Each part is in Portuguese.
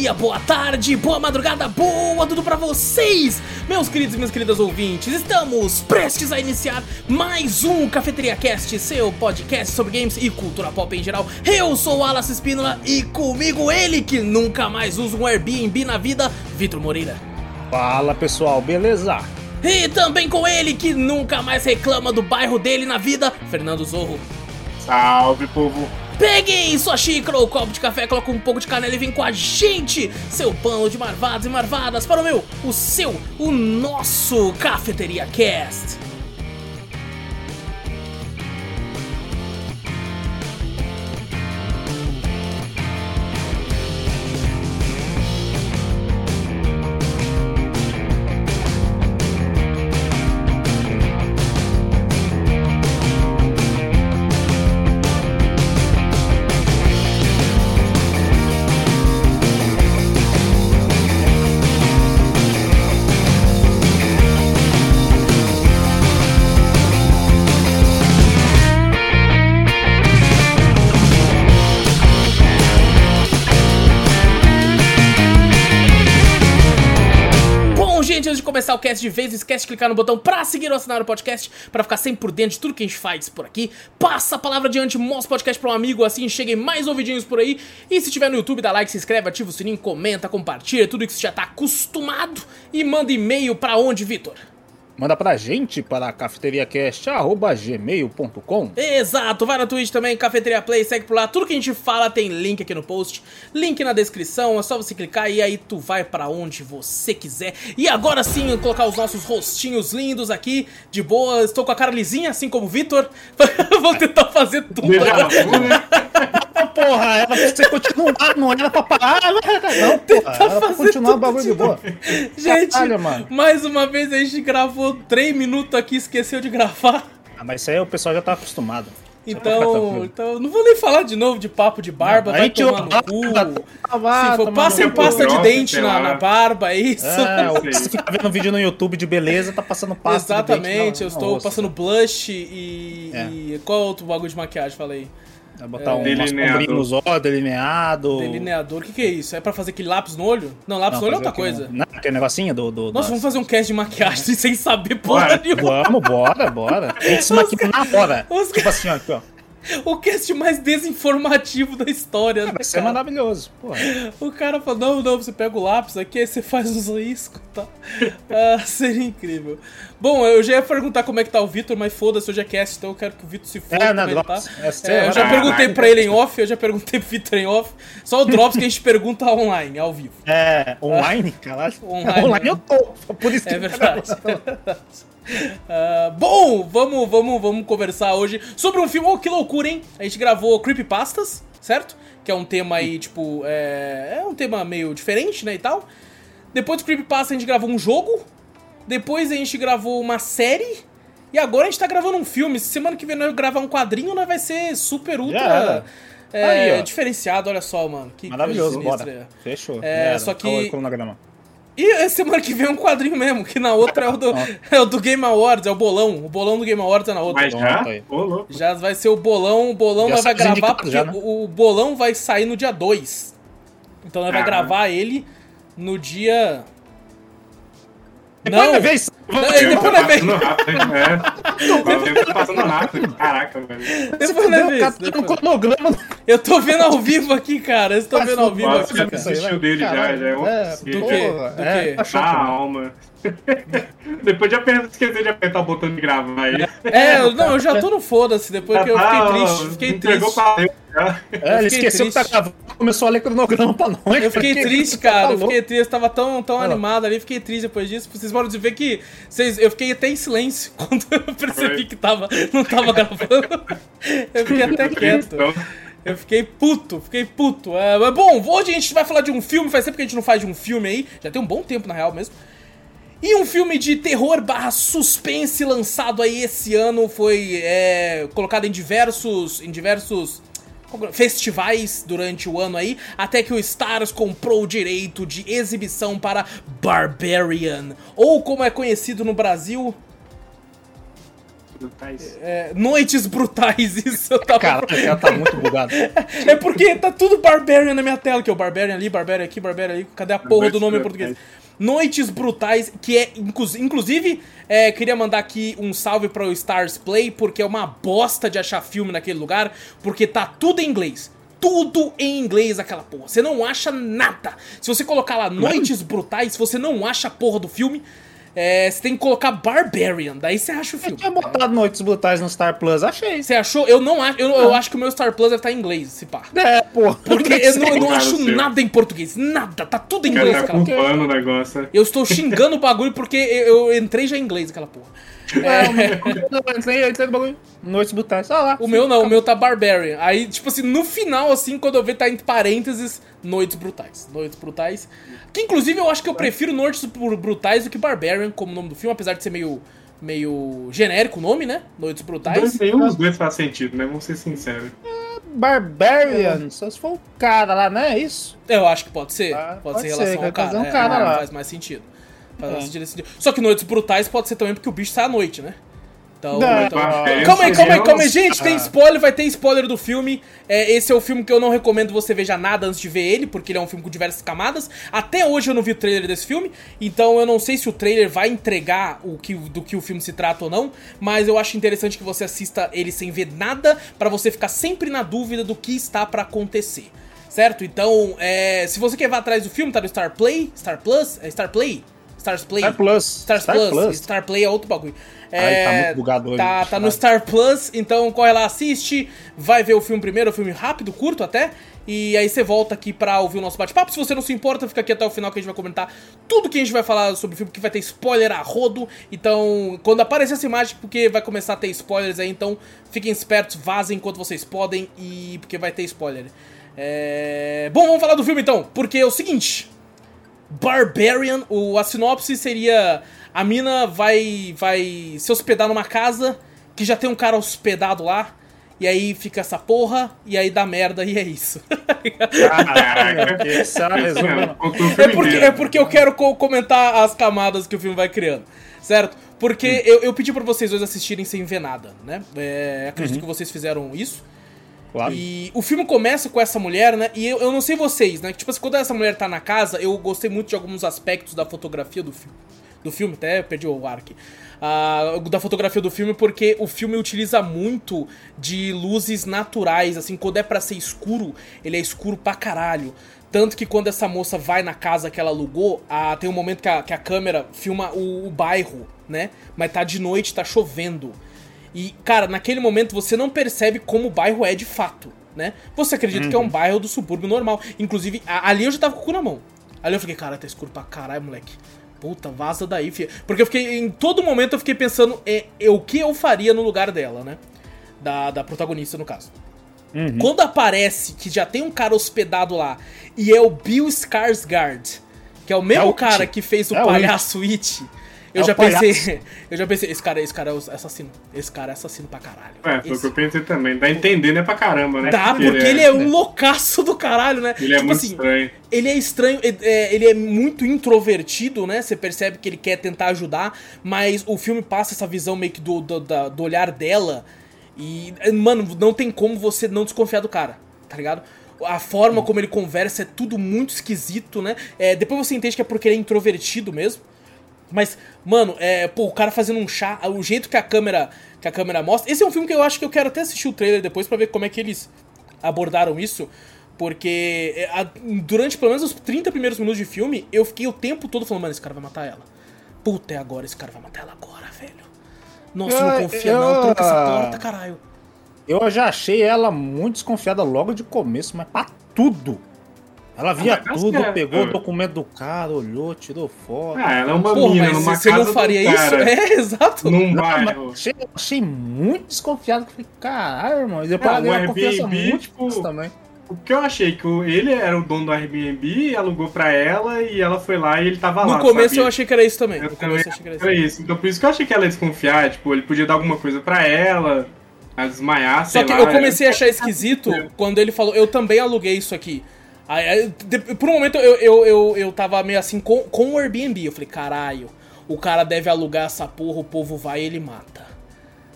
dia, boa tarde, boa madrugada, boa tudo pra vocês, meus queridos e minhas queridas ouvintes. Estamos prestes a iniciar mais um Cafeteria Cast, seu podcast sobre games e cultura pop em geral. Eu sou o Alas Espínola e comigo ele que nunca mais usa um Airbnb na vida, Vitor Moreira. Fala pessoal, beleza? E também com ele que nunca mais reclama do bairro dele na vida, Fernando Zorro. Salve, povo! Peguem sua xícara ou copo de café, coloca um pouco de canela e vem com a gente, seu pano de marvados e marvadas, para o meu, o seu, o nosso Cafeteria Cast. Começar o cast de vez, esquece de clicar no botão pra seguir ou assinar o podcast, pra ficar sempre por dentro de tudo que a gente faz por aqui. Passa a palavra adiante, mostra o podcast pra um amigo, assim cheguem mais ouvidinhos por aí. E se tiver no YouTube, dá like, se inscreve, ativa o sininho, comenta, compartilha, tudo que você já tá acostumado. E manda e-mail pra onde, Vitor? Manda pra gente para cafeteriacast.gmail.com Exato, vai na Twitch também, Cafeteria Play, segue por lá. Tudo que a gente fala tem link aqui no post, link na descrição, é só você clicar e aí tu vai pra onde você quiser. E agora sim, colocar os nossos rostinhos lindos aqui, de boa. Estou com a cara lisinha, assim como o Vitor. Vou tentar fazer tudo. Né? Porra, era pra você continuar, não era pra parar, não, não porra, era pra fazer continuar o tudo bagulho de boa. Gente, Caralho, mano. mais uma vez a gente gravou 3 minutos aqui, esqueceu de gravar. Ah, mas isso aí o pessoal já tá acostumado. Então, então, não vou nem falar de novo de papo de barba, Não, vai tomar no cu. vai Se for, passem pasta de Nossa, dente na, na barba, é isso. É, você fica vendo vídeo no YouTube de beleza, tá passando pasta de dente Exatamente, eu estou osso. passando blush e, É. e. Qual outro bagulho de maquiagem? Falei. Vai botar um Delineador. sombrinho nos olhos, delineado. Delineador, o que, que é isso? É pra fazer aquele lápis no olho? Não, lápis no olho é outra coisa. Não, aquele negocinho do. do Nossa, das- vamos fazer um cast de maquiagem sem saber porra Bora. nenhuma. Vamos, bora, bora. A gente se maquia na hora. os Tipo assim, ó, aqui, ó. O cast mais desinformativo da história. né, Vai ser cara? maravilhoso. Porra. O cara falou, não, não, você pega o lápis aqui, aí você faz uns riscos, tá? Ah, seria incrível. Bom, eu já ia perguntar como é que tá o Vitor, mas foda-se, hoje é cast, então eu quero que o Vitor se foda É, né, ele Drops? tá. É, É, eu já perguntei pra ele em off, eu já perguntei pro Vitor em off. Só o Drops que a gente pergunta online, ao vivo. É, online, caralho. Online, Online, né? eu tô. Por isso É que verdade. é verdade. Ah, bom, vamos, vamos, vamos conversar hoje sobre um filme. Oh, que loucura, hein? A gente gravou Creepypastas, certo? Que é um tema aí, tipo, é, é um tema meio diferente, né, e tal. Depois do Creepypasta a gente gravou um jogo. Depois a gente gravou uma série. E agora a gente tá gravando um filme. Se semana que vem nós gravar um quadrinho, nós vai ser super, ultra... era. é, Aí, diferenciado, olha só, mano. Que Maravilhoso, bora. Fechou. É, só que-. E semana que vem é um quadrinho mesmo, que na outra é o do, é o do Game Awards, é o bolão. O bolão do Game Awards é na outra. Mas já? Já vai ser o bolão, o bolão Já nós vai gravar, porque já, né? o, bolão vai sair no dia 2. Então nós vai gravar ele no dia. Depois Não, da vez. Não, e depois vem. passando rápido, é. O tempo tá passando rápido. Caraca, velho. Depois cara isso, tá no depois. cronograma. Eu tô vendo ao vivo aqui, cara. Eu estou Faz vendo ao vivo aqui, já cara. assistiu dele já, já é É. Do quê? Do é, quê? tá mano. alma. Depois de apertar, esquecer de apertar o botão de gravar aí. É, não, eu já tô no foda-se, depois que eu fiquei Ah, triste, fiquei triste. pra. É, ele fiquei esqueceu que tá triste. gravando, começou a ler cronograma pra nós. Eu fiquei triste, cara. Eu fiquei triste. Eu tava tão, tão Ah. animado ali. Fiquei triste depois disso. Vocês podem ver que. Vocês, eu fiquei até em silêncio quando eu percebi Foi. que tava, não tava gravando. Eu fiquei até quieto. Então, Eu fiquei puto, fiquei puto. É, mas bom, hoje a gente vai falar de um filme. Faz tempo que a gente não faz de um filme aí. Já tem um bom tempo, na real mesmo. E um filme de terror barra suspense lançado aí esse ano foi é, colocado em diversos. em diversos festivais durante o ano aí, até que o Stars comprou o direito de exibição para Barbarian, ou como é conhecido no Brasil, brutais. É, noites brutais, isso eu tava. Cara, ela tá muito bugado. É porque tá tudo Barbarian na minha tela, que é o Barbarian ali, Barbarian aqui, Barbarian ali. Cadê a porra Noites do nome em português? Noites Brutais, que é, inclu- inclusive, é, queria mandar aqui um salve para o Stars Play, porque é uma bosta de achar filme naquele lugar, porque tá tudo em inglês. Tudo em inglês aquela porra. Você não acha nada. Se você colocar lá Noites Brutais, você não acha a porra do filme. É, você tem que colocar Barbarian, daí você acha o Eu filme. tinha botado Noites Brutais no Star Plus, achei. Você achou? Eu não acho. Eu, eu acho que o meu Star Plus deve estar em inglês, se pá. É, pô. Porque eu não, eu não acho seu. nada em português. Nada. Tá tudo em O cara inglês tá aquela porra. culpando o negócio. Eu estou xingando o bagulho porque eu, eu entrei já em inglês aquela porra. É. Noites Brutais, olha lá. O meu não, o meu tá Barbarian. Aí, tipo assim, no final, assim, quando eu ver, tá entre parênteses, Noites Brutais. Noites Brutais. Que inclusive eu acho que eu prefiro Noites Bru- Brutais do que Barbarian como nome do filme, apesar de ser meio. meio genérico o nome, né? Noites Brutais. Nenhum dos dois faz sentido, né? Vamos ser sinceros. Barbarian, só se for o cara lá, né? É isso? Eu acho que pode ser. Ah, pode, pode ser em ser, relação vai ao cara. fazer um é, cara é, lá. Faz mais sentido. Mais É. nesse sentido. Só que Noites Brutais pode ser também porque o bicho sai à noite, né? Então. Não, então- Barbarian Calma aí, calma aí, calma aí, gente, tem spoiler, vai ter spoiler do filme. É, esse é o filme que eu não recomendo você veja nada antes de ver ele, porque ele é um filme com diversas camadas. Até hoje eu não vi o trailer desse filme, então eu não sei se o trailer vai entregar o que, do que o filme se trata ou não, mas eu acho interessante que você assista ele sem ver nada, pra você ficar sempre na dúvida do que está pra acontecer. Certo? Então, é, se você quer ver atrás do filme, tá no Star Play, Star Plus, é Star Play? Stars Play? Star Plus. Stars Plus. Star Play é outro bagulho. É, tá muito bugado hoje, Tá, tá no. Star Plus, então corre lá, assiste, vai ver o filme primeiro, é um filme rápido, curto até, e aí você volta aqui pra ouvir o nosso bate-papo. Se você não se importa, fica aqui até o final que a gente vai comentar tudo que a gente vai falar sobre o filme, que vai ter spoiler a rodo. Então, quando aparecer essa imagem, porque vai começar a ter spoilers aí, então fiquem espertos, vazem enquanto vocês podem, e porque vai ter spoiler. É... Bom, vamos falar do filme então, porque é o seguinte. Barbarian, o, a sinopse seria: a mina vai, vai se hospedar numa casa que já tem um cara hospedado lá, e aí fica essa porra, e aí dá merda, e é isso. Caraca. Esse é resumo. É, porque, é porque eu quero co- comentar as camadas que o filme vai criando, certo? Porque eu, eu pedi pra vocês dois assistirem sem ver nada, né? É, acredito que vocês fizeram isso. Claro. E o filme começa com essa mulher, né? E eu, eu não sei vocês, né? Tipo assim, quando essa mulher tá na casa, eu gostei muito de alguns aspectos da fotografia do filme. Do filme, até perdi o ar aqui. Ah, da fotografia do filme, porque o filme utiliza muito de luzes naturais, assim, quando é pra ser escuro, ele é escuro pra caralho. Tanto que quando essa moça vai na casa que ela alugou, ah, tem um momento que a, que a câmera filma o, o bairro, né? Mas tá de noite, tá chovendo. E, cara, naquele momento você não percebe como o bairro é de fato, né? Você acredita que é um bairro do subúrbio normal. Inclusive, ali eu já tava com o cu na mão. Ali eu fiquei, cara, tá escuro pra caralho, moleque. Puta, vaza daí, filho. Porque eu fiquei, em todo momento eu fiquei pensando é, é, o que eu faria no lugar dela, né? Da, da protagonista, no caso. Quando aparece que já tem um cara hospedado lá e é o Bill Skarsgård, que é o mesmo É o cara It. que fez o É o palhaço It. Eu É o já palhaço. pensei, eu já pensei, esse cara, esse cara é o assassino. Esse cara é assassino pra caralho. É, foi o que eu pensei também. Dá a entender, né, pra caramba, né? Dá, porque ele é um loucaço do caralho, né? Ele é Tipo muito assim, estranho. ele é estranho, é- é, ele é muito introvertido, né? Você percebe que ele quer tentar ajudar, mas o filme passa essa visão meio que do, do, do olhar dela. E, mano, não tem como você não desconfiar do cara, tá ligado? A forma como ele conversa é tudo muito esquisito, né? É, depois você entende que é porque ele é introvertido mesmo. Mas, mano, é, pô, o cara fazendo um chá, o jeito que a câmera que a câmera mostra. Esse é um filme que eu acho que eu quero até assistir o trailer depois pra ver como é que eles abordaram isso. Porque é, a- durante pelo menos os 30 primeiros minutos de filme, eu fiquei o tempo todo falando, mano, esse cara vai matar ela. Puta, é agora, esse cara vai matar ela agora, velho. Nossa, eu não Eu- confia eu- não, tranca essa porta, caralho. Eu já achei ela muito desconfiada logo de começo, mas pra tudo. Ela via tudo, é, pegou é. o documento do cara, olhou, tirou foto. Ah, ela é uma Porra, mina numa você casa não faria do isso? cara, É, exato. Num Não, mas bairro. achei, achei muito desconfiado. Falei, caralho, irmão. E depois Ah, ela confiança Airbnb, muito tipo, também. O que eu achei que ele era o dono do Airbnb, alugou pra ela e ela foi lá e ele tava lá. No começo sabia? eu achei que era isso também. Eu No também começo eu achei que era isso. era isso. Então por isso que eu achei que ela ia desconfiar. Tipo, ele podia dar alguma coisa pra ela, a desmaiar, Só que lá. eu comecei a achar esquisito quando ele falou, eu também aluguei isso aqui. Aí, por um momento eu, eu, eu, eu tava meio assim com, com o Airbnb. Eu falei, caralho, o cara deve alugar essa porra, o povo vai e ele mata.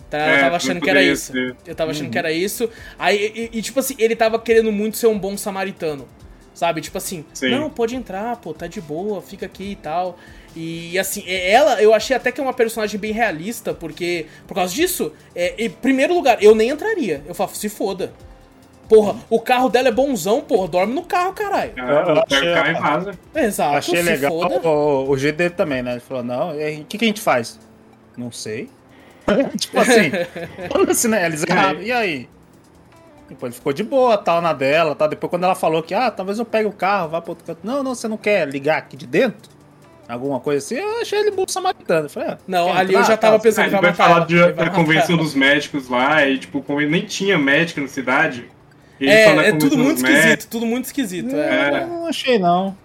Tá Tá? Eu É, tava achando que era isso. ser. Eu tava achando que era isso. Aí, e, e, tipo assim, ele tava querendo muito ser um bom samaritano. Sabe? Tipo assim, Sim. não, pode entrar, pô, tá de boa, fica aqui e tal. E assim, é- ela, eu achei até que é uma personagem bem realista, porque, por causa disso, é, em primeiro lugar, eu nem entraria. Eu falo, se foda. Porra, o carro dela é bonzão, porra, dorme no carro, caralho. Eu pega achei- o carro e. Exato, Achei se legal foda. o, o jeito dele também, né? Ele falou, não, e aí, o que, que a gente faz? Não sei. tipo assim, foda-se, né? Eles erraram. E aí? Depois ele ficou de boa, tal, na dela, tal. Depois quando ela falou que, ah, talvez eu pegue o carro, vá pro outro canto. Não, não, você não quer ligar aqui de dentro? Alguma coisa assim, eu achei ele bom samaritano. Falei, ah, Não, ali eu já tava pensando ele vai falar ela. de- Ele vai da convenção ela. dos médicos lá, e tipo, como nem tinha médico na cidade. Ele É, é tudo muito esquisito, tudo muito esquisito. É. Eu não achei, não.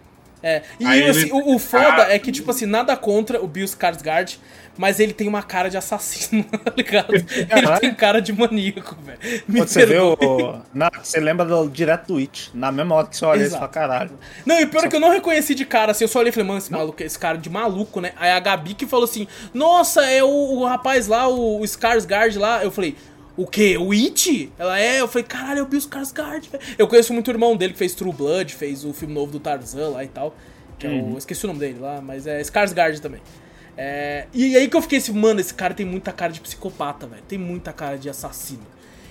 É, e Aí assim, ele- o, o foda Ah. é que, tipo assim, nada contra o Bill Skarsgård, mas ele tem uma cara de assassino, tá ligado? Ele tem cara de maníaco, velho. Você vê perdoe. o. Na, você lembra do, direto do It. Na mesma hora que você olha isso, Exato. fala, caralho. Não, e pior é que eu não reconheci de cara, assim, eu só olhei e falei, mano, esse maluco, esse cara de maluco, né? Aí a Gabi que falou assim, nossa, é o, o rapaz lá, o, o Skarsgård lá. Eu falei, o quê? O It? Ela é? Eu falei, caralho, é o Bill Skarsgård, velho. Eu conheço muito o irmão dele que fez True Blood, fez o filme novo do Tarzan lá e tal. Que é o. Esqueci o nome dele lá, mas é Skarsgård também. É, e aí que eu fiquei assim, mano, esse cara tem muita cara de psicopata, velho. Tem muita cara de assassino.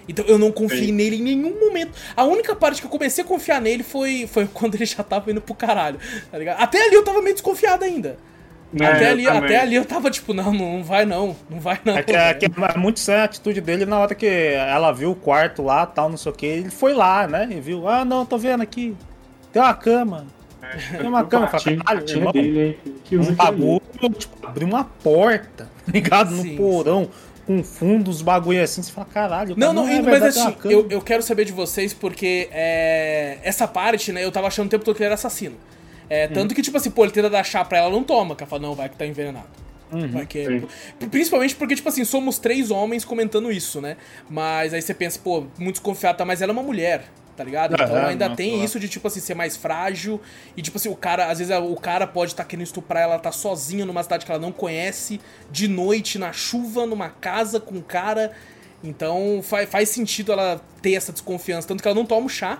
Então eu não confiei Sim. nele em nenhum momento. A única parte que eu comecei a confiar nele foi, foi quando ele já tava indo pro caralho. Tá ligado? Até ali eu tava meio desconfiado ainda. É, até, ali, também. até ali eu tava tipo, não, não vai não. Não vai não. É que, é que é muito estranha a atitude dele na hora que ela viu o quarto lá, tal, não sei o que. Ele foi lá, né? E viu, ah, não, tô vendo aqui. Tem uma cama. Tem uma cama, fala, caralho, quartinho irmão. dele, Um bagulho, tipo, abrir uma porta, tá ligado? No Sim, porão, com fundos, bagulho assim. Você fala, caralho, Não, cara, não, é mas assim, eu, eu quero saber de vocês porque é, essa parte, né, eu tava achando o tempo todo que ele era assassino. É, tanto que, tipo assim, pô, ele tenta dar chá pra ela, não toma, que ela fala, não, vai que tá envenenado. Vai que é-. Principalmente porque, tipo assim, somos três homens comentando isso, né? Mas aí você pensa, pô, muito desconfiado, tá? Mas ela é uma mulher, tá ligado? Então Aham, ainda não, tem isso de, tipo assim, ser mais frágil. E, tipo assim, o cara, às vezes o cara pode estar querendo estuprar ela, tá sozinha numa cidade que ela não conhece, de noite, na chuva, numa casa com um cara. Então faz, faz sentido ela ter essa desconfiança. Tanto que ela não toma o chá.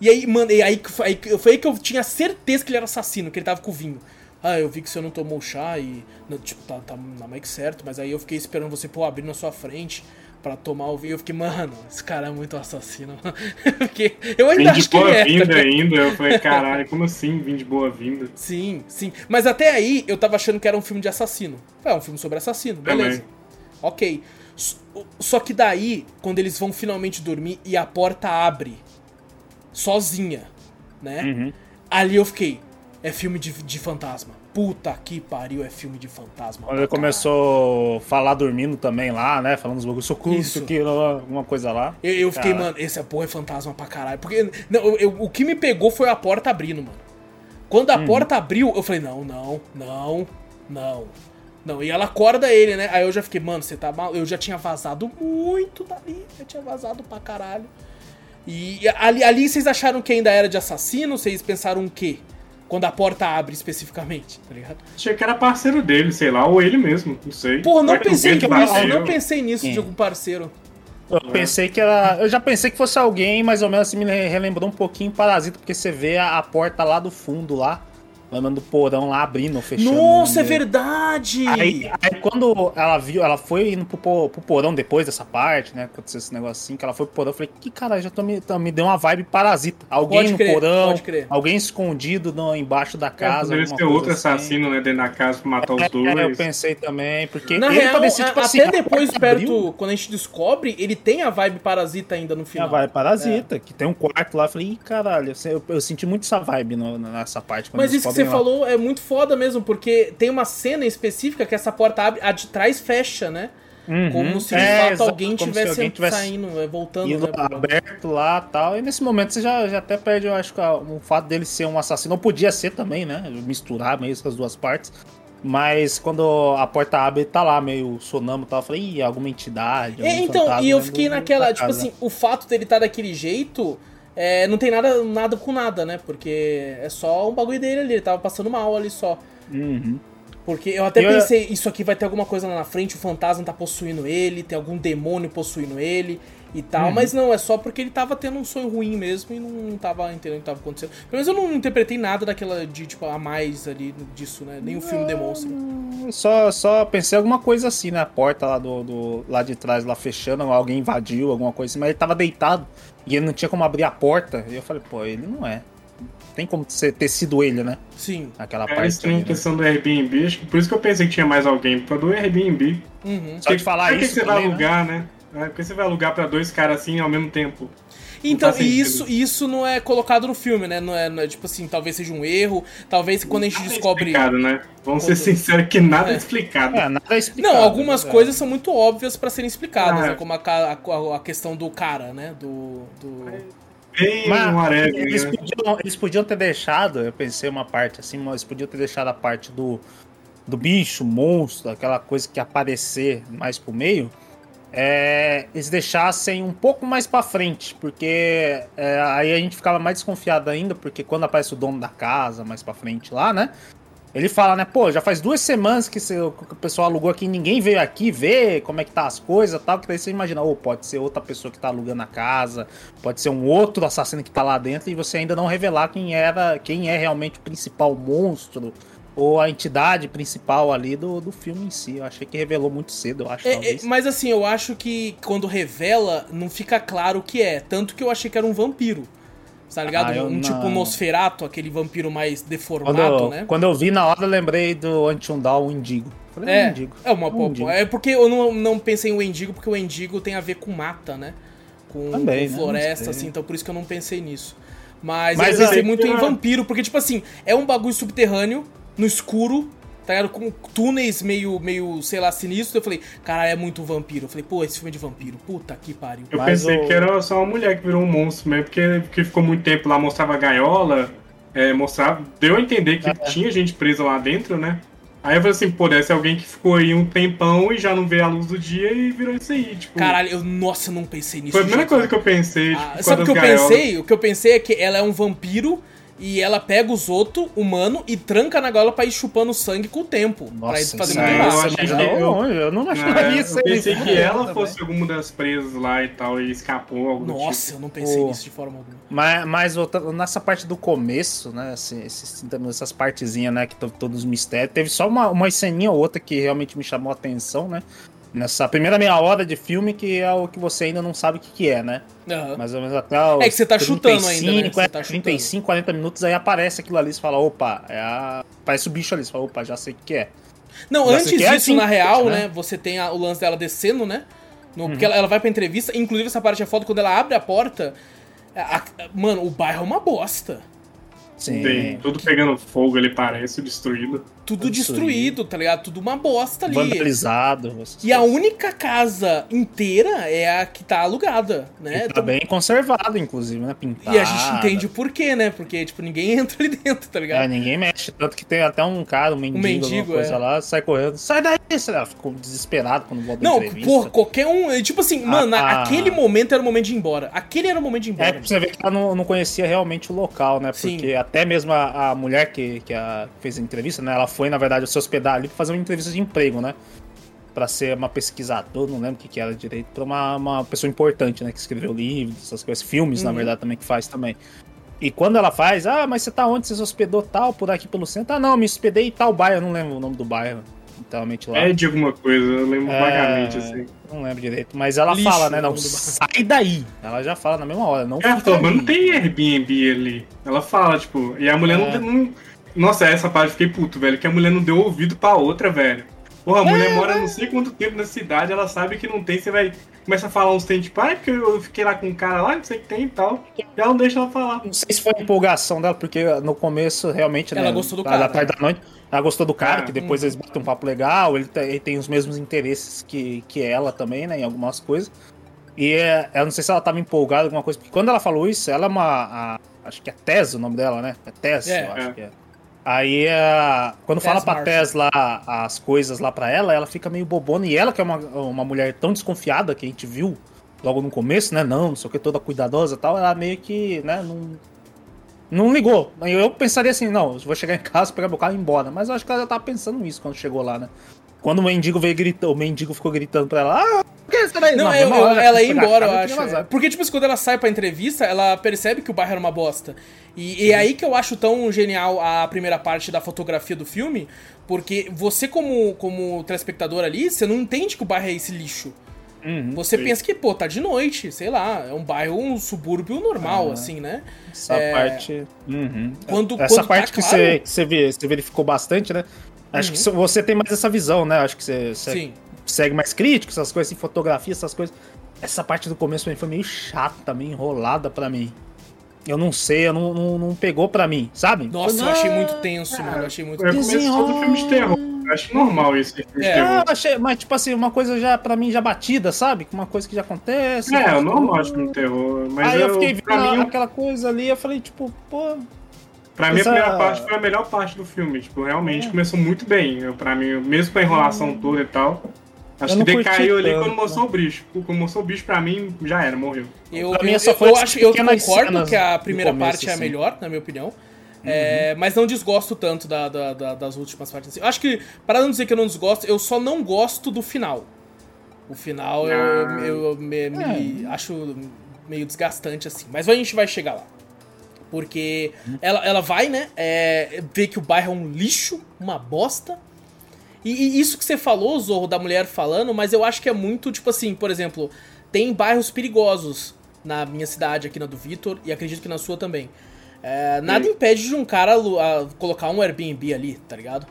E aí, mano, e aí, aí que- foi aí que eu tinha certeza que ele era assassino, que ele tava com o vinho. Ah, eu vi que você não tomou o chá e. não, tipo, tá, tá na meio que certo, mas aí eu fiquei esperando você, pô, abrir na sua frente pra tomar o vinho. Eu fiquei, mano, esse cara é muito assassino. Porque eu ainda Vim de acho que ele é. boa-vinda ligado? ainda. Eu falei, caralho, como assim vim de boa-vinda? Sim, sim. Mas até aí eu tava achando que era um filme de assassino. É um filme sobre assassino, beleza. Também. Ok. Só que daí, quando eles vão finalmente dormir e a porta abre sozinha, né? Uhum. Ali eu fiquei. É filme de, de fantasma. Puta que pariu, é filme de fantasma. Quando ele começou a falar dormindo também lá, né? Falando os bagulhos, socorro, Isso. isso aqui, alguma coisa lá. Eu, eu fiquei, Cara. mano, esse porra é fantasma pra caralho. Porque não, eu- eu- o que me pegou foi a porta abrindo, mano. Quando a Uhum. porta abriu, eu falei, não, não, não, não. Não, e ela acorda ele, né? Aí eu já fiquei, mano, você tá mal. Eu já tinha vazado muito dali. Eu tinha vazado pra caralho. E ali, ali vocês acharam que ainda era de assassino? Vocês pensaram o quê? Quando a porta abre especificamente, tá ligado? Achei que era parceiro dele, sei lá, ou ele mesmo, não sei. Porra, não Vai que pensei Pedro nisso. bateu. Não pensei nisso de Sim. algum parceiro. Eu pensei que era. Eu já pensei que fosse alguém, mais ou menos assim, me relembrou um pouquinho Parasita, porque você vê a, a porta lá do fundo lá, lembrando do porão lá abrindo, fechando. Nossa, é verdade! Aí, aí quando ela viu, ela foi indo pro, pro porão depois dessa parte, né? Aconteceu esse negócio assim, que ela foi pro porão, eu falei, que caralho, já tô me, tá- me deu uma vibe parasita. Alguém Pode no crer, porão, pode crer. alguém escondido no, embaixo da É, casa. ser coisa outro assim. assassino, né, dentro da casa pra matar os É, dois. eu pensei também, porque Na ele real, parecia, a- tipo até assim, a depois, perto, abriu, quando a gente descobre, ele tem a vibe parasita ainda no a final. vibe parasita, que tem um quarto lá, eu falei, ih, caralho, eu, eu senti muito essa vibe no- nessa parte. quando Mas eles isso você lá. falou é muito foda mesmo, porque tem uma cena específica que essa porta abre, a de trás fecha, né? Uhum. Como se de É, fato exato, alguém tivesse alguém tivesse saindo, é, voltando, né? aberto lá e tal. E nesse momento você já, já até perde, eu acho que o fato dele ser um assassino. Ou podia ser também, né? Misturar meio as duas partes. Mas quando a porta abre, tá lá meio sonâmbulo e tal. Eu falei, ih, alguma entidade. É, então, e eu fiquei naquela, tipo assim, o fato dele estar daquele jeito é, não tem nada, nada com nada, né? Porque é só um bagulho dele ali, ele tava passando mal ali só. Uhum. Porque eu até Eu- pensei, isso aqui vai ter alguma coisa lá na frente, o fantasma tá possuindo ele, tem algum demônio possuindo ele e tal, Uhum. mas não, é só porque ele tava tendo um sonho ruim mesmo e não tava entendendo o que tava acontecendo. Pelo menos eu não interpretei nada daquela de, tipo, a mais ali disso, né? Nem o filme demonstra. Só, só pensei alguma coisa assim, né? A porta lá do, do lá de trás, lá fechando, alguém invadiu, alguma coisa assim, mas ele tava deitado e ele não tinha como abrir a porta. E eu falei, pô, ele não é. Tem como ser- ter sido ele, né? Sim. Aquela É parte. estranho a ali, né? questão do Airbnb, acho que por isso que eu pensei que tinha mais alguém, por causa do Airbnb. Uhum. Só de falar Por que isso. que você vai também, né? alugar, né? É, por que você vai alugar pra dois caras assim ao mesmo tempo? Então, e isso, isso não é colocado no filme, né? Não é, não é, tipo assim, talvez seja um erro, talvez quando a gente Nada é descobre. explicado, né? Vamos ser sinceros que nada é, É. explicado. É, nada é explicado. Não, algumas é verdade. coisas são muito óbvias pra serem explicadas, Ah, né? é. Como a, a- a questão do cara, né? Do. do... Bem Mas whatever, eles, né? podiam, eles podiam ter deixado, eu pensei uma parte assim, mas eles podiam ter deixado a parte do, do bicho, monstro, aquela coisa que ia aparecer mais pro meio. É, eles deixassem um pouco mais pra frente, porque é, aí a gente ficava mais desconfiado ainda, porque quando aparece o dono da casa mais pra frente lá, né? Ele fala, né, pô, já faz duas semanas que, que o pessoal alugou aqui, ninguém veio aqui ver como é que tá as coisas tal, que daí você imagina, ô, pode ser outra pessoa que tá alugando a casa, pode ser um outro assassino que tá lá dentro e você ainda não revelar quem era, quem é realmente o principal monstro ou a entidade principal ali do, do filme em si. Eu achei que revelou muito cedo, eu acho, É, é, mas assim, eu acho que quando revela, não fica claro o que é. Tanto que eu achei que era um vampiro. Tá ligado? Ah, um não- tipo Nosferato, aquele vampiro mais Quando deformado, eu, né? quando eu vi na hora, eu lembrei do Antiundal, o Indigo. Falei, É, Indigo. é uma Um pô, Indigo. É porque eu não, não pensei em o Endigo, porque o Endigo tem a ver com mata, né? Com, Também, com né? floresta, sei. assim, então por isso que eu não pensei nisso. Mas, Mas eu pensei muito em vampiro, porque, tipo assim, é um bagulho subterrâneo, no escuro, tá ligado? Com túneis meio, meio, sei lá, sinistro. Eu falei, caralho, é muito vampiro. Eu falei, pô, esse filme é de vampiro. Puta que pariu. Eu Mas pensei o- que era só uma mulher que virou um monstro mesmo, porque, porque ficou muito tempo lá, mostrava a gaiola, é, mostrava. Deu a entender que É. tinha gente presa lá dentro, né? Aí eu falei assim, pô, deve ser alguém que ficou aí um tempão e já não vê a luz do dia e virou isso aí. Tipo, Caralho, eu, nossa, eu não pensei nisso. foi a primeira coisa que eu pensei. Ah, tipo, sabe o que eu gaiolas. pensei? O que eu pensei é que ela é um vampiro e ela pega os outros, humano, e tranca na gaiola pra ir chupando sangue com o tempo. pra ir Nossa, isso muito aí, eu achei você que imaginou eu- eu não É, imaginaria isso eu pensei que Também. ela fosse alguma das presas lá e tal, e escapou algo do Nossa, tipo. eu não pensei O- nisso de forma alguma. Mas, mas voltando- nessa parte do começo, né? esse- esses- essas partezinhas, né? Que todos os mistérios. Teve só uma, uma ceninha ou outra que realmente me chamou a atenção, né? Nessa primeira meia hora de filme, que é o que você ainda não sabe o que, que é, né? Aham. Mais ou menos até os É que você tá chutando ainda, né? 35, Você é, tá 35, 40 minutos, aí aparece aquilo ali, você fala, opa, é a... Parece o bicho ali, você fala, opa, já sei o que é. Não, Já antes que é disso, assim, na real, né? Uhum. né? Você tem a- o lance dela descendo, né? No- Porque ela, ela vai pra entrevista, inclusive essa parte é foda, quando ela abre a porta. a- a- mano, o bairro é uma bosta. Sim. Tem tudo pegando fogo, ele parece destruído. Tudo destruído, tá ligado? Tudo uma bosta ali. Vandalizado. E a única casa inteira é a que tá alugada, né? Tá bem conservado, inclusive, né? Pintado. E a gente entende o porquê, né? Porque, tipo, ninguém entra ali dentro, tá ligado? É, ninguém mexe. Tanto que tem até um cara, um mendigo, mendigo, alguma coisa é. lá, sai correndo. Sai daí! Sei lá, ficou desesperado quando volta Não, entrevista. por qualquer um. é, Tipo assim, mano, ah. aquele momento era o momento de ir embora. Aquele era o momento de ir É, embora. pra você ver que ela não, não conhecia realmente o local, né? Sim. Porque até mesmo a, a mulher que, que, a- fez a entrevista, né? Ela foi, na verdade, se hospedar ali pra fazer uma entrevista de emprego, né? Pra ser uma pesquisadora, não lembro o que, que era direito, pra uma, uma pessoa importante, né? Que escreveu livros, essas coisas, filmes, na Uhum. verdade, também que faz também. E quando ela faz, ah, mas você tá onde? Você se hospedou tal, por aqui pelo centro? Ah, não, me hospedei em tal bairro, não lembro o nome do bairro. Literalmente lá. É de alguma coisa, eu lembro É, vagamente, assim. Não lembro direito. Mas ela Lixo, fala, né? Não, sai daí. Ela já fala na mesma hora. Não Ela falou, mas não tem Airbnb ali. Ela fala, tipo, e a mulher É. não, não. Nossa, essa parte eu fiquei puto, velho, que a mulher não deu ouvido pra outra, velho. Porra, a É, mulher mora não sei quanto tempo na cidade, ela sabe que não tem, você vai. Começa a falar uns tem, tipo, ah, é porque eu fiquei lá com um cara lá, não sei o que tem e tal. E ela não deixa ela falar. Não sei se foi a empolgação dela, porque no começo, realmente, né? Ela gostou do cara. Da tarde da noite. Ela gostou do cara, Ah, que depois eles batem um papo legal, ele, tem- ele tem os mesmos interesses que, que ela também, né? Em algumas coisas. E é, eu não sei se ela tava empolgada alguma coisa, porque quando ela falou isso, ela é uma. a- acho que é Tess o nome dela, né? É Tess, É. eu acho É. que é. Aí, é, quando fala Tess pra Marshall. Tess lá as coisas lá pra ela, ela fica meio bobona. E ela, que é uma, uma mulher tão desconfiada que a gente viu logo no começo, né? Não, não sei o que, toda cuidadosa e tal, ela meio que, né? Não, Não ligou. Eu pensaria assim, não, vou chegar em casa, pegar meu carro e ir embora. Mas eu acho que ela já tava pensando isso quando chegou lá, né? Quando o mendigo veio gritando, o mendigo ficou gritando pra ela, ah, por que você tá? Não, Não, eu- eu- hora ela que ia embora, eu acho. vazado. Porque, tipo, assim, quando ela sai pra entrevista, ela percebe que o bairro era uma bosta. E, e é aí que eu acho tão genial a primeira parte da fotografia do filme, porque você, como, como telespectador ali, você não entende que o bairro é esse lixo. Uhum. Você Sim. pensa que, pô, tá de noite, sei lá, é um bairro, um subúrbio normal, Ah. assim, né? Essa É, parte. Uhum. Quando- essa quando tá parte que, claro- você, que você, você verificou bastante, né? Acho Uhum. que você tem mais essa visão, né? Acho que você, segue mais crítico, essas coisas, assim, fotografia, essas coisas. Essa parte do começo foi meio chata, meio enrolada pra mim. Eu não sei, eu não, não, não pegou pra mim, sabe? Nossa, eu achei "Ah, muito tenso, mano. Eu achei muito É o tenso. começo todo filme de terror. Eu acho normal isso É. Ah, achei, mas tipo assim, uma coisa já, pra mim, já batida, sabe? Uma coisa que já acontece. É, é normal de filme de terror. Mas Aí eu, eu, fiquei vendo mim, aquela coisa ali, eu falei, tipo, pô. Pra mim, Essa- a primeira parte foi a melhor parte do filme. Tipo, realmente É. começou muito bem. Eu, pra mim, mesmo com a enrolação toda e tal. Acho Eu que decaiu ali tanto, quando mostrou o bicho. Quando mostrou o bicho, pra mim, já era, morreu. Eu, Pra mim, eu, eu- eu acho, eu concordo cenas que a primeira começo, parte é a assim. melhor, na minha opinião. É, mas não desgosto tanto da- da- da- das últimas partes. assim. Eu acho que, para não dizer que eu não desgosto, eu só não gosto do final. O final eu, Ah. eu- eu me, me acho meio desgastante, assim. Mas a gente vai chegar lá. Porque ela, ela vai, né, é, ver que o bairro é um lixo, uma bosta. E, e isso que você falou, Zorro, da mulher falando, mas eu acho que é muito, tipo assim, por exemplo, tem bairros perigosos na minha cidade, aqui na do Vitor, e acredito que na sua também. É, nada Sim. impede de um cara a colocar um Airbnb ali, tá ligado?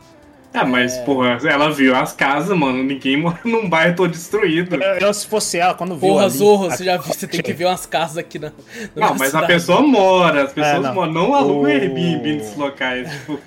Ah, mas, É. porra, ela viu as casas, mano. Ninguém mora num bairro todo destruído. Eu, se fosse ela, quando viu. Porra, ali, Zorro, a- você já viu, você tem que ver umas casas aqui na. na Não, mas a cidade. pessoa mora, as pessoas não. moram. Não alugam O- Airbnb nesses locais. Tipo,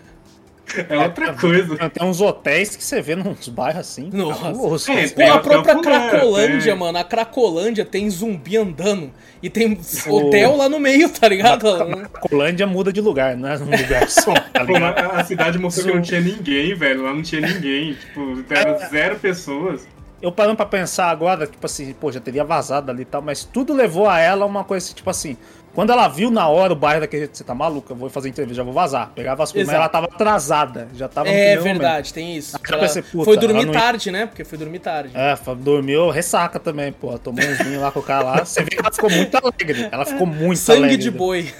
é outra coisa. Tem uns hotéis que você vê nos bairros assim. Nossa. cabuloso. É, Pô, Tem a própria Cracolândia, tem. mano. A Cracolândia tem zumbi andando. E tem hotel lá no meio, tá ligado? A Colândia muda de lugar, não é um lugar só, tá Pô, a a cidade mostrou que não tinha ninguém, velho. Lá não tinha ninguém. Tipo, É. eram zero pessoas. Eu parando pra pensar agora, tipo assim, pô, já teria vazado ali e tal, mas tudo levou a ela uma coisa assim, tipo assim. Quando ela viu na hora o bairro daquele você tá maluca, eu vou fazer entrevista, já vou vazar. Pegava as coisas, mas ela tava atrasada, já tava no É primeiro momento. verdade, tem isso. Ela pensei, puta, foi dormir não- tarde, né? Porque foi dormir tarde. É, dormiu ressaca também, pô. Tomou uns vinhos lá com o cara lá. Você vê que ela ficou muito alegre. Ela ficou muito Sangue alegre. de boi.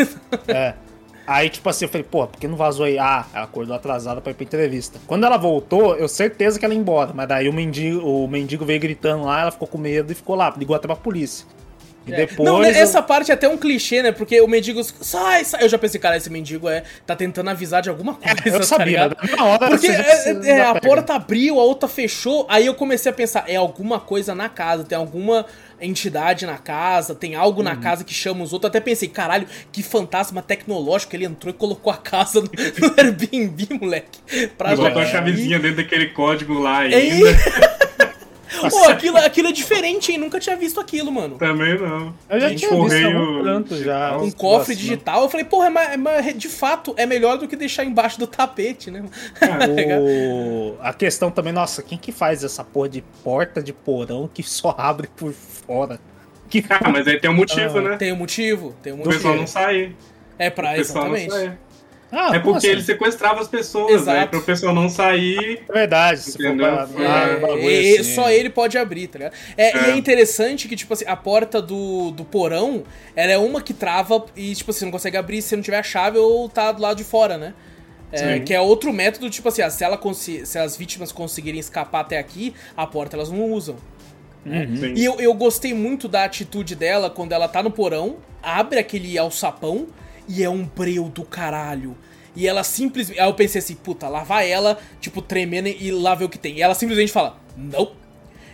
É. Aí, tipo assim, eu falei, pô, por que não vazou aí? Ah, ela acordou atrasada pra ir pra entrevista. Quando ela voltou, eu certeza que ela ia embora. Mas daí o mendigo, o mendigo veio gritando lá, ela ficou com medo e ficou lá, ligou até pra polícia. E É. depois. Não, né, eu- essa parte é até um clichê, né? Porque o mendigo sai, sai. Eu já pensei, cara, esse mendigo é tá tentando avisar de alguma coisa, eu tá sabia, né? na hora Porque é, é, a pega. porta abriu, a outra fechou, aí eu comecei a pensar, é alguma coisa na casa, tem alguma entidade na casa, tem algo Uhum. na casa que chama os outros. Até pensei, caralho, que fantasma tecnológico ele entrou e colocou a casa no, no Airbnb, moleque. Pra E botou a chavezinha dentro daquele código lá É ainda. Pô, aquilo, aquilo é diferente, hein? Nunca tinha visto aquilo, mano. Também não. Eu já Gente, tinha correio canto já. Um cofre né? digital. Eu falei, porra, mas, mas de fato é melhor do que deixar embaixo do tapete, né? Tá? O... A questão também, nossa, quem que faz essa porra de porta de porão que só abre por fora? Que Ah, mas aí tem um motivo, Ah, né? Tem um motivo, tem um O motivo. pessoal não sair. É pra, O pessoal não exatamente. sair. Ah, É porque assim? ele sequestrava as pessoas, né? Para o pessoal não sair. É verdade, se for Entendeu? pra- É, ah, e- assim. Só ele pode abrir, tá ligado? É, E é É. interessante que, tipo assim, a porta do, do porão, ela é uma que trava e, tipo, você não consegue abrir se não tiver a chave ou tá do lado de fora, né? É, que é outro método, tipo assim, ah, se, ela se as vítimas conseguirem escapar até aqui, a porta elas não usam. Uhum. E eu, eu gostei muito da atitude dela quando ela tá no porão, abre aquele alçapão e é um breu do caralho. E ela simplesmente. Aí eu pensei assim, puta, lá vai ela, tipo, tremendo e lá ver o que tem. E ela simplesmente fala, não.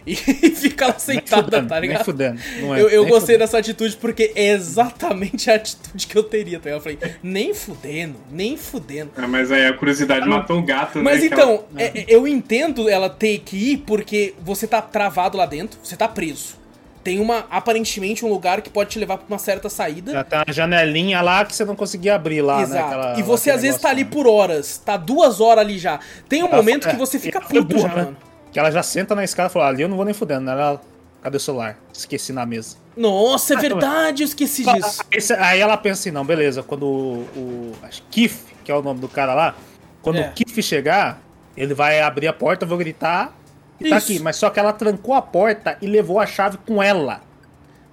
E fica lá sentada, fudendo, tá nem ligado? fudendo, não é, eu eu nem gostei fudendo. dessa atitude porque é exatamente a atitude que eu teria, tá ligado? Eu falei, nem fudendo, nem fudendo. Ah, mas aí a curiosidade matou o gato, Mas né? que então, ela- é- é- eu entendo ela ter que ir porque você tá travado lá dentro, você tá preso. Tem uma, aparentemente, um lugar que pode te levar pra uma certa saída. Já tem uma janelinha lá que você não conseguia abrir lá, né? Exato. aquela- e você às vezes tá ali por horas, tá duas horas ali já. Tem um Ela momento que você é, fica ela foi puto já, né? mano. Que ela já senta na escada e fala, ali eu não vou nem fudendo, né? Ela Cadê o celular? Esqueci na mesa. Nossa, é verdade, eu esqueci disso. Aí, cê- aí ela pensa assim, não, beleza, quando o, o acho que é o nome do cara lá, quando É. o Keith chegar, ele vai abrir a porta, eu vou gritar e tá Isso. aqui. Mas só que ela trancou a porta e levou a chave com ela.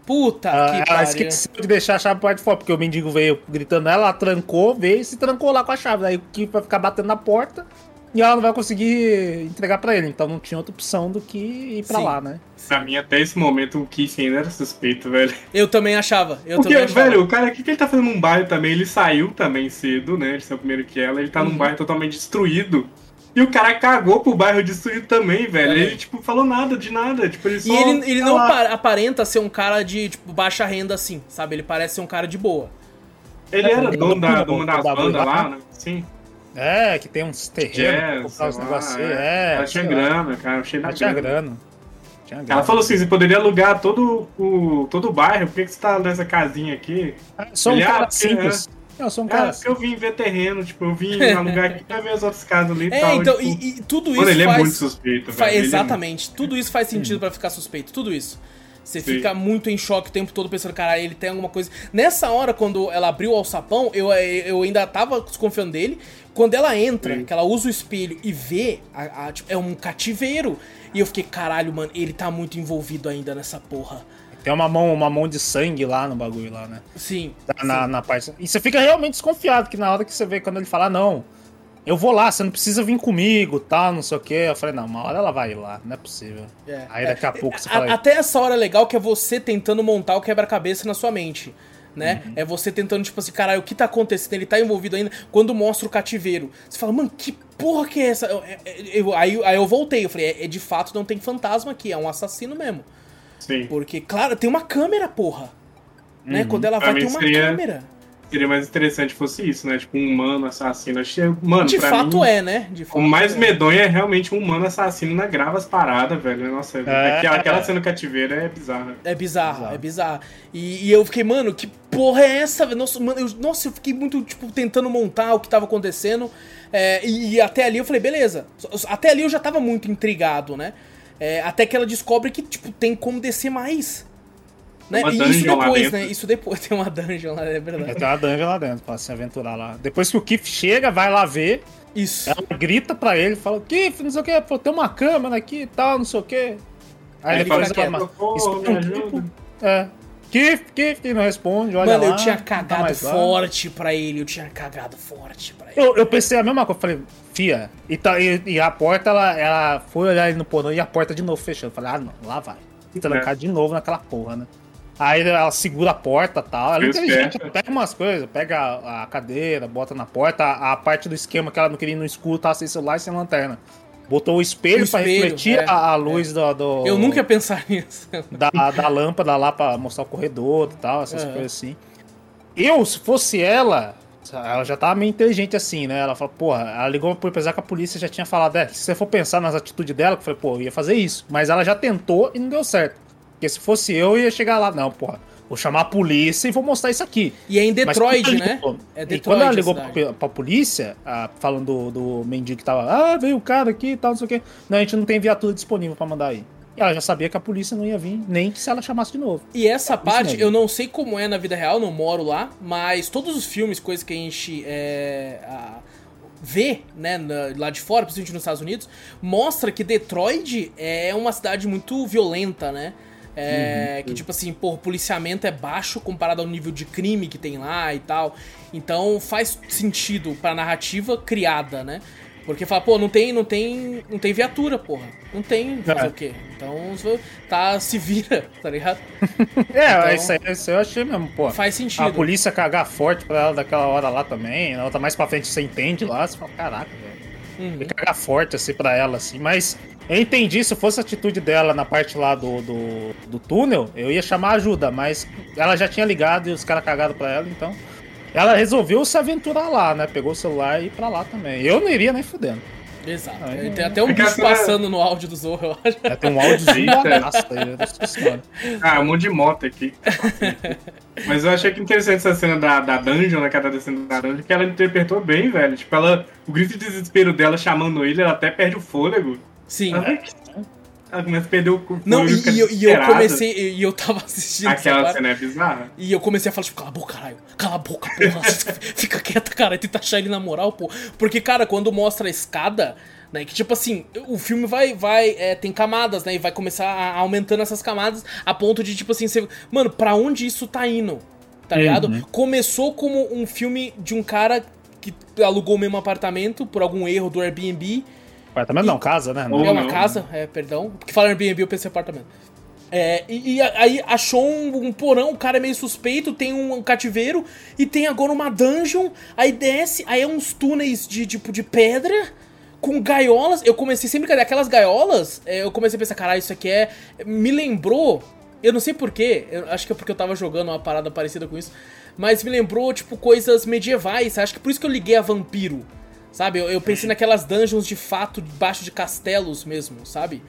Puta Ah, que ela pariu. esqueceu de deixar a chave por de fora, porque o mendigo veio gritando ela, ela trancou, veio e se trancou lá com a chave. Aí o Keith vai ficar batendo na porta e ela não vai conseguir entregar pra ele. Então não tinha outra opção do que ir pra Sim. lá, né? Pra mim, até esse momento, o Keith ainda era suspeito, velho. Eu também achava. Eu Porque, também achava. velho, o cara, o que, que ele tá fazendo num bairro também? Ele saiu também cedo, né? Ele saiu primeiro que ela, ele tá Uhum. num bairro totalmente destruído. E o cara cagou pro bairro destruído também, velho. É. Ele, tipo, falou nada de nada. Tipo, ele só. E ele, ele tá não aparenta ser um cara de tipo, baixa renda assim, sabe? Ele parece ser um cara de boa. Ele era Ele dono da, do de uma das bandas lá. né? Sim. É, que tem uns terrenos sei lá, negócios é. É, tinha grana, cara. Cheio da Ela tinha grana. grana. Tinha grana. Ela falou assim: você poderia alugar todo o, todo o bairro, por que, que você tá nessa casinha aqui? Ah, Sou um Ele, cara ah, simples. Eu sou um Cara, cara porque eu vim ver terreno, tipo, eu vim alugar aqui pra ver as outras casas ali e É, tal. então, tipo, e, e tudo isso Mano, ele faz. é muito suspeito, fa- velho. É exatamente. Tudo isso faz sentido pra ficar suspeito. Tudo isso. Você Sim. fica muito em choque o tempo todo pensando, caralho, ele tem alguma coisa. Nessa hora, quando ela abriu o alçapão, eu, eu ainda tava desconfiando dele. Quando ela entra, Sim. que ela usa o espelho e vê, a- a- tipo, é um cativeiro. E eu fiquei, caralho, mano, ele tá muito envolvido ainda nessa porra. Tem uma mão, uma mão de sangue lá no bagulho lá, né? Sim. Na, na parte. E você fica realmente desconfiado, que na hora que você vê quando ele fala, "Ah, não, eu vou lá, você não precisa vir comigo, tal, não sei o quê. Eu falei, não, uma hora ela vai lá, não é possível. É. Aí daqui a pouco você A- fala. até essa hora é legal que é você tentando montar o quebra-cabeça na sua mente. Né? Uhum. É você tentando, tipo assim, caralho, o que tá acontecendo? Ele tá envolvido ainda. Quando mostra o cativeiro, você fala, mano, que porra que é essa? Eu- eu- eu- aí, aí eu voltei, eu falei, é, é de fato não tem fantasma aqui, é um assassino mesmo. Sim. Porque, claro, tem uma câmera, porra. Né? Uhum. Quando ela Pra vai ter uma seria- câmera. Seria mais interessante se fosse isso, né? Tipo, um humano assassino. Mano, De fato mim, é, né? De fato O mais é. medonho é realmente um humano assassino na grava as paradas, velho. Nossa, É. aquela, aquela cena cativeira é bizarra. É bizarro, Bizarro. é bizarro. E, e eu fiquei, mano, que porra é essa? velho? Nossa, mano, eu, nossa, eu fiquei muito, tipo, tentando montar o que tava acontecendo. É, e, e até ali eu falei, beleza. Até ali eu já tava muito intrigado, né? É, até que ela descobre que, tipo, tem como descer mais. Né? Uma E isso depois, né? Isso depois tem uma dungeon lá, é verdade. Tem uma dungeon lá dentro pra se aventurar lá. Depois que o Keith chega, vai lá ver, Isso. ela grita pra ele, fala, Keith, não sei o que, pô, tem uma câmera aqui e tal, não sei o que. Aí Ele quieto. ma- Socorro, espera um me tempo, ajuda. É. Keith, e não responde, olha Mano, lá. eu tinha tá cagado mais lá. forte pra ele, eu tinha cagado forte pra ele. Eu, eu pensei a mesma coisa, falei, fia, e, tá, e, e a porta, ela, ela foi olhar ele no porão e a porta de novo fechando. Falei, ah, não, lá vai. E trancar É. de novo naquela porra, né? Aí ela segura a porta e tal. Ela é inteligente, pega umas coisas, pega a, a cadeira, bota na porta, a, a parte do esquema que ela não queria ir no escuro, tava sem celular e sem lanterna. Botou o espelho, O pra espelho, refletir é, a, a luz do, do- Eu nunca ia pensar nisso. da, da lâmpada lá pra mostrar o corredor e tal, essas Aham. coisas assim. Eu, se fosse ela, ela já tava meio inteligente assim, né? Ela falou, porra, ela ligou pro apesar que a polícia já tinha falado, é, se você for pensar nas atitudes dela, eu falei, pô, eu ia fazer isso. Mas ela já tentou e não deu certo. Porque se fosse eu, eu ia chegar lá, não, porra, vou chamar a polícia e vou mostrar isso aqui. E é em Detroit, né? ligou- É e Detroit. quando ela a ligou pra, pra polícia, ah, falando do, do mendigo que tava, ah, veio o cara aqui e tal, não sei o quê. Não, a gente não tem viatura disponível pra mandar aí. E ela já sabia que a polícia não ia vir, nem se ela chamasse de novo. E essa parte, eu não sei como é na vida real, não moro lá, mas todos os filmes, coisas que a gente é, a- vê, né, na- lá de fora, principalmente nos Estados Unidos, mostra que Detroit é uma cidade muito violenta, né? É, que tipo assim, pô, o policiamento é baixo comparado ao nível de crime que tem lá e tal. Então faz sentido pra narrativa criada, né? Porque fala, pô, não tem, não tem, não tem viatura, porra. Não tem fazer É. o quê? Então, tá, se vira, tá ligado? É, Então- isso, aí, isso aí eu achei mesmo, pô. Faz sentido. A polícia cagar forte pra ela daquela hora lá também. Na outra mais pra frente você entende lá, você fala, caraca, velho. Uhum. Ele cagar forte assim pra ela, assim. Mas eu entendi, se fosse a atitude dela na parte lá do, do, do túnel, eu ia chamar ajuda, mas ela já tinha ligado e os caras cagaram pra ela, então. Ela resolveu se aventurar lá, né? Pegou o celular e ir pra lá também. Eu não iria nem fudendo. Exato. Aí- tem até um Porque bicho essa- passando no áudio do Zorro, eu acho. É, tem um áudiozinho aí. Ah, um monte de moto aqui. Mas eu achei que interessante essa cena da, da dungeon, né? Que ela tá descendo da dungeon, que ela interpretou bem, velho. Tipo, ela. O grito de desespero dela chamando ele, ela até perde o fôlego. Sim. Ela, ela começa a perder o cu. Não, e, e eu, e eu comecei, e eu tava assistindo essa Aquela cena é bizarra. e eu comecei a falar, tipo, cala a boca, caralho, cala a boca, porra, fica quieta, cara, tenta achar ele na moral, pô. Porque, cara, quando mostra a escada, né, que tipo assim, o filme vai, vai, é, tem camadas, né, e vai começar a, aumentando essas camadas a ponto de, tipo assim, você, mano, pra onde isso tá indo? Tá ligado? Uhum. Começou como um filme de um cara que alugou o mesmo apartamento por algum erro do Airbnb, Apartamento não, casa, né? Ou é uma não. casa, é, perdão. Porque fala Airbnb, eu pensei apartamento. É, e, e aí achou um, um porão, o cara é meio suspeito, tem um, cativeiro e tem agora uma dungeon. Aí desce, aí é uns túneis de tipo de pedra com gaiolas. Eu comecei sempre cadê aquelas gaiolas. é, eu comecei a pensar, caralho, isso aqui é. Me lembrou. Eu não sei porquê, eu acho que é porque eu tava jogando uma parada parecida com isso. Mas me lembrou, tipo, coisas medievais. Acho que por isso que eu liguei a vampiro. Sabe? Eu, eu pensei naquelas dungeons de fato debaixo de castelos mesmo, sabe?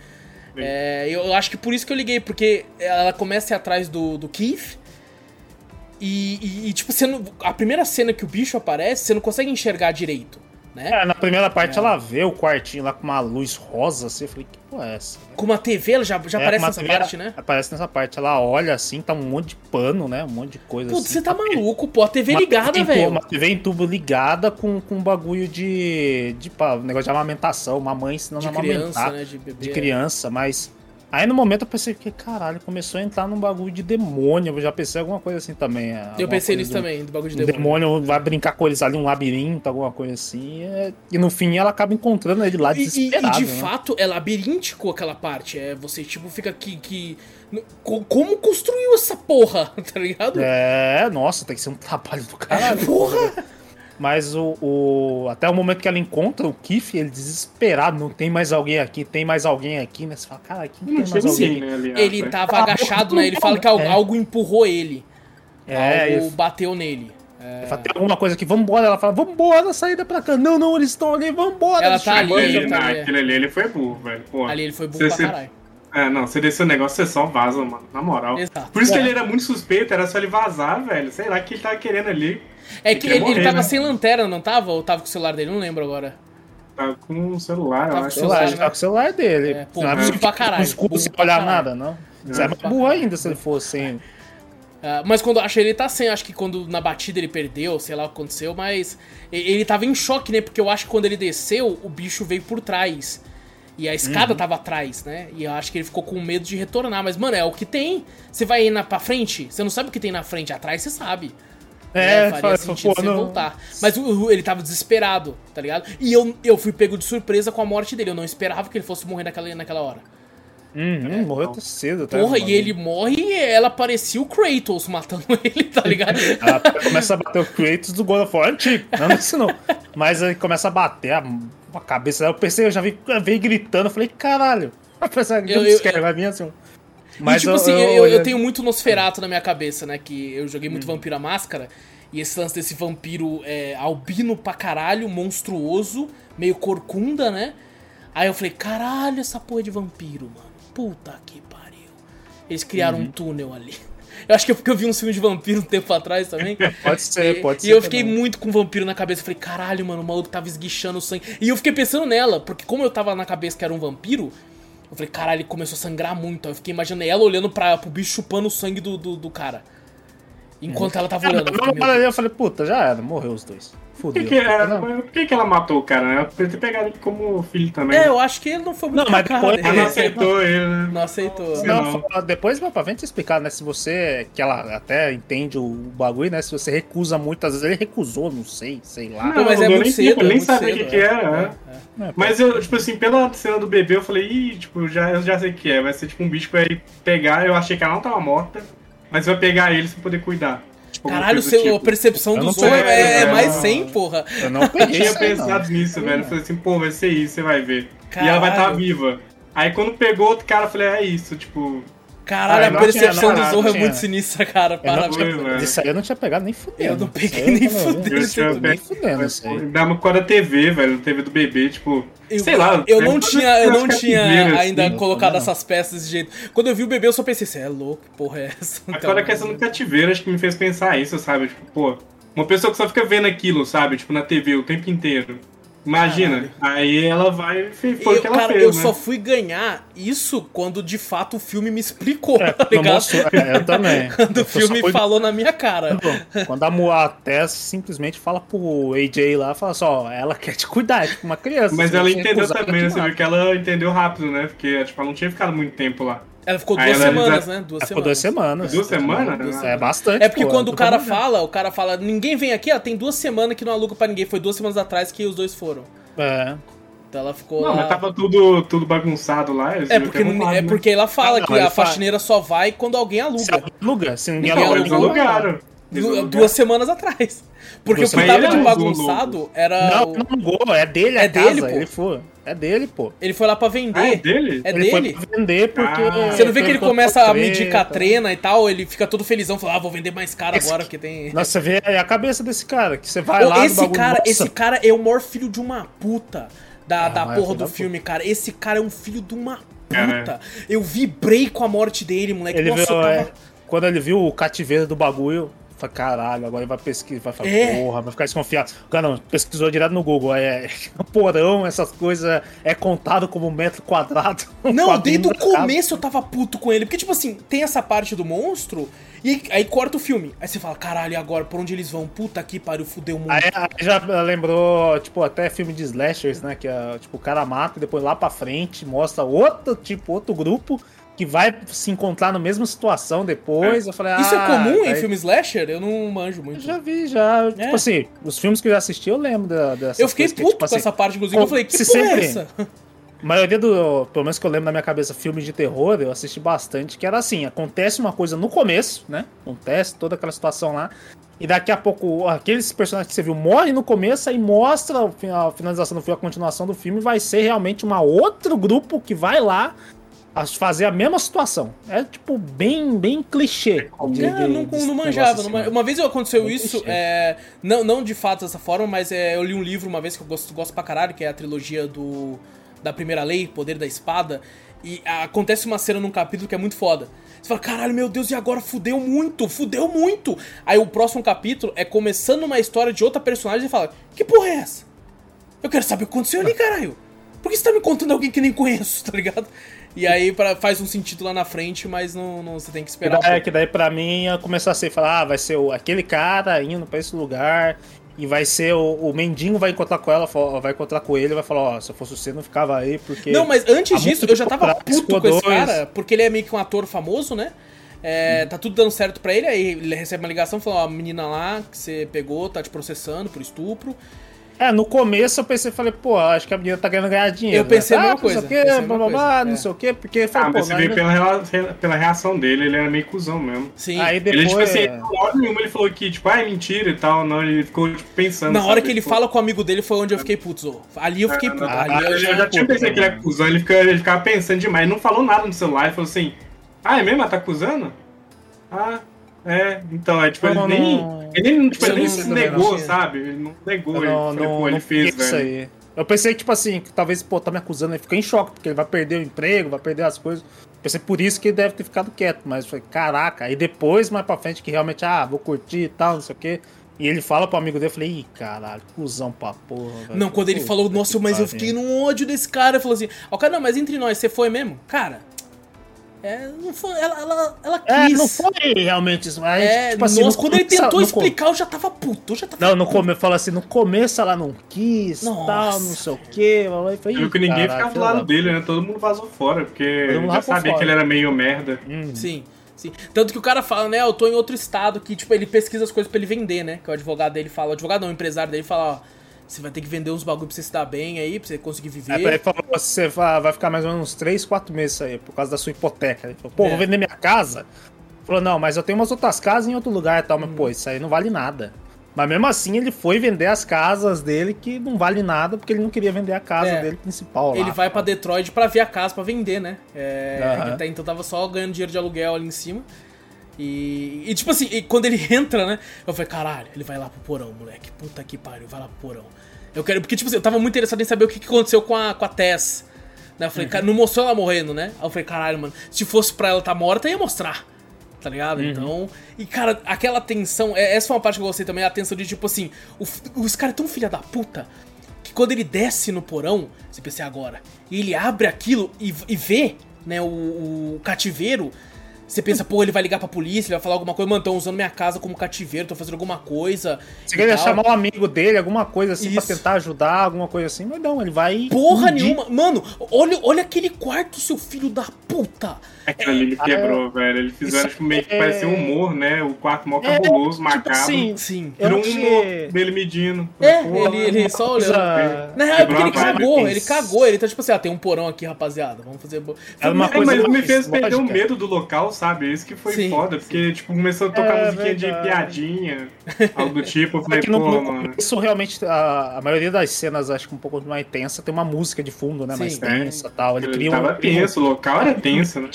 É, eu, eu acho que por isso que eu liguei, porque ela começa atrás do, do Keith. E, e, e, tipo, não- a primeira cena que o bicho aparece, você não consegue enxergar direito, né? É, na primeira parte ela vê o quartinho lá com uma luz rosa, assim, eu falei, que é essa? Com uma TV, ela já, já É, aparece nessa TV, parte, né? Aparece nessa parte, ela olha assim, tá um monte de pano, né? Um monte de coisa Putz, assim. você tá maluco, pô. A TV Uma ligada, velho. Uma TV em tubo ligada com, com um bagulho de. de pá, negócio de amamentação. Uma mãe ensinando De a amamentar. criança, né? De bebê. de criança, mas. Aí no momento eu pensei que, caralho, começou a entrar num bagulho de demônio. Eu já pensei em alguma coisa assim também. Eu pensei nisso do- também, do bagulho de Um demônio. demônio vai brincar com eles ali, um labirinto, alguma coisa assim. é- E no fim ela acaba encontrando ele lá E, e- e desesperado. de né? fato é labiríntico aquela parte. É, você, tipo, fica aqui. Que, co- como construiu essa porra, tá ligado? É, nossa, tem que ser um trabalho do caralho. Porra! Mas o, o- Até o momento que ela encontra o Kiff, ele desesperado, não tem mais alguém aqui, tem mais alguém aqui, né? Você fala, cara, quem tem Não mais alguém? assim, né, aliás, Ele né? tava agachado, né? Ele fala que algo, É. algo empurrou ele. É, algo ele- bateu nele. É, Ele fala, tem alguma coisa aqui, vambora. Ela fala, vambora, saída pra cá. Não, não, eles estão ali, vambora. Ela tá ali, Aquele ele ali, tá não, ali. aquele ali, ele foi burro, velho. Pô. Ali ele foi burro Você- pra você- caralho. É, não, você desceu o negócio, você só vaza, mano. Na moral. Exato. Por isso que É. ele era muito suspeito, era só ele vazar, velho. Sei lá o que ele tava querendo ali. É Ele que ele, ele morrer, tava né? sem lanterna, não tava? Ou tava com o celular dele? Não lembro agora. Tá com o celular, Tava eu acho. Celular, ele né? tá com o celular dele. É, pô, não é pra que caralho, escuro burro sem pra olhar nada, não. Você é mais burro ainda se ele fosse sem. Ah, mas quando eu achei ele tá sem, acho que quando na batida ele perdeu, sei lá o que aconteceu, mas ele tava em choque, né? Porque eu acho que quando ele desceu, o bicho veio por trás. E a escada Uhum. tava atrás, né? E eu acho que ele ficou com medo de retornar. Mas, mano, é o que tem. Você vai na, pra frente, você não sabe o que tem na frente. Atrás você sabe. É, né? faria fala, sentido pô, você não- voltar. Mas o- ele tava desesperado, tá ligado? E eu, eu fui pego de surpresa com a morte dele. Eu não esperava que ele fosse morrer naquela, naquela hora. Uhum, morreu tão cedo, tá? Porra, e ele morre e ela parecia o Kratos matando ele, tá ligado? Ela começa a bater o Kratos do God of War antigo. Não nesse não. Mas aí começa a bater a, a cabeça dela. Eu pensei, eu já vi, eu veio gritando. Eu falei, caralho. Eu pensei, Eu- eu, eu- vai vir assim. e tipo assim, eu, eu, tenho muito Nosferato na minha cabeça, né? Que eu joguei Hum. muito Vampiro à Máscara. E esse lance desse vampiro é, albino pra caralho, monstruoso, meio corcunda, né? Aí eu falei, caralho, essa porra de vampiro, mano. Puta que pariu. Eles criaram Uhum. um túnel ali. Eu acho que é porque eu vi um filme de vampiro um tempo atrás também. Pode ser, E- pode ser. E eu fiquei também. muito com vampiro na cabeça. Falei, caralho, mano, o maluco tava esguichando o sangue. E eu fiquei pensando nela, porque como eu tava na cabeça que era um vampiro, eu falei, caralho, ele começou a sangrar muito. Aí eu fiquei imaginando ela olhando pra, pro bicho chupando o sangue do, do, do cara. Enquanto ela tava olhando. Eu meu ali eu falei, puta, já era, morreu os dois. Por Fudeu. que, que, é, Não, por que, que ela matou o cara, né? Podia ter pegado ele como filho também. É, eu acho que ele não foi muito Não, mas depois- cara Ela não aceitou ele, né? Não aceitou. Não, não. depois vai pra frente explicar, né? Se você. Que ela até entende o bagulho, né? Se você recusa muito, às vezes ele recusou, não sei, sei lá. Pô, mas não é muito nem cedo, é ele nem muito sabia o que, que é. era. é. É, Mas eu, tipo assim, pela cena do bebê, eu falei, ih, tipo, já, eu já sei o que é. Vai ser tipo um bicho pra ele pegar. Eu achei que ela não tava morta, mas vai pegar ele pra poder cuidar. Tipo, Caralho, seu, do a tipo. percepção Eu do Zorro sei, é, é mais não. 100, porra. Eu não Eu peguei tinha aí, não. pensado nisso, velho. Eu falei assim, pô, vai ser isso, você vai ver. E ela vai estar Caralho. viva. Aí quando pegou outro cara, eu falei, é isso, tipo. Caralho, Ah, a percepção tinha, do Zorro é muito sinistra, cara. Eu não Parabéns. Isso aí eu não tinha pegado nem fudendo. Eu não peguei Isso aí nem eu não- fudendo. Eu tinha Nem fudendo isso aí. Dá uma cor da TV, velho, TV do bebê, tipo. Eu, sei lá. eu é não tinha, eu não é tinha primeiro, ainda assim. colocado não. essas peças desse jeito. Quando eu vi o bebê, eu só pensei, você é louco, que porra é essa? Então, Agora a questão do cativeiro acho que me fez pensar isso, sabe? Tipo, pô, uma pessoa que só fica vendo aquilo, sabe? Tipo, na TV o tempo inteiro. Imagina. Aí ela vai. Foi Eu, o que ela cara, fez. eu né? só fui ganhar isso quando de fato o filme me explicou, É, tá ligado? mostrou- é, eu também. Quando Eu o filme fui- falou na minha cara. Quando a, Tess simplesmente fala pro AJ lá, fala só, ela quer te cuidar, é tipo uma criança. Mas ela entendeu também, né? Você viu que ela entendeu rápido, né? Porque tipo, ela não tinha ficado muito tempo lá. Ela ficou duas ela semanas, já- né? Duas Ficou duas semanas. semanas. Duas semanas? Duas É bastante. É porque pô, quando o cara fala, o cara fala, ninguém vem aqui, ó, tem duas semanas que não aluga pra ninguém. Foi duas semanas atrás que os dois foram. É. Então ela ficou Não, lá. mas tava tudo, tudo bagunçado lá. É porque, é né? porque ela fala Ah, não, que a fala- faxineira só vai quando alguém Se aluga. aluga, se ninguém Não, aluga, eles alugaram. Du- duas semanas atrás. Porque Duas o que semanas. tava de é bagunçado era. Não, o- não alugou, é dele a É dele, casa, pô. ele foi. É dele, pô. Ele foi lá pra Ah, é vender. dele? É ele dele. foi pra vender porque... Ah. Você não vê que ele começa a medir com a trena e tal, ele fica todo felizão, fala, ah, vou vender mais caro Esse- agora, porque tem. Nossa, você vê a cabeça desse cara, que você vai Ô, lá esse bagulho, cara, nossa, esse cara é o maior filho de uma puta da, É, da porra do filme, cara. Esse cara é um filho de uma É, puta. Eu vibrei com a morte dele, moleque. Ele Nossa, viu, é, quando ele viu o cativeiro do bagulho, falei, caralho, agora ele vai pesquisar, vai falar, É. porra, vai ficar desconfiado. O cara não, pesquisou direto no Google, é, porão, essas coisas, é contado como metro quadrado. Não, quadrinho desde o começo eu tava puto com ele. Porque, tipo assim, tem essa parte do monstro, e aí, aí corta o filme. Aí você fala, caralho, e agora? Por onde eles vão? Puta que pariu, fudeu muito. Aí, aí já lembrou, tipo, até filme de slashers, né? Que é, tipo, o cara mata e depois lá pra frente mostra outro, tipo, outro grupo que vai se encontrar na mesma situação depois. Eu falei, Isso é ah, comum em filme slasher? Eu não manjo muito. Já vi, já. É. Tipo assim, os filmes que eu já assisti, eu lembro da, dessas Eu fiquei coisas que, puto tipo com assim, essa parte, inclusive. Eu como falei, que se é sempre- essa? A maioria do, pelo menos que eu lembro na minha cabeça, filmes de terror, eu assisti bastante, que era assim, acontece uma coisa no começo, né? Acontece toda aquela situação lá. E daqui a pouco, aqueles personagens que você viu morrem no começo, aí mostra a finalização do filme, a continuação do filme, vai ser realmente um outro grupo que vai lá a fazer a mesma situação. É tipo bem, bem clichê. de- É, de- não, desse não manjava. assim, né? Uma vez aconteceu isso, é, não, não de fato dessa forma, mas é, eu li um livro uma vez que eu gosto, gosto pra caralho, que é a trilogia do da Primeira Lei, Poder da Espada, e acontece uma cena num capítulo que é muito foda. Você fala, caralho, meu Deus, e agora fudeu muito, fudeu muito. Aí o próximo capítulo é começando uma história de outra personagem e fala, que porra é essa? Eu quero saber o que aconteceu ali, caralho. Por que você tá me contando alguém que nem conheço, tá ligado? E aí pra, faz um sentido lá na frente, mas não, não- você tem que esperar. um pouco. que daí pra mim ia começar a ser, falar, ah, vai ser o, aquele cara indo pra esse lugar e vai ser o, o mendigo vai encontrar com ela, fala- vai encontrar com ele vai falar, ó, se eu fosse você não ficava aí porque... Não, mas antes disso, eu já tava puto com esse cara, porque ele é meio que um ator famoso, né? É, Tá tudo dando certo pra ele, aí ele recebe uma ligação falando, ó, a menina lá que você pegou tá te processando por estupro. É, no começo eu pensei, falei, pô, acho que a menina tá querendo ganhar dinheiro. Eu pensei a né? mesma Ah, coisa, Não sei o pensei quê, blá, blá, blá, não é. sei o quê, porque Ah, falei, mas pô, você vê né? pela, pela reação dele, ele era meio cuzão mesmo. Sim. Aí Ele, depois... tipo assim, na hora nenhuma ele falou que, tipo, ah, é mentira e tal. Não, ele ficou, tipo, pensando. Na hora que ele Tipo, fala com o amigo dele foi onde eu fiquei puto. Zô. Ali eu fiquei puto. Ah, Ali eu já... já, tinha puto pensado que ele era cuzão, ele, fica, ele ficava pensando demais. Ele não falou nada no celular, ele falou assim: Ah, é mesmo? Ela tá acusando? Ah, é. Então, é tipo, Não, ele nem. não- Ele nem, tipo, ele nem se negou, não- sabe? Ele não negou. Ele, não, falei, não, pô, ele fez, peguei isso velho. aí. Eu pensei tipo assim, que talvez, pô, tá me acusando, ele fica em choque, porque ele vai perder o emprego, vai perder as coisas. Pensei por isso que ele deve ter ficado quieto, mas foi caraca. Aí depois, mais pra frente, que realmente, ah, vou curtir e tal, não sei o quê. E ele fala pro amigo dele, eu falei, ih, caralho, cuzão pra porra, velho. Não, quando ele falou, nossa, mas eu fiquei num ódio desse cara. Ele falou assim, ó, cara, não, mas entre nós, você foi mesmo? Cara, é, não foi, ela, ela, ela quis. É, não foi realmente isso, mas, É, tipo assim, nossa, no quando ele tentou explicar, eu já tava puto, eu já tava Não, no começo, fala assim, no começo ela não quis, Nossa. tal, não sei o quê. Você viu que ninguém "Caralho, ficava do lado dele, né? Todo mundo vazou fora, porque já sabia fora. que ele era meio merda. Hum. Sim, sim. Tanto que o cara fala, né, eu tô em outro estado, que, tipo, ele pesquisa as coisas pra ele vender, né? Que o advogado dele fala, o advogado não, o empresário dele fala, ó, você vai ter que vender uns bagulho pra você se dar bem aí, pra você conseguir viver. Aí ele falou, você vai ficar mais ou menos uns 3, 4 meses aí, por causa da sua hipoteca. Ele falou, pô, É. vou vender minha casa. Ele falou, não, mas eu tenho umas outras casas em outro lugar e tal, Uhum. mas pô, isso aí não vale nada. Mas mesmo assim ele foi vender as casas dele que não vale nada, porque ele não queria vender a casa É. dele principal lá. Ele vai pra Detroit pra ver a casa pra vender, né? É, até então tava só ganhando dinheiro de aluguel ali em cima. E, e, tipo assim, e quando ele entra, né? Eu falei, caralho, ele vai lá pro porão, moleque. Puta que pariu, vai lá pro porão. Eu quero. Porque, tipo assim, eu tava muito interessado em saber o que, que aconteceu com a, com a Tess. Né? Eu falei, cara, não mostrou ela morrendo, né? Aí eu falei, caralho, mano, se fosse pra ela estar tá morta, ia mostrar. Tá ligado? Então. E, cara, aquela tensão. é- Essa foi uma parte que eu gostei também, a tensão de, tipo assim, o os caras tão filha da puta. que quando ele desce no porão, você pensa "É agora, e ele abre aquilo e, e vê, né, o, o cativeiro, você pensa, pô, ele vai ligar pra polícia, ele vai falar alguma coisa, mano, tão usando minha casa como cativeiro, tô fazendo alguma coisa. Você queria tal." chamar um amigo dele, alguma coisa assim, Isso. pra tentar ajudar, alguma coisa assim, mas não, ele vai. Porra impedir. nenhuma. Mano, olha, olha aquele quarto, seu filho da puta. Aquilo ali me quebrou, velho. Eles fizeram tipo, meio que é- parecer um humor, né? O quarto mó É, cabuloso, tipo macabro. assim, Sim. Não um humor dele medindo. É, Porra, ele, ele só olhando. Na real, é porque ele cagou, ele cagou, ele tá tipo assim, ah, tem um porão aqui, rapaziada, vamos fazer... bo- Era uma É, coisa mas me fez perder o medo do local, sabe? Isso que foi Sim, foda, porque, tipo, começou a tocar É, musiquinha de verdade. piadinha, algo do tipo. Eu falei, É que no, pô, no mano. começo, realmente, a, a maioria das cenas, acho que um pouco mais tensa, tem uma música de fundo, né? Mais Sim. tensa e tal. Ele Ele cria tava um. tenso, o local era tenso, né?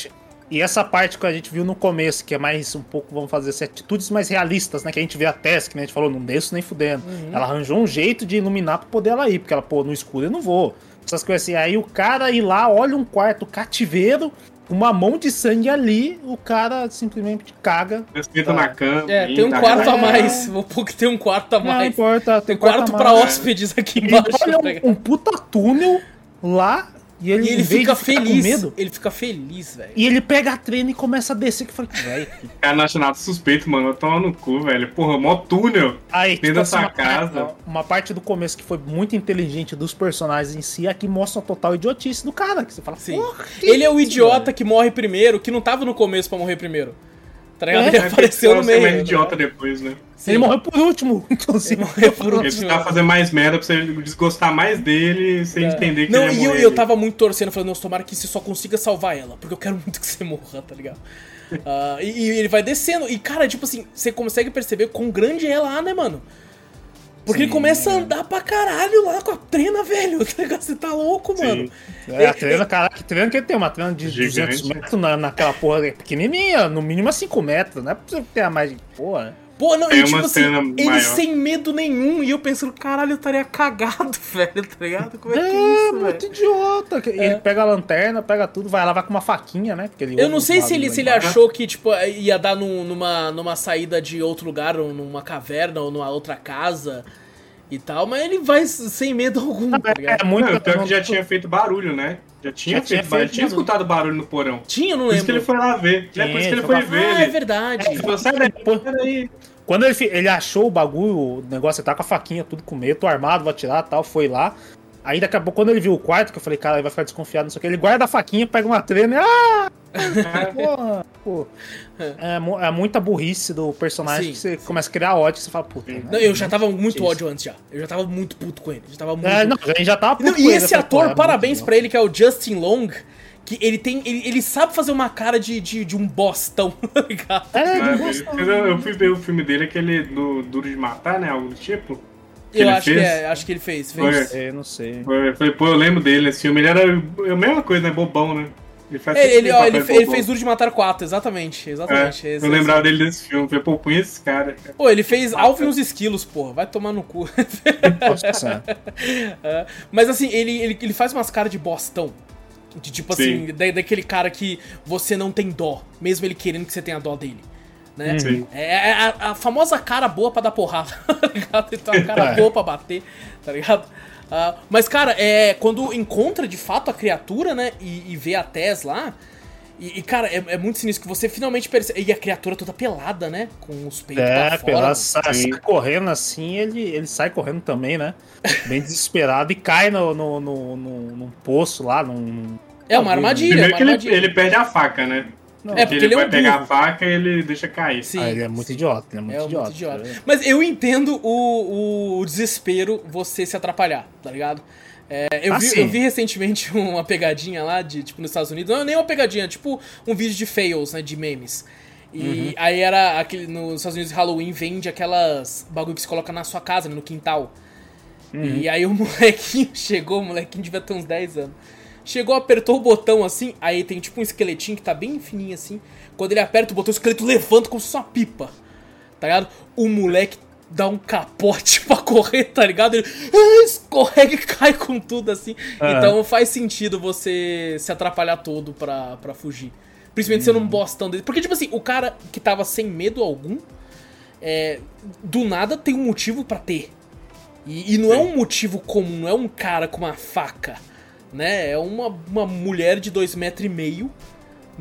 E essa parte que a gente viu no começo, que é mais um pouco, vamos fazer assim, atitudes mais realistas, né? Que a gente vê a Tess, que né, a gente falou, não desço nem fudendo. Ela arranjou um jeito de iluminar pra poder ela ir, porque ela, pô, no escuro eu não vou. Essas coisas assim. Aí o cara ir lá, olha um quarto cativeiro, uma mão de sangue ali, o cara simplesmente caga. Respeita na cama. É, tem um quarto a mais, vou pôr que tem um quarto a Não mais. importa, Tem quarto a pra mais. hóspedes aqui embaixo. olha tá um, um puta túnel lá e ele, E ele fica feliz. medo, Ele fica feliz, velho. e ele pega a trena e começa a descer. Que eu falei, velho. Cara, não acho nada suspeito, mano. Eu tomo no cu, velho. Porra, mó túnel. Aí, Dentro da assim, sua uma, casa. uma parte do começo que foi muito inteligente dos personagens em si, aqui mostra a total idiotice do cara. Que você fala, Sim. porra, Ele é o idiota velho? que morre primeiro, que não tava no começo pra morrer primeiro. Tá ligado? É, ele É, apareceu no é meio. mais idiota depois, né? Sim. Ele morreu por último. Inclusive. Ele morreu por Ele último. precisava fazer mais merda pra você desgostar mais dele sem entender que Não, ele e ia eu, morrer. eu tava muito torcendo, falando, nossa, tomara que você só consiga salvar ela, porque eu quero muito que você morra, tá ligado? Ah, e, e ele vai descendo, e cara, tipo assim, você consegue perceber quão grande é lá, né, mano? Porque ele Sim, começa a é. andar pra caralho lá com a trena, velho? Você tá louco, Sim. mano. É, a trena, cara, que trena que ele tem? Uma trena de Gigante. 200 metros na, naquela porra pequenininha, no mínimo a 5 metros, não é pra você ter a mais de porra. Pô, não, Tem e tipo uma assim, cena ele maior. sem medo nenhum, e eu pensando, caralho, eu estaria cagado, velho, tá ligado? Como é que é É, isso, muito velho? idiota. que Ele pega a lanterna, pega tudo, vai lá, vai com uma faquinha, né? Porque ele Eu não sei se ele, se ele achou que, tipo, ia dar num- numa, numa saída de outro lugar, ou numa caverna, ou numa outra casa e tal, mas ele vai sem medo algum, tá ligado? É muito Não, pior que já tinha feito barulho, né? Já tinha Já feito tinha barulho. feito tinha escutado barulho no porão. Tinha, eu não Por isso que lembro. ele foi lá ver. é por isso que ele foi ver. Ah, é ele. verdade. Ele falou, sai daí, sai daí. Quando ele, ele achou o bagulho, o negócio, ele tá com a faquinha, tudo com medo, tô armado, vou atirar tal, foi lá. Aí daqui a pouco, quando ele viu o quarto, que eu falei, cara, ele vai ficar desconfiado, não sei o que, ele guarda a faquinha, pega uma trena e. Ah! Porra, pô. É, é muita burrice do personagem Sim, que você começa a criar ódio e você fala, puta. né? Não, eu já tava muito Isso. ódio antes já. Eu já tava muito puto com ele. Já tava muito. É, não, a gente já tava Não, puto e com ele, esse eu falei, ator, é parabéns pra ele, que é o Justin Long, que ele tem. Ele, ele sabe fazer uma cara de, de, de um bostão, tá ligado? É, Eu, eu fui ver o filme dele, aquele do Duro de Matar, né? Algo do tipo. Eu ele acho que fez? é, acho que ele fez. Foi. fez. É, não sei. Eu falei, pô, eu lembro dele nesse filme. Ele era é a mesma coisa, né? Bobão, né? Ele faz Ele, ele, ó, ele, fez Duro de Matar 4, exatamente. Exatamente. É, esse- eu lembrava dele desse filme. Eu falei, pô, conheço esse cara. Pô, ele fez Alvin e os Esquilos, porra. Vai tomar no cu. Nossa, É, Mas assim, ele, ele, ele faz umas caras de bostão. De tipo assim, Sim. da, daquele cara que você não tem dó, mesmo ele querendo que você tenha dó dele. Né? Sim. É, é a, a famosa cara boa pra dar porrada, tá ligado? Ele tem uma cara É. boa pra bater, tá ligado? Ah, mas, cara, é, quando encontra de fato a criatura, né? E, e vê a Tess lá. E, e, cara, é, é muito sinistro que você finalmente percebe. E a criatura toda pelada, né? Com os peitos É, pra fora. pela, sai, sai correndo assim, ele, ele sai correndo também, né? Bem desesperado e cai no, no, no, no- num poço lá, num. É uma armadilha, é Primeiro uma que ele, armadilha. ele perde a faca, né? Não, É, Porque ele, ele é vai um pegar burro. a faca e ele deixa cair. Sim. ah, ele é muito idiota, ele é muito É idiota. muito idiota. Mas eu entendo o, o desespero você se atrapalhar, tá ligado? É, eu, vi, sim. eu vi recentemente uma pegadinha lá, de, tipo, nos Estados Unidos. Não nem uma pegadinha, tipo um vídeo de fails, né? De memes. E Uhum. aí era aquele. Nos Estados Unidos, Halloween vende aquelas bagulho que se coloca na sua casa, né, no quintal. Uhum. E aí o molequinho chegou, o molequinho devia ter uns 10 anos. Chegou, apertou o botão assim, aí tem tipo um esqueletinho que tá bem fininho assim. Quando ele aperta o botão, o esqueleto levanta como se fosse uma pipa. Tá ligado? O moleque dá um capote pra correr, tá ligado? Ele ah, escorrega e cai com tudo assim. Ah. Então faz sentido você se atrapalhar todo pra, pra fugir. Principalmente sendo um bostão dele. Porque, tipo assim, o cara que tava sem medo algum, é, do nada tem um motivo pra ter. E, e não é um motivo comum, não é um cara com uma faca, né? É uma, uma mulher de dois metros e meio,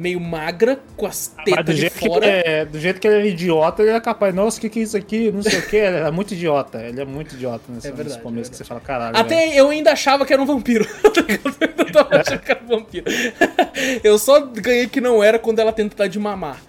meio magra, com as Mas tetas do de jeito, que, fora. é, do jeito que ele é idiota, ele é capaz. Nossa, o que, que é isso aqui? Não sei o que. Ele é muito idiota. Ele é muito idiota nesse, É verdade, nesse começo é que você fala, caralho. velho. Até eu ainda achava que era um vampiro. eu tava achando que era um vampiro. Eu só ganhei que não era quando ela tenta dar de mamar.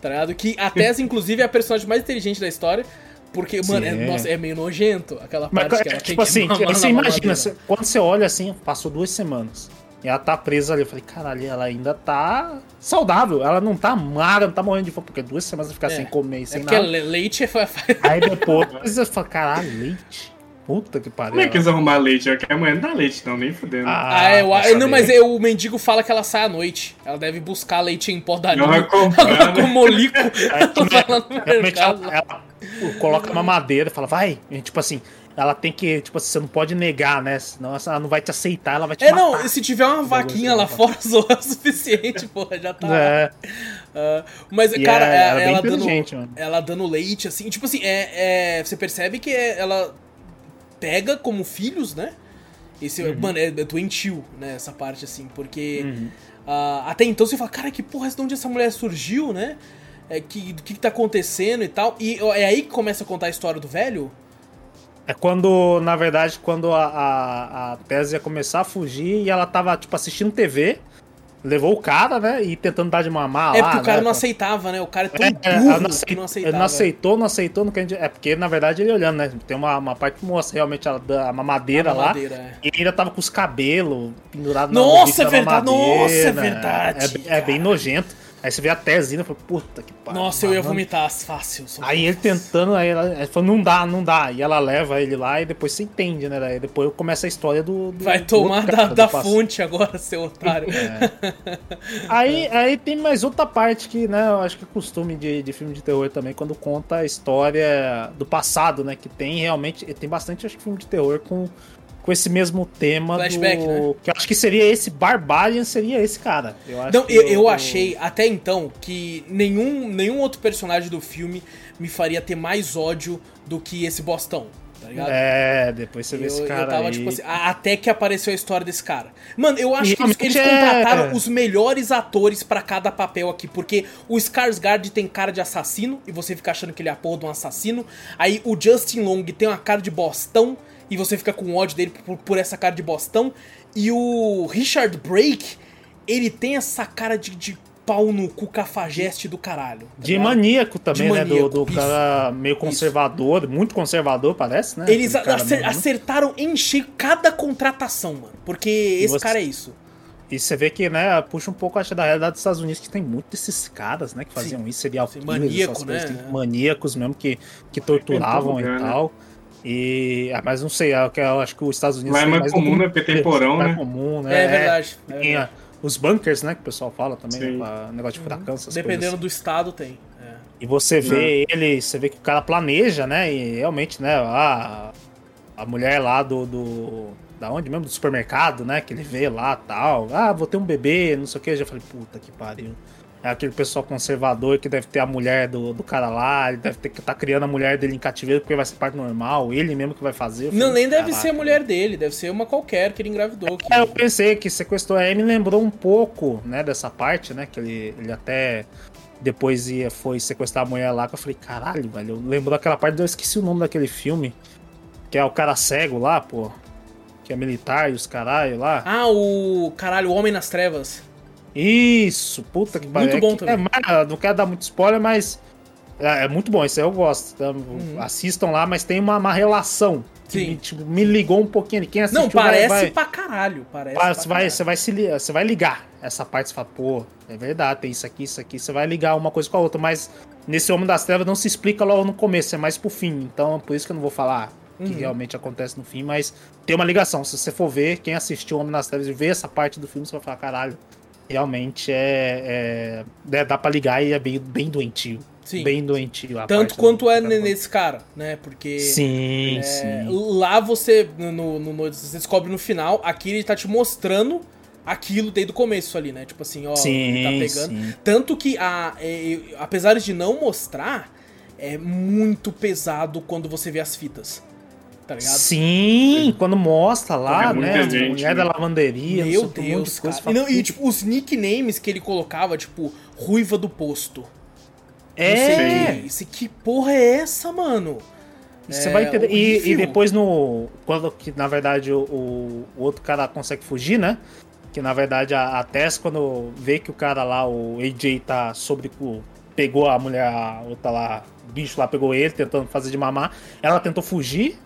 Tá ligado? Que a Tess, inclusive, é a personagem mais inteligente da história. Porque, mano, é, Sim. nossa, é meio nojento aquela Mas, parte que é, ela tem tipo que assim, você na imagina, você- quando você olha assim, passou duas semanas. E ela tá presa ali. Eu falei, caralho, ela ainda tá saudável. Ela não tá magra, não tá morrendo de fome. Porque duas semanas ficar É. sem comer e É sem porque nada. le- leite é. Aí depois eu falo, caralho, leite. Puta que pariu. Como é que eles arrumaram leite? É a mulher não dá leite, não, nem fudendo. Ah, eu, vai eu- não, mas é, o mendigo fala que ela sai à noite. Ela deve buscar leite em pó da Ela vai linha. comprar, Ela com né? molico. É, Ela ela, ela coloca uma madeira e fala, vai. E, tipo assim, ela tem que. Tipo assim, você não pode negar, né? Senão ela não vai te aceitar, ela vai te É, matar. não, se tiver uma vaquinha lá fora, zoa o suficiente, porra, já tá. É, Ah, mas, E cara, é- é- ela é ela, dando, mano. ela dando leite, assim, tipo assim, é, é- você percebe que é- ela pega como filhos, né? Esse, Uhum. Mano, é, é doentio, né? Essa parte, assim, porque ah, até então você fala, cara, que porra, de onde essa mulher surgiu, né? É, que, do que, que tá acontecendo e tal. E é aí que começa a contar a história do velho? É quando, na verdade, quando a, a, a Tess ia começar a fugir e ela tava, tipo, assistindo TV, levou o cara, né? E tentando dar de mamar é lá. porque o cara né, não aceitava, né? O cara é tão É, burro ela não, que aceitou, não ele aceitava. não aceitou, não aceitou, não quer- É porque, na verdade, ele olhando, né? Tem uma, uma parte que mostra realmente a, a mamadeira A lá. mamadeira, é. E ele ainda tava com os cabelos pendurados na Nossa, ombro é da verdade, mamadeira. nossa, é verdade, É, é bem nojento. Aí você vê a Tesina e fala, puta que pariu. Nossa, eu ia mano. vomitar fácil. Aí ele tentando, aí ela, ela falou, não dá, não dá. E ela leva ele lá e depois você entende, né? Daí depois começa a história do. do Vai do tomar outro da, cara, da do fonte agora, seu otário. Aí, aí tem mais outra parte que, né, eu acho que é costume de, de filme de terror também, quando conta a história do passado, né? Que tem realmente. Tem bastante, acho que, filme de terror com, com esse mesmo tema Flashback, do. né? Que eu acho que seria esse Barbarian, seria esse cara. Eu acho Não, eu, eu o- achei até então que nenhum, nenhum outro personagem do filme me faria ter mais ódio do que esse bostão, tá ligado? É, depois você vê Eu, esse eu cara. tava aí. tipo assim, até que apareceu a história desse cara. Mano, eu acho E que eles, eles é- contrataram os melhores atores pra cada papel aqui, porque o Skarsgård tem cara de assassino e você fica achando que ele é a porra de um assassino. Aí o Justin Long tem uma cara de bostão e você fica com ódio dele por, por essa cara de bostão. E o Richard Brake, ele tem essa cara de, de pau no cu cafajeste do caralho. tá De ligado? maníaco também, De né? maníaco, do, do isso. cara meio conservador, muito conservador, parece, né? Eles acer- acertaram em cheio cada contratação, mano. Porque esse você- cara é isso. E você vê que, né, puxa um pouco, acho, da realidade dos Estados Unidos, que tem muito desses caras, né, que faziam isso, serial Sim, maníaco, essas coisas, né? tem maníacos mesmo que, que torturavam Em todo e lugar, né? E, ah, mas não sei, é o que eu acho que os Estados Unidos Lá é tem mais comum, né, porque tem porão, mais né? comum, né? É, verdade. é Tem verdade. a- os bunkers, né, que o pessoal fala também, Sim. né, pra negócio de furacão, essas Dependendo coisas. do estado, tem. É. E você vê ele, você vê que o cara planeja, né? E realmente, né? A, a mulher lá do, do. Da onde mesmo? Do supermercado, né? Que ele vê lá tal. Ah, vou ter um bebê, não sei o que. Eu já falei, puta que pariu. É aquele pessoal conservador que deve ter a mulher do, do cara lá, ele deve ter que tá criando a mulher dele em cativeiro porque vai ser parte normal, ele mesmo que vai fazer. Não, nem deve "Caraca, ser a mulher dele, deve ser uma qualquer que ele engravidou. Que... é, eu pensei que sequestrou a Amy lembrou um pouco, né, dessa parte, né, que ele, ele até depois ia, foi sequestrar a mulher lá, que eu falei, caralho, velho, lembrou aquela parte, eu esqueci o nome daquele filme, que é o cara cego lá, pô, que é militar e os caralho lá. Ah, o. Caralho, o Homem nas Trevas. Isso, puta que Muito pariu. bom É que- também. é não quero dar muito spoiler, mas é, é muito bom, isso aí eu gosto. Uhum. Assistam lá, mas tem uma, uma relação. Sim. Me, tipo, me ligou um pouquinho. Quem assistiu Não, vai- parece vai- pra caralho. Parece. Pra Você vai, caralho. você, vai se, você vai ligar essa parte, você fala, pô, é verdade, tem isso aqui, isso aqui, você vai ligar uma coisa com a outra, mas nesse Homem das Trevas não se explica logo no começo, é mais pro fim, então por isso que eu não vou falar o que Uhum. realmente acontece no fim, mas tem uma ligação, se você for ver, quem assistiu Homem das Trevas e ver essa parte do filme, você vai falar, caralho, realmente é, é, é- dá pra ligar e é bem, bem doentio, Sim. bem doentio. Tanto quanto do- é nesse cara, né? Porque. Sim, É, sim. lá você, no, no- no- você descobre no final, aqui ele tá te mostrando aquilo desde o começo ali, né? Tipo assim, ó, Sim, ele tá pegando. sim. Tanto que, a, é, apesar de não mostrar, é muito pesado quando você vê as fitas. Tá ligado? Sim, quando mostra lá, Muita né? gente, a mulher né? da lavanderia, Meu não sei Deus, de coisa, cara. E, não- e, tipo, os nicknames que ele colocava, tipo, Ruiva do Posto. É, sei que, porra é essa, mano? Você É vai entender. E, e depois no. Quando que, na verdade, o, o- o outro cara consegue fugir, né? Que na verdade a, a Tess, quando vê que o cara lá, o AJ, tá sobre. o- pegou a mulher, a outra lá, o bicho lá pegou ele, tentando fazer de mamar. Ela tentou fugir.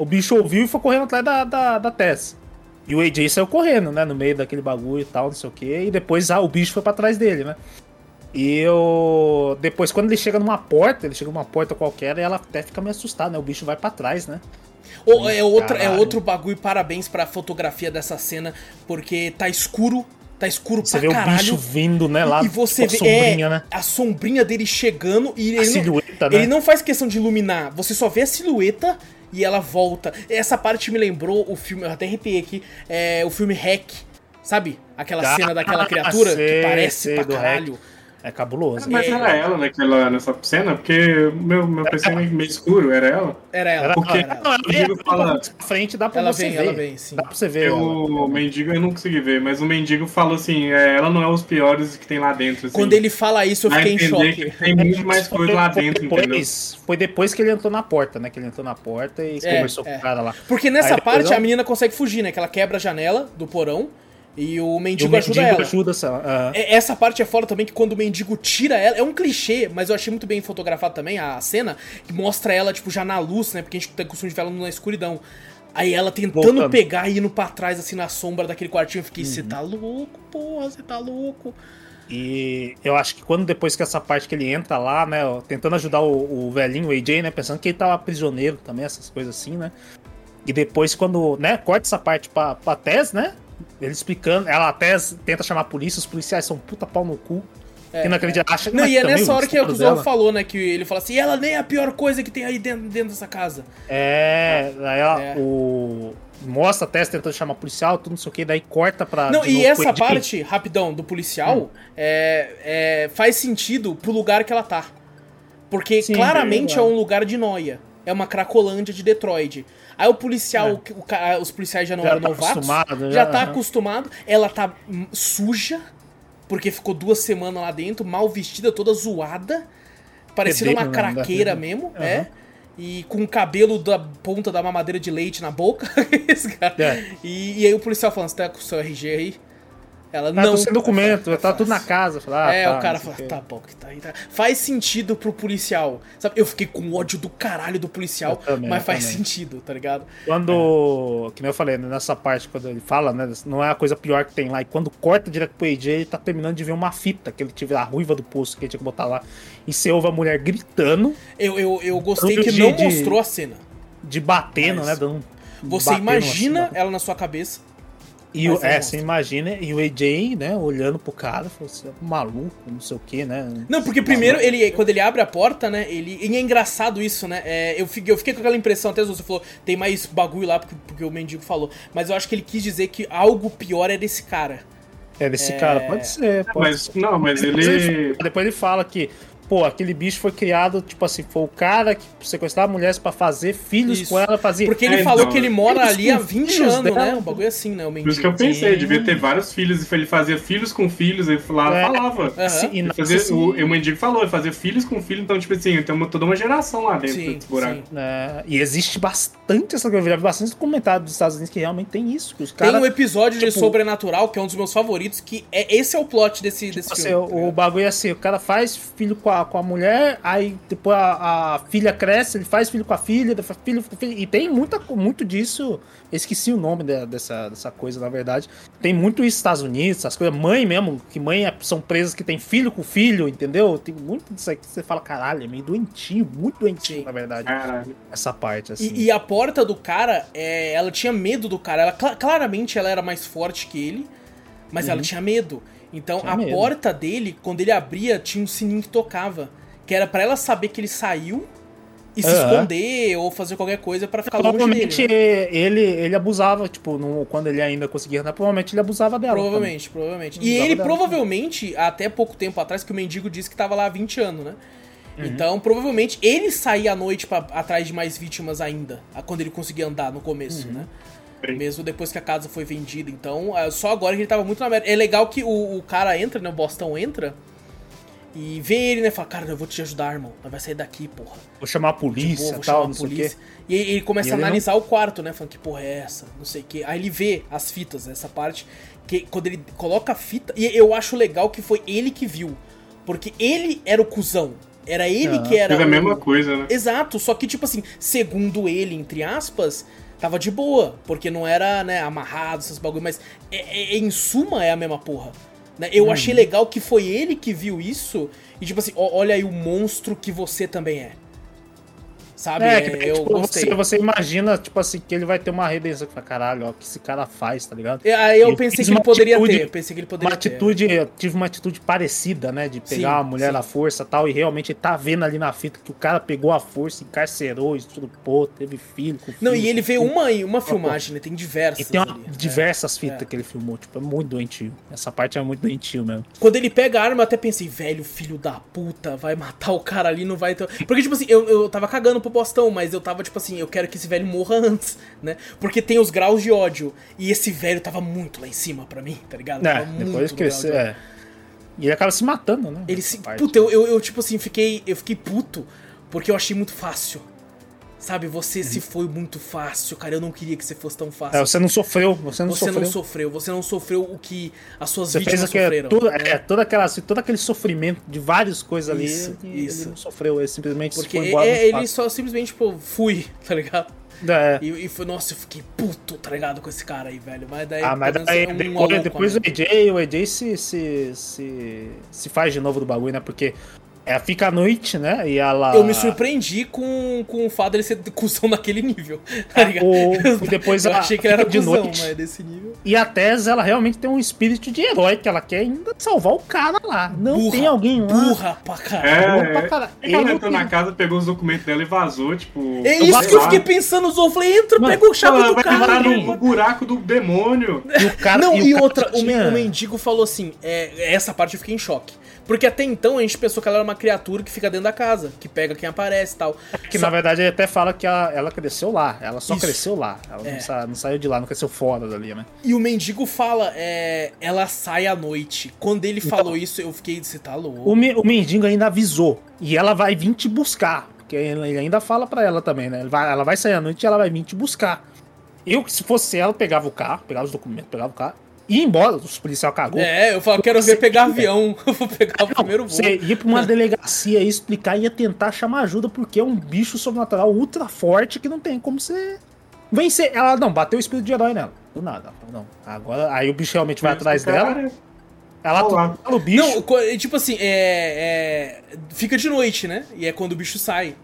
O bicho ouviu e foi correndo atrás da, da, da Tess. E o AJ saiu correndo, né? No meio daquele bagulho e tal, não sei o que. E depois ah, o bicho foi pra trás dele, né? E eu. Depois, quando ele chega numa porta, ele chega numa porta qualquer e ela até fica meio assustada, né? O bicho vai pra trás, né? Ou é, outra, é outro bagulho, parabéns pra fotografia dessa cena, porque tá escuro, tá escuro Você pra vê caralho. o bicho vindo, né? Lá e você a vê sombrinha, é, né? a sombrinha dele chegando e A ele não, silhueta, né? ele não faz questão de iluminar, você só vê a silhueta e ela volta. Essa parte me lembrou o filme, eu até arrepiei aqui, é o filme Hack, sabe? Aquela Ah, cena daquela criatura sei, que parece sei, pra caralho. É cabuloso. Mas É. era ela naquela, nessa cena, porque meu, meu PC é meio escuro, era ela? Era ela. Era, Porque- era ela. não, ela vem Digo, fala- frente, dá pra Ela você vem, ver. ela vem, sim. Dá pra você ver. ela. O mendigo eu não consegui ver, mas o mendigo falou assim, é, ela não é os piores que tem lá dentro. Assim, Quando ele fala isso, eu fiquei em choque. que tem muito mais coisa lá foi dentro, entendeu? depois, Foi depois que ele entrou na porta, né? Que ele entrou na porta e É, conversou é. com o cara lá. Porque nessa Aí parte a menina consegue fugir, né? Que ela quebra a janela do porão e o E o mendigo, mendigo ajuda ela. ajuda essa- ah. É- Essa parte é foda também, que quando o mendigo tira ela, é um clichê, mas eu achei muito bem fotografado também a cena, que mostra ela, tipo, já na luz, né? Porque a gente tem costume de ver ela na escuridão. Aí ela tentando Voltando. pegar e indo pra trás, assim, na sombra daquele quartinho, eu fiquei, Uhum. você tá louco, porra, você tá louco. E eu acho que quando depois que essa parte que ele entra lá, né, ó, tentando ajudar o, o velhinho, o AJ, né, pensando que ele tava prisioneiro também, essas coisas assim, né. E depois quando, né, corta essa parte pra, pra Tess, né, ele explicando, ela a Tess tenta chamar a polícia, os policiais são puta pau no cu. É, que não acredita, acha que Não, e é nessa hora que, é o Zorro falou, né? Que ele fala assim, ela nem é a pior coisa que tem aí dentro, dentro dessa casa. É, aí ela, É. o... Mostra a Tess tentando chamar policial, tudo não sei o que, daí corta pra. Não, de e novo essa parte, rapidão, do policial, Hum. é, é, faz sentido pro lugar que ela tá. Porque Sim, claramente é é um lugar de noia. É uma cracolândia de Detroit. Aí o policial, que- o ca- os policiais já não É. Já eram tá novatos, já, já, tá aham. acostumado, ela tá suja, porque ficou duas semanas lá dentro, mal vestida, toda zoada, parecendo uma né? craqueira mesmo, é. E com o cabelo da ponta da mamadeira de leite na boca. É. E, e aí o policial falando, você tá com o seu RG aí? Ela Ah, não. sem documento, É tá tudo na casa. Fala, ah, é, tá, o cara fala, tá bom, que tá aí, tá. Faz sentido pro policial. Sabe, eu fiquei com ódio do caralho do policial, também, mas faz também. sentido, tá ligado? Quando, que nem eu falei, né, nessa parte, quando ele fala, né, não é a coisa pior que tem lá. E quando corta direto pro AJ, ele tá terminando de ver uma fita que ele tive a ruiva do poço que ele tinha que botar lá. E você ouve a mulher gritando, Eu, eu, eu gostei Tanto que de- não de- mostrou a cena. de batendo, Mas né, dando Você batendo imagina assim, ela na sua cabeça. E o, mas é, mostra. você imagina, e o AJ, né, olhando pro cara, falou assim, maluco, não sei o que, né? Não, porque primeiro ele, quando ele abre a porta, né? Ele. E é engraçado isso, né? é, eu, fiquei, eu fiquei com aquela impressão, até você falou, tem mais bagulho lá porque, porque o mendigo falou. Mas eu acho que ele quis dizer que algo pior é desse cara. É desse cara, pode ser, pode Mas, ser. não, mas ele... Depois ele fala que, pô, aquele bicho foi criado, tipo assim, foi o cara que sequestrava mulheres pra fazer filhos Isso. com ela, fazia. Porque ele É, falou então, que ele mora ali há com 20 filhos anos, né? dela. Um bagulho assim, né? O Por mendigo. isso que eu pensei, Sim. devia ter vários filhos, ele fazia filhos com filhos, ele falava, É. falava. Sim, e Ele fazia, assim, o, o mendigo falou, ele fazia filhos com filhos, então, tipo assim, tem uma, toda uma geração lá dentro Sim, desse buraco. sim. é, e existe bastante essa coisa, eu já vi bastante comentários dos Estados Unidos que realmente tem isso. Que os Tem caras. um episódio de tipo- Sobrenatural, que é um dos meus favoritos, que é, esse é o plot desse, desse Tipo assim, filme. tá o, o ligado? bagulho é assim, o cara faz filho com a, com a mulher, aí depois a, a filha cresce, ele faz filho com a filha, depois filho com filho, e tem muita, muito disso, eu esqueci o nome de- dessa, dessa coisa, na verdade, tem muito isso nos Estados Unidos, essas coisas, mãe mesmo, que mãe é- são presas que tem filho com filho, entendeu? Tem muito disso aí que você fala, caralho, é meio doentio, muito doentio, Sim. na verdade, Caralho. essa parte, assim. E, e a porta do cara, é, ela tinha medo do cara. Ela, cla- claramente ela era mais forte que ele, mas ela tinha medo. Então Uhum. Tinha a medo. porta dele, quando ele abria, tinha um sininho que tocava. Que era pra ela saber que ele saiu e se Aham. esconder ou fazer qualquer coisa pra ficar longe Provavelmente dele. né? ele, ele abusava, tipo, no- quando ele ainda conseguia andar, provavelmente ele abusava dela. também. Provavelmente, provavelmente. E ele dela. provavelmente, até pouco tempo atrás, que o mendigo disse que tava lá há 20 anos, né? Então, provavelmente, ele saía à noite pra, atrás de mais vítimas ainda, quando ele conseguia andar no começo, né? Sim. Mesmo depois que a casa foi vendida. Então, é, só agora que ele tava muito na merda. É legal que o, o cara entra, né? O Bostão entra e vê ele, né? Fala, cara, eu vou te ajudar, irmão. Nós vai sair daqui, porra. Vou chamar a polícia boa, e vou tal, chamar não a sei o quê. polícia. E aí ele começa E a ele não- analisar o quarto, né? Falando que porra é essa, não sei o que. Aí ele vê as fitas, essa parte. Que quando ele coloca a fita. E eu acho legal que foi ele que viu. Porque ele era o cuzão. Era ele Ah, que era. Fez a o- mesma coisa, né? Exato, só que, tipo assim, segundo ele, entre aspas, tava de boa. Porque não era, né, amarrado, esses bagulho, mas é- é- em suma é a mesma porra. Né? Eu Uhum. achei legal que foi ele que viu isso. E, tipo assim, ó- olha aí o monstro que você também é. Sabe? É, É, que, eu tipo, gostei. você, você imagina, tipo assim, que ele vai ter uma redenção que fala, caralho, ó, o que esse cara faz, tá ligado? E Aí eu pensei que ele poderia atitude- ter. Eu pensei que ele poderia Uma ter. atitude, eu tive uma atitude parecida, né? De pegar Sim, a mulher sim. na força e tal, e realmente ele tá vendo ali na fita que o cara pegou a força, encarcerou, estrupou, teve filho com Não, filho, e ele filho. uma, uma filmagem, né? Tem E diversas. tem uma- ali, né? diversas fitas é. que ele filmou, tipo, é muito doentio. Essa parte é muito doentio mesmo. Quando ele pega a arma, eu até pensei, velho, filho da puta, vai matar o cara ali, não vai ter. Porque, tipo assim, eu, eu tava cagando pro postão, mas eu tava, tipo assim, eu quero que esse velho morra antes, né? Porque tem os graus de ódio. E esse velho tava muito lá em cima pra mim, tá ligado? É, depois ódio. é. E ele acaba se matando, né? Ele se. Puta, eu, eu, eu, tipo assim, fiquei. Eu fiquei puto. Porque eu achei muito fácil. Sabe, você se foi muito fácil, cara. Eu não queria que você fosse tão fácil. Uhum. É, você não sofreu, você não você sofreu. não sofreu, você não sofreu o que as suas Você fez vítimas aquele, sofreram. tudo, né? é, toda aquela, todo aquele sofrimento de várias coisas ali. Isso, e isso. Ele não sofreu, ele simplesmente Porque foi embora. é, ele só simplesmente, tipo, fui, tá ligado? É. E, e foi, nossa, eu fiquei puto, tá ligado, com esse cara aí, velho. Mas daí, Ah, mas daí, é um depois, depois o AJ, o se, se, se, se faz de novo do bagulho, né? Porque ela fica à noite, né? E ela. Eu me surpreendi com, com o fato dele ser cuzão naquele nível, tá ligado? o- depois eu ela achei que ele era de cuzão, noite. mas desse nível. E a Tess, ela realmente tem um espírito de herói, que ela quer ainda salvar o cara lá. Não Burra, tem alguém lá. Burra pra caralho. É, Burra pra é. caralho. Que ela Ele entrou na casa, pegou os documentos dela e vazou, tipo. É isso que eu fiquei pensando, Zou. Eu falei, entra, Mano, pega o chave Ela do vai cara. no buraco do demônio. E o cara, Não, o e cara outra, o, o mendigo falou assim: é, essa parte eu fiquei em choque. Porque até então a gente pensou que ela era uma criatura que fica dentro da casa, que pega quem aparece e tal. Que Só- na verdade ele até fala que ela, ela cresceu lá. Ela só Isso. cresceu lá. Ela É. não, sa- não saiu de lá, não cresceu fora dali, né? E o mendigo fala, é, ela sai à noite. Quando ele falou isso, eu fiquei, você tá louco. O, me- o mendigo ainda avisou. E ela vai vir te buscar. Porque ele ainda fala pra ela também, né? Ele vai- ela vai sair à noite e ela vai vir te buscar. Eu, se fosse ela, pegava o carro, pegava os documentos, pegava o carro, ia embora. Os policiais cagou. É, eu falo, quero ver pegar avião. Eu vou pegar o Não, primeiro voo. Você ia pra uma delegacia e explicar, ia tentar chamar ajuda, porque é um bicho sobrenatural ultra forte que não tem como você vencer. Ela não, bateu o espírito de herói nela. Do nada. Não. Agora, aí o bicho realmente vai atrás dela. Cara, Ela atropela o bicho. Não, tipo assim, é, é, Fica de noite, né? E é quando o bicho sai.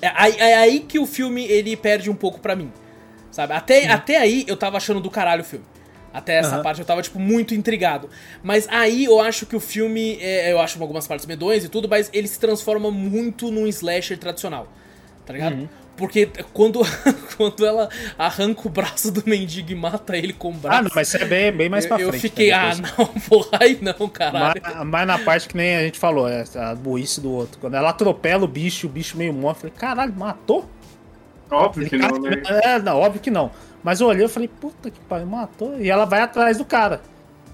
É aí, é aí que o filme ele perde um pouco pra mim. Sabe? Até, até aí eu tava achando do caralho o filme. Até essa Aham. parte eu tava, tipo, muito intrigado. Mas aí eu acho que o filme. é, eu acho algumas partes medonhas e tudo, mas ele se transforma muito num slasher tradicional. Tá ligado? Uhum. Porque quando, quando ela arranca o braço do mendigo e mata ele com o braço. Ah, não, mas isso é bem, bem mais eu, pra eu frente. fiquei, né, ah, depois. não, porra, aí não, caralho. Mas, mas na parte que nem a gente falou, é a burrice do outro. Quando ela atropela o bicho, o bicho meio morto, eu falei, caralho, matou? óbvio que não, né? É, não, óbvio que não. Mas eu olhei e falei, puta que pariu, matou. E ela vai atrás do cara.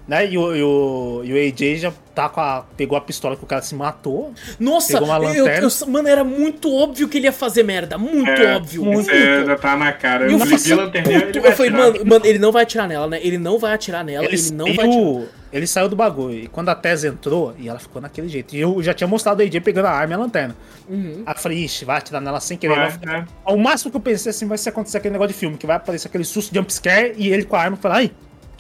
Né? E o, e o, e o AJ já tá com a. pegou a pistola que o cara se matou. Nossa, Pegou uma eu, lanterna. eu- mano, era muito óbvio que ele ia fazer merda. Muito É, óbvio. muito. Você já tá na cara. E Eu eu vi fiquei a lanterninha, puto. Eu falei, mano, mano, ele não vai atirar nela, né? Ele não vai atirar nela, ele, Ele, não saiu, vai atirar. ele saiu do bagulho. E quando a Tess entrou, e ela ficou naquele jeito. E eu já tinha mostrado o AJ pegando a arma e a lanterna. Uhum. Aí eu falei, ixi, vai atirar nela sem querer. Vai, Vai- né? O máximo que eu pensei assim vai ser acontecer aquele negócio de filme, que vai aparecer aquele susto jumpscare e ele com a arma e falar, ai,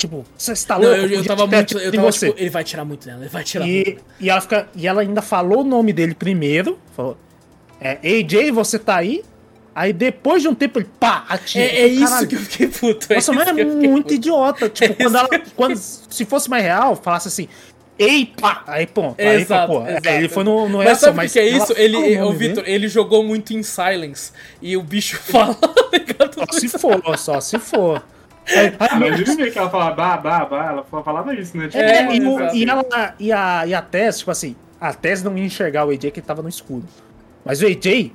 tipo, você está Não, louco? eu, eu podia tava muito. Eu tava você. tipo, ele vai atirar muito nela, ele vai atirar muito. E, e, ela fica, e ela ainda falou o nome dele primeiro. Falou: é, AJ, você tá aí? Aí depois de um tempo ele pá, atira. É, é isso Caralho. que eu fiquei puto. É Nossa, mas é eu muito puto. idiota. Tipo, quando ela. Quando, se fosse mais real, falasse assim. Ei, pá! Aí, pô. Aí, Exato, pô. é, exato. ele foi no, no Mas reação, sabe o que, é isso? Ele, o dele, ele jogou muito em silence. E o bicho fala, tá ligado? Só se for, só se for. Vi que ela falava bah, bah, bah, ela falava isso, né? Tipo, É, É, e, o- exato. e ela, e, a, e a Tess, tipo assim, a Tess não ia enxergar o AJ que ele tava no escuro. Mas o AJ,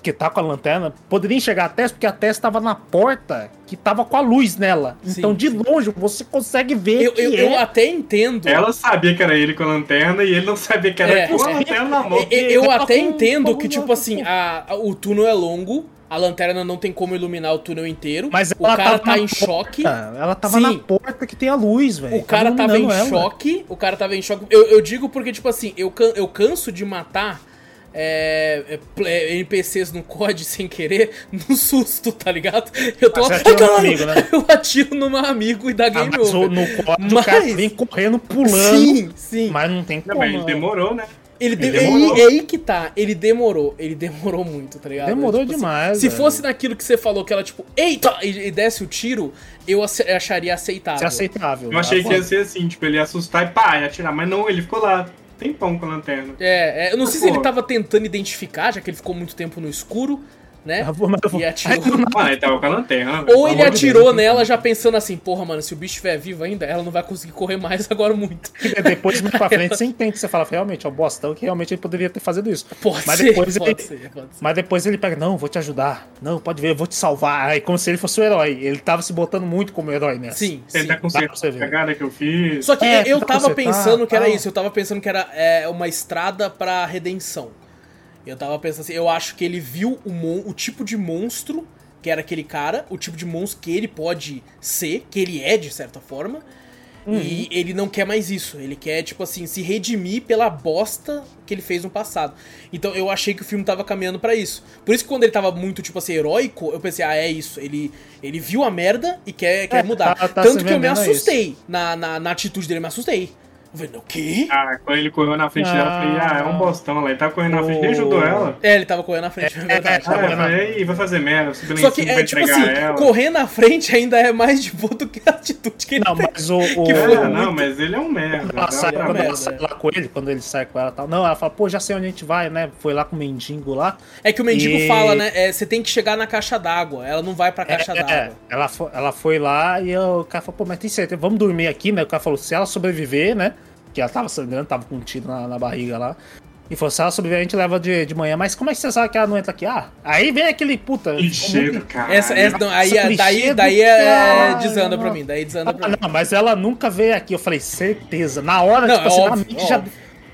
que tá com a lanterna, poderia enxergar a Tess porque a Tess tava na porta que tava com a luz nela. Sim, então, de sim. longe, você consegue ver Eu, que eu, é. eu até entendo. Ela sabia que era ele com a lanterna e ele não sabia que era É, com a é. lanterna na mão. Eu, eu Ela até entendo com- que, tipo assim, a, a- o túnel é longo, a lanterna não tem como iluminar o túnel inteiro. Mas o ela cara tá em porta. choque. Ela tava Sim. na porta que tem a luz, velho. O cara tava em ela. choque. O cara tava em choque. Eu, eu digo porque, tipo assim, eu, can- eu canso de matar é, é, é, NPCs no COD sem querer, no susto, tá ligado? Eu tô. Mas atira no Caralho! amigo, né? Eu atiro no meu amigo e dá Ah, game mas over. no código o cara Mas- vem correndo, pulando. Sim, sim. Mas não tem como. mas ele demorou, né? Ele, de- Ele é, demorou. aí- é aí que tá, ele demorou, ele demorou muito, tá ligado? Demorou Tipo assim, demais, se velho. fosse naquilo que você falou, que ela tipo, eita, e, e desse o tiro, eu acharia aceitável. Isso é aceitável. Eu achei tá? que ia ser assim, tipo, ele ia assustar e pá, ia atirar. Mas não, ele ficou lá, tempão com a lanterna. É, é, eu não sei se Pô. ele tava tentando identificar, já que ele ficou muito tempo no escuro, né? Ah, vou- E atirou. Mano, ele tava com a lanterna. velho, Ou pelo ele atirou Deus. nela já pensando assim, porra, mano, se o bicho estiver vivo ainda, ela não vai conseguir correr mais agora muito. Depois, mais pra frente, você entende. Você fala, realmente, é o bostão que realmente ele poderia ter fazido isso. Pode Mas ser, depois pode ele- ser, pode ser. Mas depois ele pega, não, vou te ajudar. Não, pode ver, eu vou te salvar. Aí, como se ele fosse o herói. Ele tava se botando muito como herói nessa. Sim, sim. Tentar consertar a cagada que eu fiz. Só que É, eu tenta tava consertar, pensando que era isso, eu tava pensando que era é, uma estrada pra redenção. Eu tava pensando assim, eu acho que ele viu o, mon- o tipo de monstro que era aquele cara, o tipo de monstro que ele pode ser, que ele é de certa forma. Uhum. E ele não quer mais isso. Ele quer, tipo assim, se redimir pela bosta que ele fez no passado. Então eu achei que o filme tava caminhando pra isso. Por isso que quando ele tava muito, tipo assim, heróico, eu pensei, ah, é isso. Ele, ele viu a merda e quer, quer É, mudar. tá- tá Tanto que eu me isso. assustei. Na, na, na atitude dele, eu me assustei. Eu falei, o quê? Ah, quando ele correu na frente dela, eu falei, ah, é um bostão lá. Ele tava correndo na frente, nem ajudou ela. É, ele tava correndo na frente, é, verdade. Ah, vendo? falei, "Ih, vai fazer merda, subindo lá Só que é tipo assim, ela. correr na frente ainda é mais de boa do que a atitude que ele Não, tem. mas o. o Que É, foi não, muito- mas ele é um merda. ela sai, quando ver. ela merda, sai é. lá com ele, quando ele sai com ela e tal. Não, ela fala, pô, já sei onde a gente vai, né? Foi lá com o mendigo lá. É que o mendigo E- fala, né? é, você tem que chegar na caixa d'água. Ela não vai pra caixa É, d'água. ela, foi, ela foi lá e o cara falou, pô, mas tem certeza, vamos dormir aqui, né? O cara falou, se ela sobreviver, né? Que ela tava sangrando, tava com um tiro na, na barriga lá. E falou, se ela sobreviver, a gente leva de, de manhã. Mas como é que você sabe que ela não entra aqui? Ah, aí vem aquele puta. Clichê cara. Essa, essa, não, aí, Nossa, daí, clichê daí do é, cara, desanda pra mim, daí desanda pra Ah, mim. não, mas ela nunca veio aqui. Eu falei, certeza. Na hora, Não, tipo é assim, na óbvio, mente já. óbvio.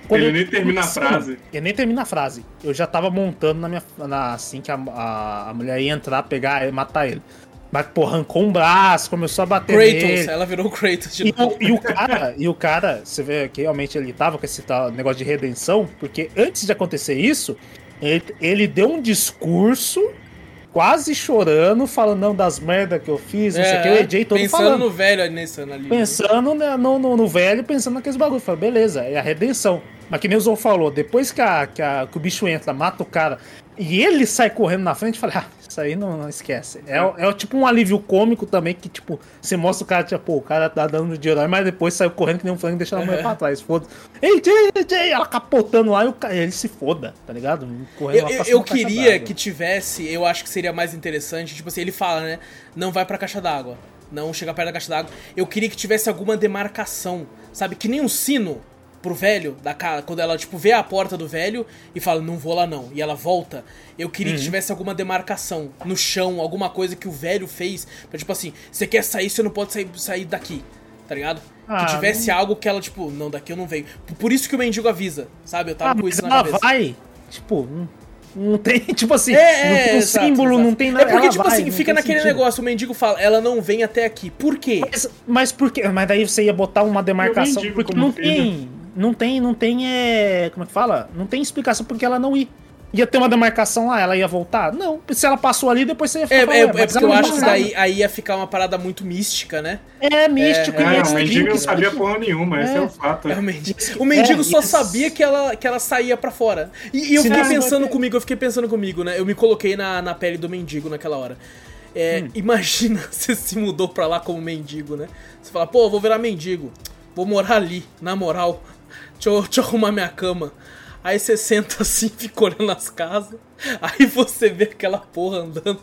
Quando Ele eu- nem termina a frase. Eu nem termina a frase. Eu já tava montando na minha. Na, assim que a, a, a mulher ia entrar, pegar e matar ele. Mas, pô, arrancou um braço, começou a bater Kratos, nele. ela virou Kratos de E novo. e o cara, e o cara, você vê que realmente ele tava com esse tal negócio de redenção, porque antes de acontecer isso, ele, ele deu um discurso quase chorando, falando não das merdas que eu fiz, não sei o que, o AJ todo É, pensando falando. no velho ano ali. Pensando né, no, no, no velho, pensando naqueles bagulho. Falei, beleza, é a redenção. Mas que nem o Zou falou, depois que, a, que, a- que o bicho entra, mata o cara, e ele sai correndo na frente, eu falei, ah, isso aí não, não esquece. É, é, tipo um alívio cômico também, que tipo, você mostra o cara, tipo, pô, o cara tá dando de herói, mas depois saiu correndo que nem um frango e deixando a mulher pra trás. Foda. Ei, Jay, ela capotando lá e o cara, ele se foda, tá ligado? Correndo Eu, lá pra eu, eu queria que tivesse, eu acho que seria mais interessante, tipo assim, ele fala, né? Não vai pra caixa d'água. Não chega perto da caixa d'água. Eu queria que tivesse alguma demarcação, sabe? Que nem um sino pro velho, da casa, quando ela, tipo, vê a porta do velho e fala, não vou lá não, e ela volta. Eu queria Uhum. que tivesse alguma demarcação no chão, alguma coisa que o velho fez, pra, tipo assim, você quer sair, você não pode sair, sair daqui, tá ligado? Ah, que tivesse algo que ela, tipo, não, daqui eu não venho. Por isso que o mendigo avisa, sabe? Eu tava Ah, com mas isso na ela cabeça. vai, tipo, não, não tem, tipo assim, É, é, não tem um exato, símbolo, exato. não tem nada. É porque, ela tipo vai, assim, não fica naquele sentido. negócio, o mendigo fala, ela não vem até aqui. Por quê? Mas, mas por quê? Mas daí você ia botar uma demarcação. mendigo Porque não tem. Não tem, não tem. É, como é que fala? Não tem explicação porque ela não ia. Ia ter uma demarcação lá, ela ia voltar? Não. Se ela passou ali, depois você ia É, ficar. é, falando, é mas porque eu acho que daí aí ia ficar uma parada muito mística, né? É místico É, e É, é o mendigo não sabia porra nenhuma, esse é o fato. É o mendigo. O mendigo É, só isso. sabia que ela, que ela saía pra fora. E, e eu Se fiquei não, pensando comigo, eu fiquei pensando comigo, né? Eu me coloquei na, na pele do mendigo naquela hora. É, Hum. Imagina você se mudou pra lá como mendigo, né? Você fala, pô, eu vou virar mendigo. Vou morar ali, na moral. Deixa eu, deixa eu arrumar minha cama. Aí você senta assim, fica olhando as casas. Aí você vê aquela porra andando.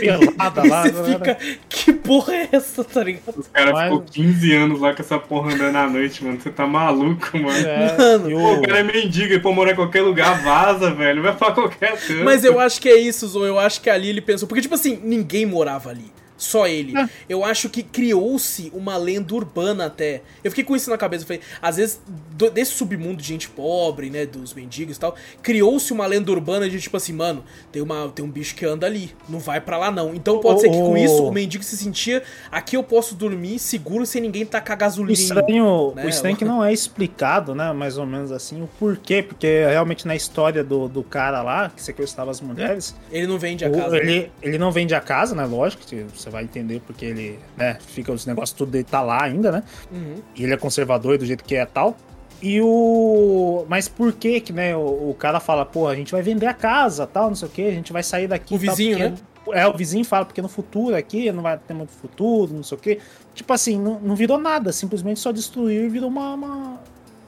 pelada E lá. você galera. fica, que porra é essa, tá ligado? Os caras ficou 15 anos lá com essa porra andando à noite, mano. Você tá maluco, mano. É, Mano. Pô, o- cara é mendigo, ele pode morar em qualquer lugar, vaza, velho. Vai pra qualquer canto. Mas eu acho que é isso, Zo. Eu acho que ali ele pensou. Porque, tipo assim, ninguém morava ali. Só ele. É. Eu acho que criou-se uma lenda urbana até. Eu fiquei com isso na cabeça. Eu falei, às vezes, do- desse submundo de gente pobre, né? Dos mendigos e tal, criou-se uma lenda urbana de tipo assim, mano, tem, uma, tem um bicho que anda ali. Não vai pra lá, não. Então pode Ô, ser que com isso o mendigo se sentia. Aqui eu posso dormir seguro sem ninguém tacar O gasolina em mim. estranho, né? o estranho que não é explicado, né? Mais ou menos assim, o porquê. Porque realmente na história do, do cara lá, que sequestrava as mulheres, Ele não vende a o- casa. ele, ele não vende a casa, né? Lógico que você vai entender porque ele, né? Fica os negócios tudo dele tá lá ainda, né? Uhum. E ele é conservador do jeito que é tal. E o. Mas por que que, né? O, o cara fala, pô, a gente vai vender a casa, tal, não sei o que, a gente vai sair daqui. O tal, vizinho, porque- né? É, o vizinho fala, porque no futuro aqui não vai ter muito futuro, não sei o que. Tipo assim, não, não virou nada, simplesmente só destruiu e virou uma, uma,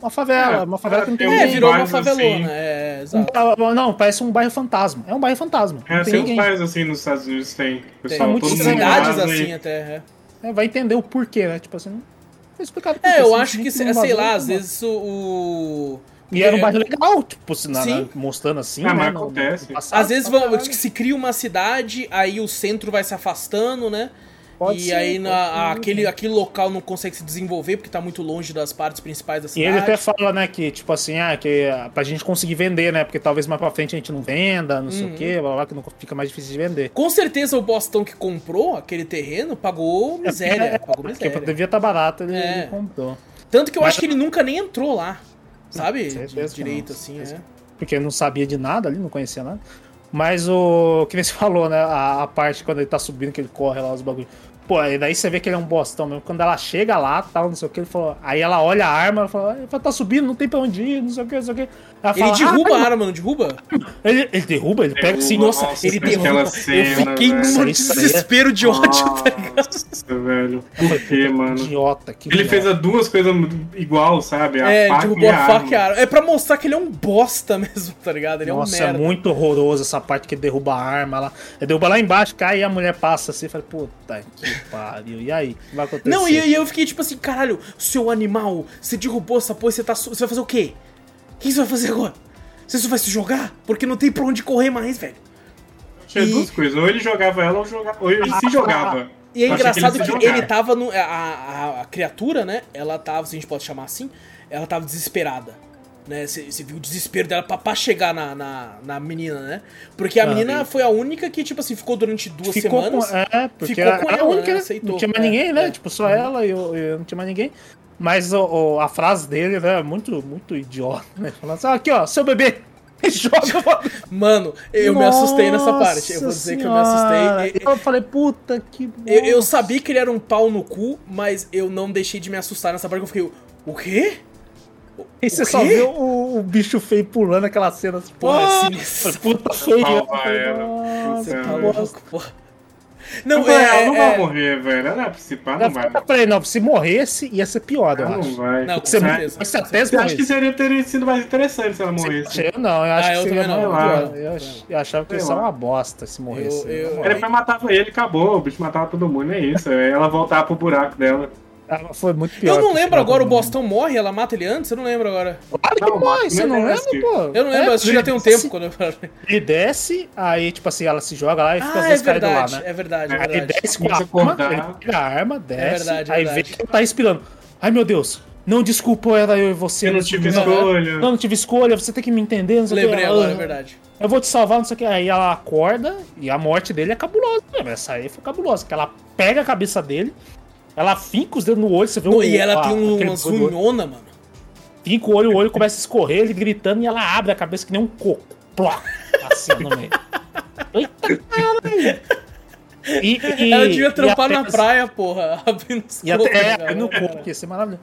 uma favela. É, uma favela que não tem tem É, virou uma favelona. assim. É, Um exato. ba- Não, parece um bairro fantasma. É um bairro fantasma. É, tem tem uns ninguém. bairros assim nos Estados Unidos tem. Tem Pessoal, mundo estranho. cidades vaza assim e- até. É. É, vai entender o porquê, né? Tipo assim, não foi explicado por É, eu simplesmente acho que, sei vazou, lá, às vezes o- o. E era um bairro legal, tipo, se na- na- mostrando assim. Ah, né, mas no- no acontece. passado, Às vezes vão, caralho. se cria uma cidade, aí o centro vai se afastando, né? Pode e ser, aí na- ser. aquele, aquele local não consegue se desenvolver porque tá muito longe das partes principais da E cidade. ele até fala, né, que, tipo assim, ah, que pra gente conseguir vender, né? Porque talvez mais pra frente a gente não venda, não sei Uhum. o quê, blá, blá, que não fica mais difícil de vender. Com certeza o Bostão que comprou aquele terreno pagou miséria. É, pagou porque miséria. devia estar barato, ele, É. ele comprou. Tanto que eu Mas- acho que ele nunca nem entrou lá. Sabe? certeza direito, não, assim, é. Porque não sabia de nada ali, não conhecia nada. Mas o. Que você falou, né? A, a parte quando ele tá subindo, que ele corre lá, os bagulhos. Pô, aí daí você vê que ele é um bostão mesmo. Quando ela chega lá, tal, não sei o que, ele falou. Aí ela olha a arma, ela fala, "Ah, tá subindo, não tem pra onde ir, não sei o que, não sei o que. Ela Ele fala, derruba "Ah, a arma, não derruba? Ele, ele derruba, ele pega assim, Derruba, nossa, nossa, ele derruba. aquela eu cena, fiquei num é- desespero de ódio, tá ligado? Nossa, velho. Por quê, mano? idiota. Que Ele idiota. fez as duas coisas igual, sabe? A É, faca derrubou e a faca e a arma. É pra mostrar que ele é um bosta mesmo, tá ligado? Ele Nossa, é um é merda. muito horroroso essa parte que ele derruba a arma lá. Ele derruba lá embaixo, cai e a mulher passa assim. Fala, puta que pariu. E aí? O que vai acontecer? Não, e aí eu fiquei tipo assim, caralho, seu animal, você derrubou essa porra, você tá. Você vai fazer o quê? O que você vai fazer agora? Você só vai se jogar? Porque não tem pra onde correr mais, velho. Tinha E- duas coisas. Ou ele jogava ela ou, jogava... ou ele se jogava. E é engraçado ele que, ele, tava no. A, a, a criatura, né? Ela tava, se a gente pode chamar assim, ela tava desesperada. Né? Você viu o desespero dela pra, pra chegar na, na, na menina, né? Porque a Ah, menina foi a única que, tipo assim, ficou durante duas Ficou semanas. com, é, porque ficou era, com a ela, única, né? né? Aceitou. Não tinha mais É, ninguém, né? é. Tipo, só ela e eu, eu não tinha mais ninguém. Mas o, o- a frase dele, né? é Muito, muito idiota, né? Falando assim, aqui, ó, seu bebê. Joga Mano, eu me assustei nessa parte. Eu vou Nossa dizer que eu me assustei. Senhora. Eu falei, puta que. Eu, eu sabia que ele era um pau no cu, mas eu não deixei de me assustar nessa parte eu fiquei. O quê? E você só viu o, o bicho feio pulando aquela cena. Assim, Porra, "Ah!" sinistro. Puta feio. Salva ela. Nossa, Você tá que bosta. louco, porra. Não, Não, vai, ela é. não é- vai morrer, velho. Ela é principal, não vai. Eu falei, não, se morresse, ia ser pior, eu Ela acho. não vai. Não, com Você, certeza. você até Eu acho que seria teria sido mais interessante se ela morresse. Eu não, eu acho Ah, que eu seria não, eu pior. Eu, ach- eu achava que ia ser uma bosta se morresse. Eu- eu- Na Ele matava ele, acabou. O bicho matava todo mundo, é isso. É ela voltar pro buraco dela. Ah, Foi muito pior. Eu não que lembro agora, o do mundo. Bostão morre, ela mata ele antes? Eu não lembro agora. Claro que Não, morre, você não lembra, pô? Eu não lembro, É, acho que já tem um ele tempo desce- quando eu. Ele desce, aí, tipo assim, ela se joga lá e fica as Ah, é duas caídas lá, verdade, né? é verdade, é verdade. desce com a arma, ele pega a arma, desce, verdade, é aí verdade. vê que ela tá respirando. Ai, meu Deus, não desculpa, era eu e você. Eu não nesse tive momento. escolha. Não, não tive escolha, você tem que me entender, não sei o que. Lembrei Ela, agora, é "Ah, verdade. Eu vou te salvar, não sei o que. Aí ela acorda e a morte dele é cabulosa. mesmo. Essa aí foi cabulosa, que ela pega a cabeça dele, ela finca os dedos no olho, você vê o e ela a- tem um, umas unhona, mano. Finca o olho, o olho começa a escorrer, ele gritando e ela abre a cabeça que nem um coco. Plá! Assim no meio. Eita, caralho! E, e- ela devia trampar na praia, porra. Abrindo os E até, cara. é, no coco, ia ser maravilhoso.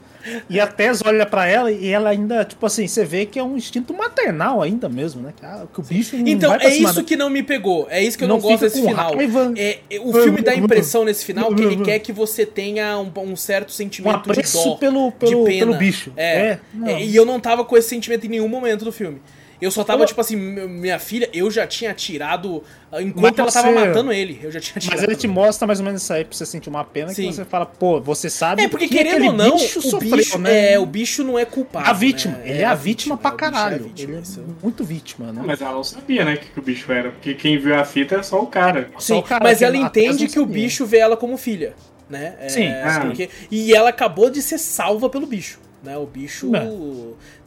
E a Tess olha pra ela e ela ainda, tipo assim, você vê que é um instinto maternal ainda mesmo, né? Que, que o bicho não Então, é isso dela. que não me pegou. É isso que eu não, Não gosto desse final. raiva. É, é, o filme dá a impressão nesse final que ele quer que você tenha um, um certo Um sentimento de apreço dó. pelo, de pelo, pena. pelo bicho. É. não. É, E eu não tava com esse sentimento em nenhum momento do filme. Eu só tava, Eu- tipo assim, minha filha, eu já tinha atirado ah, enquanto Mas ela tava você- matando ele. Eu já tinha atirado. Mas ele te mostra mais ou menos isso aí pra você sentir uma pena Sim. que você fala, pô, você sabe É, porque que querendo ou não, bicho o sofreu, bicho, né? é, o bicho não é culpado. a vítima. né? Ele é, a vítima, pra é caralho. vítima, ele é muito vítima, né? Não, mas ela não sabia, né, que, que o bicho era. Porque quem viu a fita era só o cara. Só Sim, o cara mas ela entende que não o bicho vê ela como filha, né? É, Sim. Ah. porque- e ela acabou de ser salva pelo bicho, né? O bicho... É.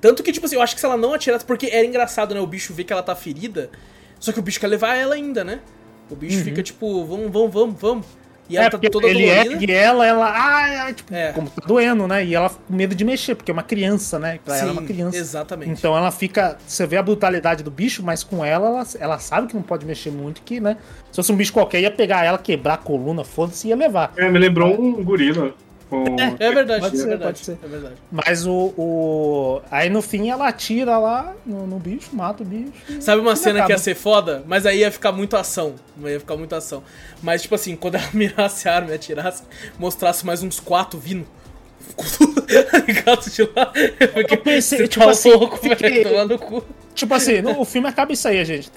Tanto que, tipo assim, eu acho que se ela não atirasse... Porque era engraçado, né? O bicho vê que ela tá ferida, só que o bicho quer levar ela ainda, né? O bicho fica tipo, vamos, vamos, vamos, vamos. E ela Uhum. É, tá toda ele dolorida. ergue ela, ela, ai, ai, tipo, É. como tá doendo, né? E ela com medo de mexer, porque é uma criança, né? Pra ela é uma Sim, criança. exatamente. Então ela fica. Você vê a brutalidade do bicho, mas com ela, ela, ela sabe que não pode mexer muito, que, né? Se fosse um bicho qualquer, ia pegar ela, quebrar a coluna, foda-se, e ia levar. É, me lembrou um gorila. Com... É verdade, Pode é ser, verdade. pode ser. É verdade. Mas o, o. Aí no fim ela atira lá no, no bicho, mata o bicho. Sabe uma cena que acaba. ia ser foda? Mas aí ia ficar muito ação. Ia ficar muito ação. Mas, tipo assim, quando ela mirasse a arma e atirasse, mostrasse mais uns quatro vindo. Ligado de lá. Eu, pensei, "Você tipo tá assim, louco, fiquei- velho, cu. Tipo assim, no- o filme acaba isso aí, gente.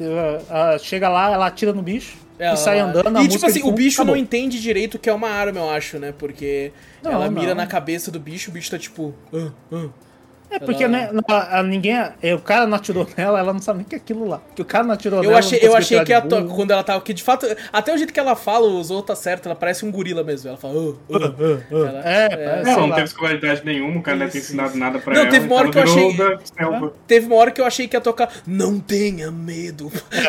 Ah, Chega lá, ela atira no bicho Ela- e sai andando. E tipo assim, o bicho acabou. não entende direito o que é uma arma, eu acho, né? Porque Não, ela mira não. na cabeça do bicho, o bicho tá tipo. "Ah, ah". É porque, Ela- né, não, a- a- ninguém. é, O cara não atirou nela, ela não sabe nem que é aquilo lá. Porque o cara não atirou Eu nela. achei, não eu achei que to- quando ela tava. Que de fato, até o jeito que ela fala, os outros tá certo, ela parece um gorila mesmo. Ela fala. "Ah, ah". Ela- É, parece, Não, não teve escolaridade nenhuma, o cara não Isso, ensinado isso. nada pra Não, ela. teve uma hora então que eu achei-. Teve uma hora que eu achei que ia tocar Não tenha medo. É.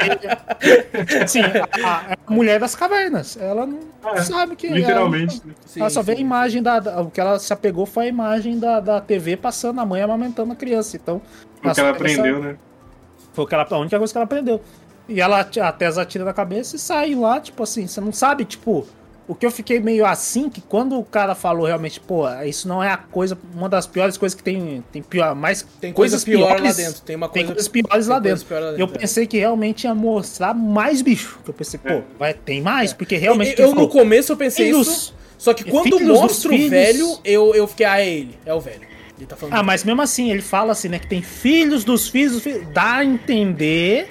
Aí, assim, a, a- mulher das cavernas. Ela não É, sabe que. Literalmente. né? Sim, Ela, ela só vê a sim. imagem da, da- O que ela se apegou foi a imagem da, da TV passando a mãe amamentando a criança. Então. O que ela essa- aprendeu, né? Foi que ela, a única coisa que ela aprendeu. E ela, a Tessa atira na cabeça e sai lá, tipo assim, você não sabe, tipo. O que eu fiquei meio assim, que quando o cara falou realmente, pô, isso não é a coisa, uma das piores coisas que tem, tem pior, mais Tem coisas coisas piores lá dentro. Tem uma Tem coisa. coisas piores lá tem coisas dentro. piores lá Eu dentro, é. pensei que realmente ia mostrar mais bicho. Eu pensei, pô, É. vai, tem mais? Porque realmente. Eu, eu no começo eu pensei Filhos. isso. Só que quando dos mostra o velho, eu, eu fiquei, ah, é ele. É o velho. Ele tá falando. Ah, mas mesmo assim, ele fala assim, né? Que tem filhos dos filhos dos filhos. Dá a entender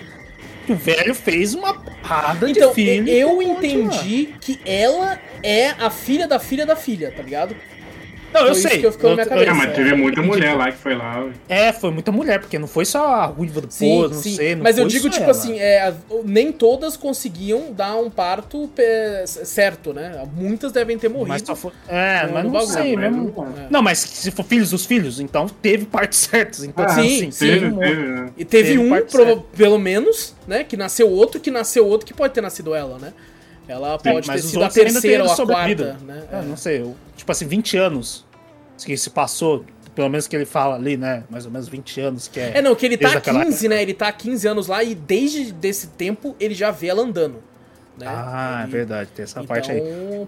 que o velho fez uma porrada Então, de filhos. eu entendi que ela é a filha da filha da filha, tá ligado? Não, eu Foi isso sei. que eu ficou na minha Eu- cabeça. Ah, mas teve muita eu- mulher lá que foi lá. É, foi muita mulher, porque não foi só a ruiva do Sim, poço, não sim. sei. Não Mas eu digo, só tipo ela. assim, é, nem todas conseguiam dar um parto certo, né? Muitas devem ter morrido. Mas só foi... É, no- mas no não bagulho, sei mesmo. não- É. Não, mas se for filhos dos filhos, então teve partes certas. Então, Ah, assim, sim, teve Teve, um- teve, né? E teve, Teve um, certa. pelo menos, né? Que nasceu outro, que nasceu outro, que pode ter nascido ela, né? Ela pode ter mas os sido a terceira ou a quarta, né? Ah, É. não sei, eu- tipo assim, 20 anos que se passou, pelo menos que ele fala ali, né? Mais ou menos 20 anos que é. É, não, que ele tá há aquela 15, né? Ele tá há 15 anos lá e desde desse tempo ele já vê ela andando. Né? Ah, é Ele- verdade, tem essa Então, parte aí.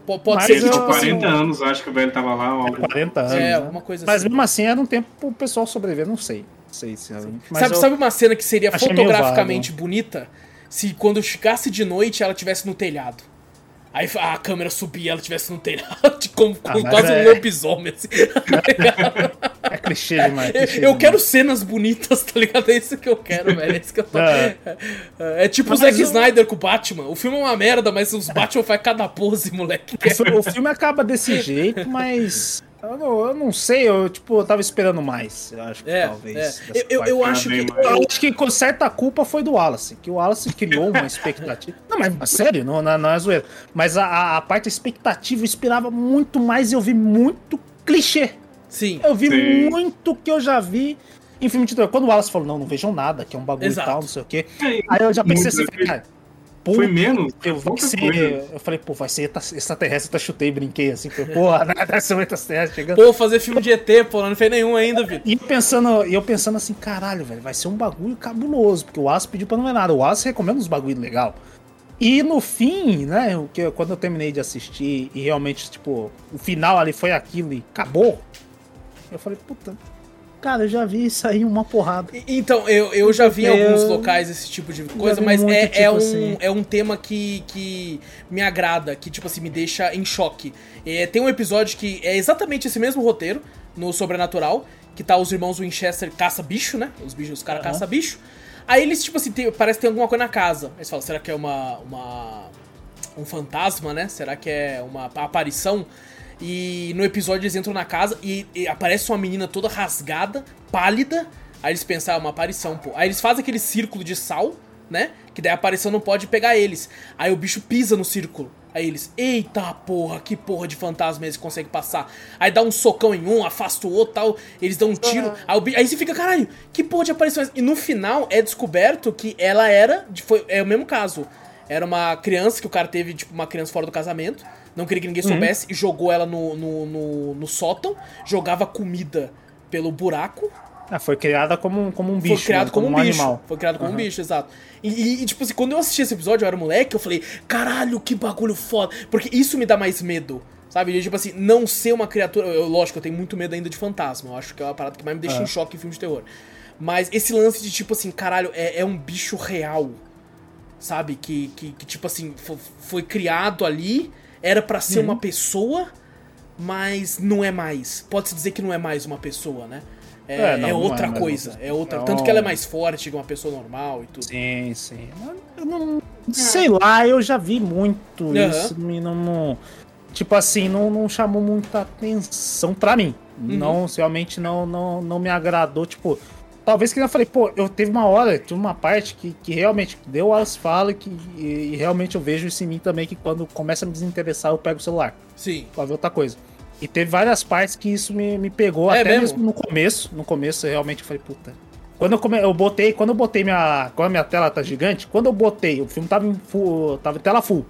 po- pode Mas ser que, tipo assim. 40 anos, acho que o velho tava lá. ó. 40 anos. É, né? alguma coisa Mas assim. mesmo assim era um tempo pro pessoal sobreviver, não sei. Não sei se mas Sabe, eu- sabe uma cena que seria achei fotograficamente bonita? Se quando chegasse de noite ela estivesse no telhado. Aí a câmera subia e ela estivesse no telhado, como, Ah, como quase é- um lobisomem, assim. É clichê demais. clichê Eu demais. quero cenas bonitas, tá ligado? É isso que eu quero, velho. É, isso que eu tô... É. é, tipo o Mas Zack eu- Snyder com o Batman. O filme é uma merda, mas os Batman faz cada pose, moleque. O O filme acaba desse jeito, mas. Eu não, eu não sei, eu tipo, eu tava esperando mais. Eu acho que É, talvez. é. Eu, eu, acho que. Eu acho que com certa culpa foi do Wallace, que o Wallace criou uma expectativa. Não, mas mas sério, não, não, é zoeira. Mas a- a, a parte da expectativa eu esperava muito mais e eu vi muito clichê. Sim. Eu vi Sim. muito que eu já vi em filme de terror. Quando o Wallace falou, não, não vejam nada, que é um bagulho Exato. e tal, não sei o quê. Aí eu já pensei muito, assim, cara, pô, Foi menos. eu vou ser. coisa. Eu falei, pô, vai ser extra- extraterrestre, eu até chutei e brinquei assim, falei, porra, né, deve ser um extraterrestre chegando. Pô, fazer filme de ET, pô, não fez nenhum ainda, Vitor. E eu pensando, e eu pensando assim, caralho, velho, vai ser um bagulho cabuloso, porque o Wallace pediu pra não ver nada. O Wallace recomenda uns bagulho legal. E no fim, né, o que, quando eu terminei de assistir e realmente, tipo, o final ali foi aquilo e acabou, eu falei, puta, cara, eu já vi isso aí uma porrada. Então, eu, eu já vi em alguns locais esse tipo de coisa, mas muito, é, tipo é, um, assim. é um tema que, que me agrada, que, tipo assim, me deixa em choque. É, tem um episódio que é exatamente esse mesmo roteiro, no Sobrenatural, que tá os irmãos Winchester caça-bicho, né? Os bichos, os caras Aham. caça-bicho. Aí eles, tipo assim, tem- parece que tem alguma coisa na casa. Aí você fala, será que é uma, uma. um fantasma, né? Será que é uma aparição? E no episódio eles entram na casa e, e aparece uma menina toda rasgada, pálida. Aí eles pensam, ah, é uma aparição, pô. Aí eles fazem aquele círculo de sal, né? Que daí a aparição não pode pegar eles. Aí o bicho pisa no círculo. Aí eles, eita porra, que porra de fantasma eles conseguem passar. Aí dá um socão em um, afasta o outro tal. Eles dão um tiro. Aí, o bi- aí você fica, caralho, que porra de aparição é? E no final é descoberto que ela era. Foi, é o mesmo caso. Era uma criança que o cara teve, tipo, uma criança fora do casamento. Não queria que ninguém soubesse e jogou ela no, no, no, no sótão. Jogava comida pelo buraco. Ah, foi criada como, um- como um bicho. Foi criado né? como, um bicho. animal. Foi criado como um Aham. bicho, exato. E, e, tipo assim, quando eu assisti esse episódio, eu era moleque, eu falei, caralho, que bagulho foda. Porque isso me dá mais medo. Sabe? Tipo assim, não ser uma criatura. Eu, lógico, eu tenho muito medo ainda de fantasma. Eu acho que é uma parada que mais me deixa É. em choque em filme de terror. Mas esse lance de, tipo assim, caralho, é, é um bicho real. Sabe? Que, que, que, tipo assim, fo- foi criado ali, era pra ser Uhum. uma pessoa, mas não é mais. Pode-se dizer que não é mais uma pessoa, né? É, É, não, é não é outra uma coisa. É outra. É Tanto que ela é mais forte que uma pessoa normal e tudo. Sim, sim. Eu não- sei lá, eu já vi muito Aham. isso. Me não, não- tipo assim, não, não chamou muita atenção pra mim. Uhum. Não, realmente não, não, não me agradou. Tipo, talvez que eu falei, pô, eu teve uma hora, teve uma parte que, que realmente deu as falas que, e, e realmente eu vejo isso em mim também, que quando começa a me desinteressar, eu pego o celular Sim. pra ver outra coisa. E teve várias partes que isso me, me pegou, É até mesmo? mesmo? no começo. No começo, eu realmente falei, puta. Quando eu, come... eu botei, quando eu botei minha. Quando a minha tela tá gigante, quando eu botei, o filme tava em full, tava em tela full.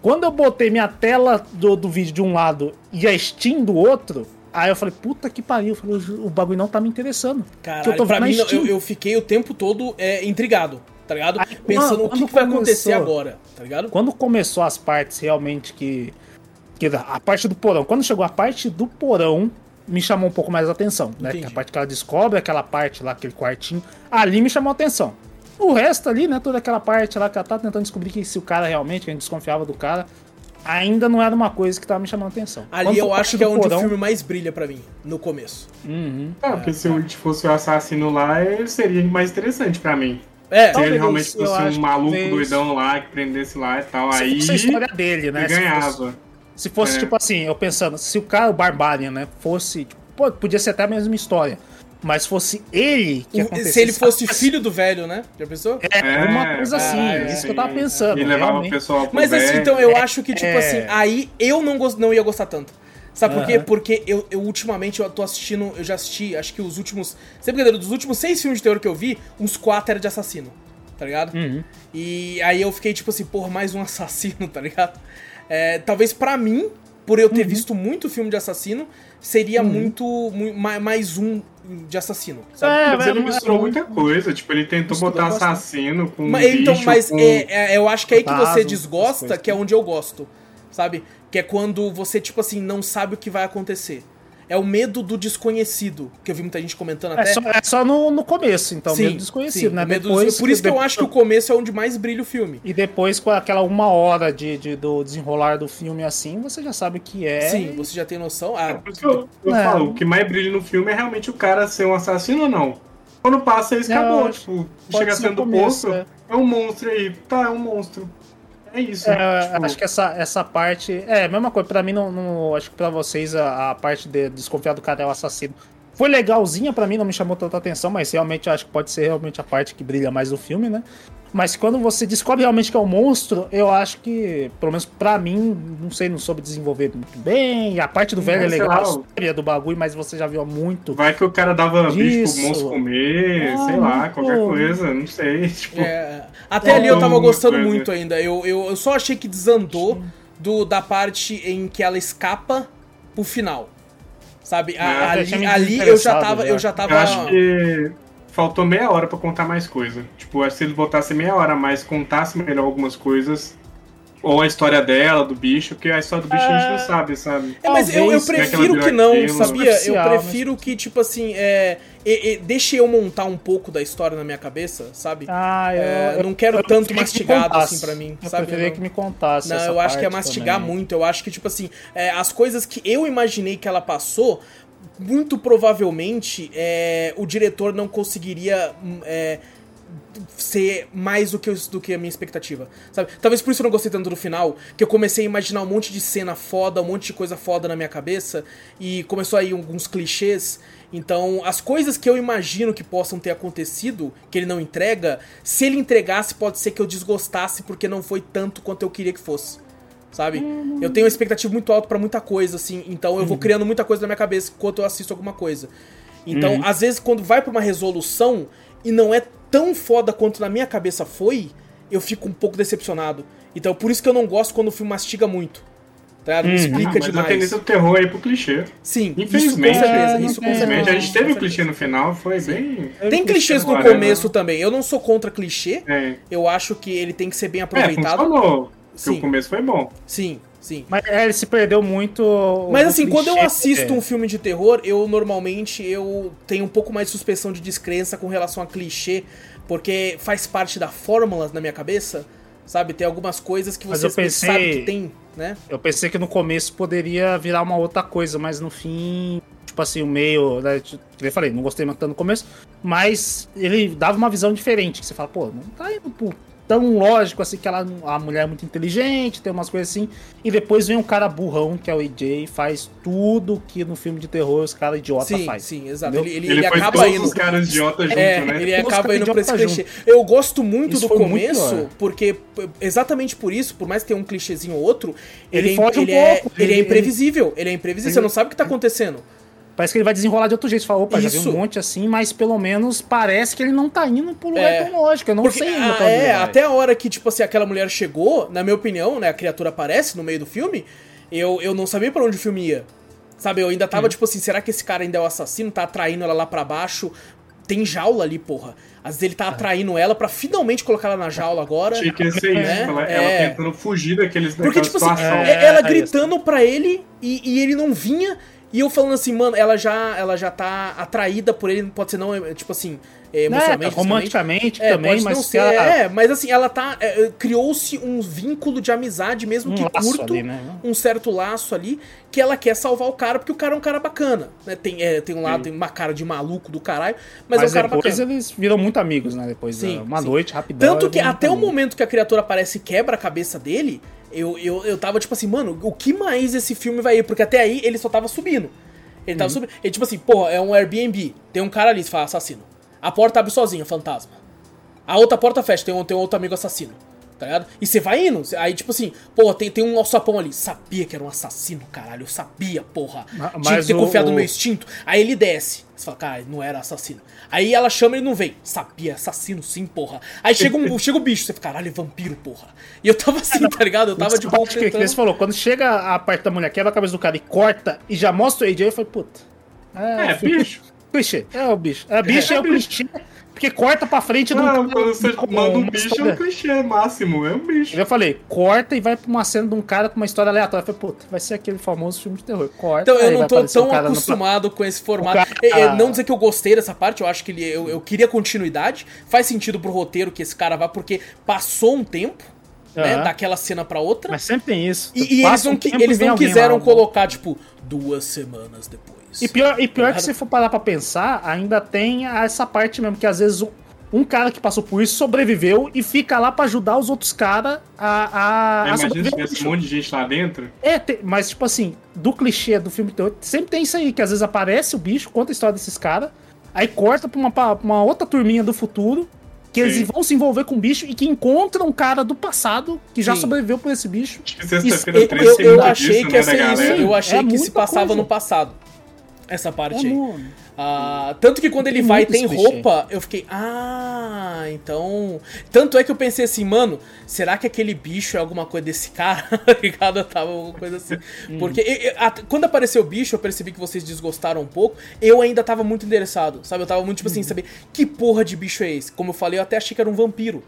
Quando eu botei minha tela do, do vídeo de um lado e a Steam do outro, aí eu falei, puta que pariu. Eu falei, o bagulho não tá me interessando. Caralho, eu tô pra mim, eu, eu fiquei o tempo todo é, intrigado, tá ligado? Aí, Pensando o que, que vai acontecer agora, tá ligado? Quando começou as partes realmente que. que a parte do porão. Quando chegou a parte do porão, me chamou um pouco mais a atenção. Né? Entendi. Que a parte que ela descobre, aquela parte lá, aquele quartinho. Ali me chamou a atenção. O resto ali, né? Toda aquela parte lá que ela tá tentando descobrir que se o cara realmente, que a gente desconfiava do cara, ainda não era uma coisa que tava me chamando a atenção. Ali Quando eu acho que é onde porão, o filme mais brilha pra mim, no começo. Uhum. Ah, porque se o fosse o assassino lá, ele seria mais interessante pra mim. É, Se ele realmente fosse um maluco talvez. doidão lá, que prendesse lá e tal, Se aí fosse a história dele, né? ele Se fosse- ganhava. Se fosse, É. tipo assim, eu pensando, se o cara, o Barbarian, né, fosse. Tipo, pô, podia ser até a mesma história. Mas fosse ele que acontecesse. se ele fosse assim, filho do velho, né? Já pensou? É, uma coisa assim, caralho, isso que eu tava pensando. E levava o pessoal pro Mas assim, então eu acho que, tipo é. assim, aí eu não, gos- não ia gostar tanto. Sabe por quê? Aham. Porque eu, eu ultimamente eu tô assistindo, eu já assisti, acho que os últimos. Sem brincadeira, dos últimos seis filmes de terror que eu vi, uns quatro era de assassino. Tá ligado? Uhum. E aí eu fiquei tipo assim, porra, mais um assassino, tá ligado? É, talvez pra mim, por eu ter Uhum. visto muito filme de assassino, seria muito, mu- ma- mais um de assassino, sabe? É, Mas ele misturou muita coisa. Tipo, ele tentou Misturou botar bastante. assassino com Mas, então, bicho, mas com... é, é, eu acho que é aí que você fantasma, desgosta, coisas. que é onde eu gosto, sabe? Que é quando você, tipo assim, não sabe o que vai acontecer. É o medo do desconhecido, que eu vi muita gente comentando É até. só, é só no, no começo, então, Sim, meio desconhecido, sim, né? o medo do- Depois, Por isso que eu acho que o começo é onde mais brilha o filme. E depois, com aquela uma hora de, de- do desenrolar do filme assim, você já sabe o que é. Sim, você já tem noção. Ah, Por isso que eu, eu É. falo, o que mais brilha no filme é realmente o cara ser um assassino ou não. Quando passa isso, Não, acabou. Tipo, chega sendo começo, poço, é. é um monstro aí. Tá, é um monstro. É isso. É, tipo, acho que essa, essa parte. É, a mesma coisa. Pra mim, não, não- acho que pra vocês a, a parte de desconfiar do cara é o assassino. Foi legalzinha pra mim, não me chamou tanta atenção, mas realmente acho que pode ser realmente a parte que brilha mais do filme, né? Mas quando você descobre realmente que é um monstro, eu acho que, pelo menos pra mim, não sei, não soube desenvolver muito bem. A parte do velho é sei legal, a lá, história do bagulho, mas você já viu há muito. Vai que o cara dava bicho Isso. pro monstro comer, Ah, sei lá, qualquer pô. coisa, não sei. Tipo, é, até ali eu tava gostando coisa. muito ainda. Eu, eu, eu só achei que desandou do, da parte em que ela escapa pro final. Sabe? A- É, ali ali eu já tava. já. Eu já tava. eu acho que faltou meia hora pra contar mais coisa. Tipo, acho que se eles botassem meia hora a mais, contasse melhor algumas coisas, ou a história dela, do bicho, porque a história do bicho a gente não É. sabe, sabe? É, mas eu, eu Talvez, né, que prefiro que não, aquilo. sabia? Eu Superficial, prefiro que, tipo assim, é. E, e, deixe eu montar um pouco da história na minha cabeça, sabe? Ah, eu, É, eu não quero tanto que me mastigado contasse. assim pra mim, Eu sabe? Não. que me contasse. Não, essa eu acho que é mastigar também. muito. Eu acho que, tipo assim, é, as coisas que eu imaginei que ela passou, muito provavelmente é, o diretor não conseguiria hum, é, ser mais do que, do que a minha expectativa, sabe? Talvez por isso eu não gostei tanto do final, que eu comecei a imaginar um monte de cena foda, um monte de coisa foda na minha cabeça, e começou aí alguns clichês. Então, as coisas que eu imagino que possam ter acontecido, que ele não entrega, se ele entregasse, pode ser que eu desgostasse porque não foi tanto quanto eu queria que fosse. Sabe? Eu tenho uma expectativa muito alta pra muita coisa, assim, então eu vou criando muita coisa na minha cabeça enquanto eu assisto alguma coisa. Então, às vezes, quando vai pra uma resolução e não é tão foda quanto na minha cabeça foi, eu fico um pouco decepcionado. Então, por isso que eu não gosto quando o filme mastiga muito. Tá ligado? Me Ah, explica mas a demais. tendência do terror aí pro clichê. Sim, isso com Infelizmente, certeza. é, Isso com não certeza. Infelizmente, a gente teve Com o clichê certeza. no final, foi bem. Tem clichês no agora, começo né? também. Eu não sou contra clichê. É, Eu acho que ele tem que ser bem é aproveitado. Funcionou. Sim. O começo foi bom. sim, sim. Mas é, ele se perdeu muito. Mas assim, quando eu clichê, assisto é. um filme de terror, eu normalmente eu tenho um pouco mais de suspensão de descrença com relação a clichê, porque faz parte da fórmula na minha cabeça, sabe? Tem algumas coisas que você pensei- sabe que tem, né? Eu pensei que no começo poderia virar uma outra coisa, mas no fim, tipo assim, o meio. Né, tipo, que eu falei, não gostei muito tanto no começo, mas ele dava uma visão diferente. Que você fala, pô, não tá indo por tão lógico assim que ela, a mulher é muito inteligente, tem umas coisas assim. E depois vem um cara burrão, que é o AJ, e faz tudo que no filme de terror os caras idiota Sim, faz. sim, exato. Ele, ele, Ele, ele acaba todos indo. os caras idiotas junto, É, né? ele Todos acaba indo pra esse clichê. Eu gosto muito Isso do muito começo, pior. porque exatamente por isso, por mais que tenha um clichêzinho ou outro, ele, Ele é, foge um ele, é, pouco, ele é imprevisível. Ele é imprevisível, você não sabe o que tá acontecendo. Parece que ele vai desenrolar de outro jeito. Você fala, opa, já vi Isso. um monte assim, mas pelo menos parece que ele não tá indo por lugar É. tão lógico. Eu não Porque, sei ainda ah, pra onde ele é, até a hora que, tipo assim, aquela mulher chegou, na minha opinião, né, a criatura aparece no meio do filme, eu, eu não sabia pra onde o filme ia. Sabe, eu ainda tava, tipo assim, será que esse cara ainda é o assassino? Tá atraindo ela lá pra baixo? Tem jaula ali, porra. Às vezes ele tá atraindo ela pra finalmente colocar ela na jaula agora. Tinha que ser isso. É, ela, é. ela tentando fugir daqueles, Porque, tipo assim, situação. é- ela É, gritando pra ele e, e ele não vinha. E eu falando assim, mano, ela já, ela já tá atraída por ele, pode ser não, é, tipo assim, é, É, emocionalmente. romanticamente É, também, mas ser, ela- é, mas assim, ela tá. é, é, Criou-se um vínculo de amizade, mesmo um que curto, ali, né? um certo laço ali, que ela quer salvar o cara, porque o cara é um cara bacana. Né? Tem, é, tem um lado, tem uma cara de maluco do caralho, mas, Mas, é um cara depois bacana. eles viram muito amigos, né? Depois Sim, uma sim. noite, rapidão. Tanto que até o momento que a criatura aparece e quebra a cabeça dele, eu, eu, eu tava tipo assim, mano, o que mais esse filme vai ir? Porque até aí ele só tava subindo. Ele Uhum. tava subindo. Ele, tipo assim, porra, é um Airbnb. Tem um cara ali, fala assassino. A porta abre sozinha, fantasma. A outra porta fecha, tem um, tem um outro amigo assassino. Tá ligado? E você vai indo. cê- Aí, tipo assim, porra, tem, tem um alçapão ali. Sabia que era um assassino, caralho. Eu sabia, porra. Ma- Tinha que mas ter o- confiado no o- meu instinto. Aí ele desce. Você fala, cara, não era assassino. Aí ela chama e ele não vem. Sabia, assassino sim, porra. Aí chega, um, chega o bicho, você fica, caralho, é vampiro, porra. E eu tava assim, tá ligado? Eu tava de boa Essa parte que, que você falou, quando chega a parte da mulher, quebra a cabeça do cara e corta e já mostra o AJ, eu falei, puta. É, filme- bicho. Clichê. É o bicho. É, bicho é, É o bicho. clichê. Porque corta pra frente do Não, quando você com manda um bicho, é história- um clichê máximo. É um bicho. Eu falei, corta e vai pra uma cena de um cara com uma história aleatória. Eu falei, puta, vai ser aquele famoso filme de terror. Corta. Então eu não tô aparecer um tão cara no acostumado com esse formato. cara- É, é, não dizer que eu gostei dessa parte, eu acho que ele, eu, eu queria continuidade. Faz sentido pro roteiro que esse cara vá, porque passou um tempo, né, Aham. daquela cena pra outra. Mas sempre tem isso. e e eles não, um eles não quiseram lá, colocar, tipo, duas semanas depois. E pior, e pior que se for parar pra pensar, ainda tem essa parte mesmo, que às vezes um, um cara que passou por isso sobreviveu e fica lá pra ajudar os outros caras a, a, a Imagina se tivesse um monte de gente lá dentro. É, tem- mas tipo assim, do clichê do filme terror, sempre tem isso aí, que às vezes aparece o bicho, conta a história desses caras, aí corta pra uma, pra uma outra turminha do futuro, que eles Sim. vão se envolver com o bicho e que encontram um cara do passado que já Sim. sobreviveu por esse bicho. Acho que sexta-feira eu, 13 eu, eu muito achei disso, que né, ia ser isso. galera. Eu achei É que se passava coisa. no passado. Essa parte É, aí. Ah, tanto que quando ele Tem vai e tem roupa, eu fiquei, ah, então. Tanto é que eu pensei assim, mano, será que aquele bicho é alguma coisa desse cara? Tá ligado? Eu tava alguma coisa assim. Hum. Porque e- e- a- quando apareceu o bicho, eu percebi que vocês desgostaram um pouco. Eu ainda tava muito interessado, sabe? Eu tava muito, tipo assim, saber que porra de bicho é esse? Como eu falei, eu até achei que era um vampiro.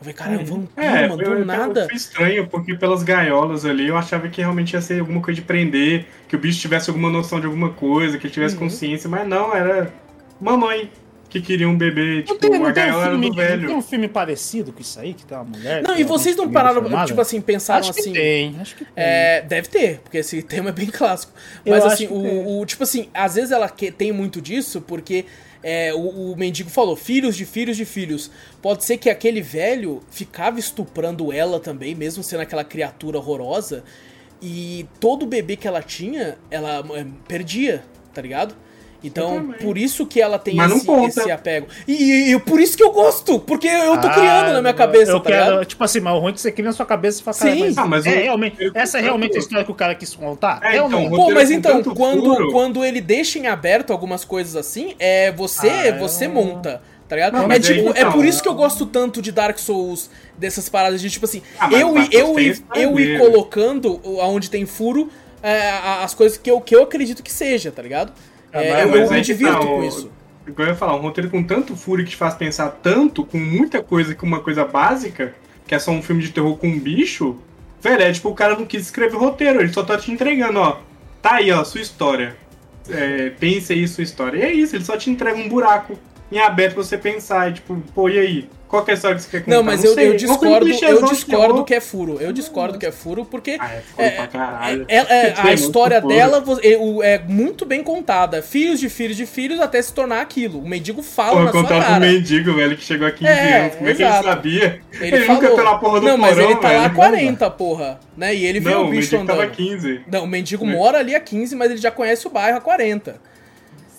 Falei, caramba, Uhum. vampiro, É, mano, foi, do nada. foi estranho, porque pelas gaiolas ali eu achava que realmente ia ser alguma coisa de prender, que o bicho tivesse alguma noção de alguma coisa, que ele tivesse Uhum. consciência, mas não, era mamãe que queria um bebê, Não tipo, tem, a não, um gaiola era filme, do não tem velho. um filme parecido com isso aí, que tem uma mulher. Não, que e é vocês não pararam, formada? tipo assim, pensaram Acho que assim. tem, acho que tem. É, deve ter, porque esse tema é bem clássico. Eu Mas acho assim, que o, o- tipo assim, às vezes ela que- tem muito disso, porque é, o, o mendigo falou, filhos de filhos de filhos. Pode ser que aquele velho ficava estuprando ela também, mesmo sendo aquela criatura horrorosa. E todo bebê que ela tinha, ela é, perdia, tá ligado? Então, por isso que ela tem esse, esse apego. E, e- e por isso que eu gosto, porque eu tô Ah, criando na minha cabeça, eu tá quero, ligado? Tipo assim, mas o ruim é que você cria na sua cabeça e fala, Sim. mas, Ah, mas é, o- realmente, eu- essa é eu- realmente a eu- história que o cara quis contar? É, É, então, não? Pô, mas com então, quando, furo. quando ele deixa em aberto algumas coisas assim, é você, Ah, você eu- monta. Tá ligado? Não, é mas aí, tipo, é então, por isso que eu gosto tanto de Dark Souls, dessas paradas de tipo assim, Ah, eu, eu, eu, eu ir colocando aonde tem furo é, as coisas que eu, que eu acredito que seja, tá ligado? Ah, É, eu, eu me que divirto tá, com o- isso. Igual eu ia falar, um roteiro com tanto furo que te faz pensar tanto, com muita coisa, com uma coisa básica, que é só um filme de terror com um bicho, velho, é tipo, o cara não quis escrever roteiro, ele só tá te entregando, ó. Tá aí, ó, sua história. É, pense aí sua história. E é isso, ele só te entrega um buraco em aberto pra você pensar, e tipo, pô, e aí? Qual que é a história que você quer contar? Não, mas eu, sei, eu é discordo, eu discordo que é furo. Eu discordo que é furo, porque Ah, é foda pra caralho. É- é- Tem a história furo. dela é, o- é muito bem contada. Filhos de filhos de filhos até se tornar aquilo. O mendigo fala Porra, na sua contar pro mendigo, velho, que chegou há 15 É, anos. Como é que ele sabia? Ele, Ele, falou. nunca tá na porra do Não, mas porão, ele tá lá há velho. 40, porra. Né? E ele Não, o o bicho mendigo tava andando. 15. Não, o mendigo mora ali há 15, mas ele já conhece o bairro há 40.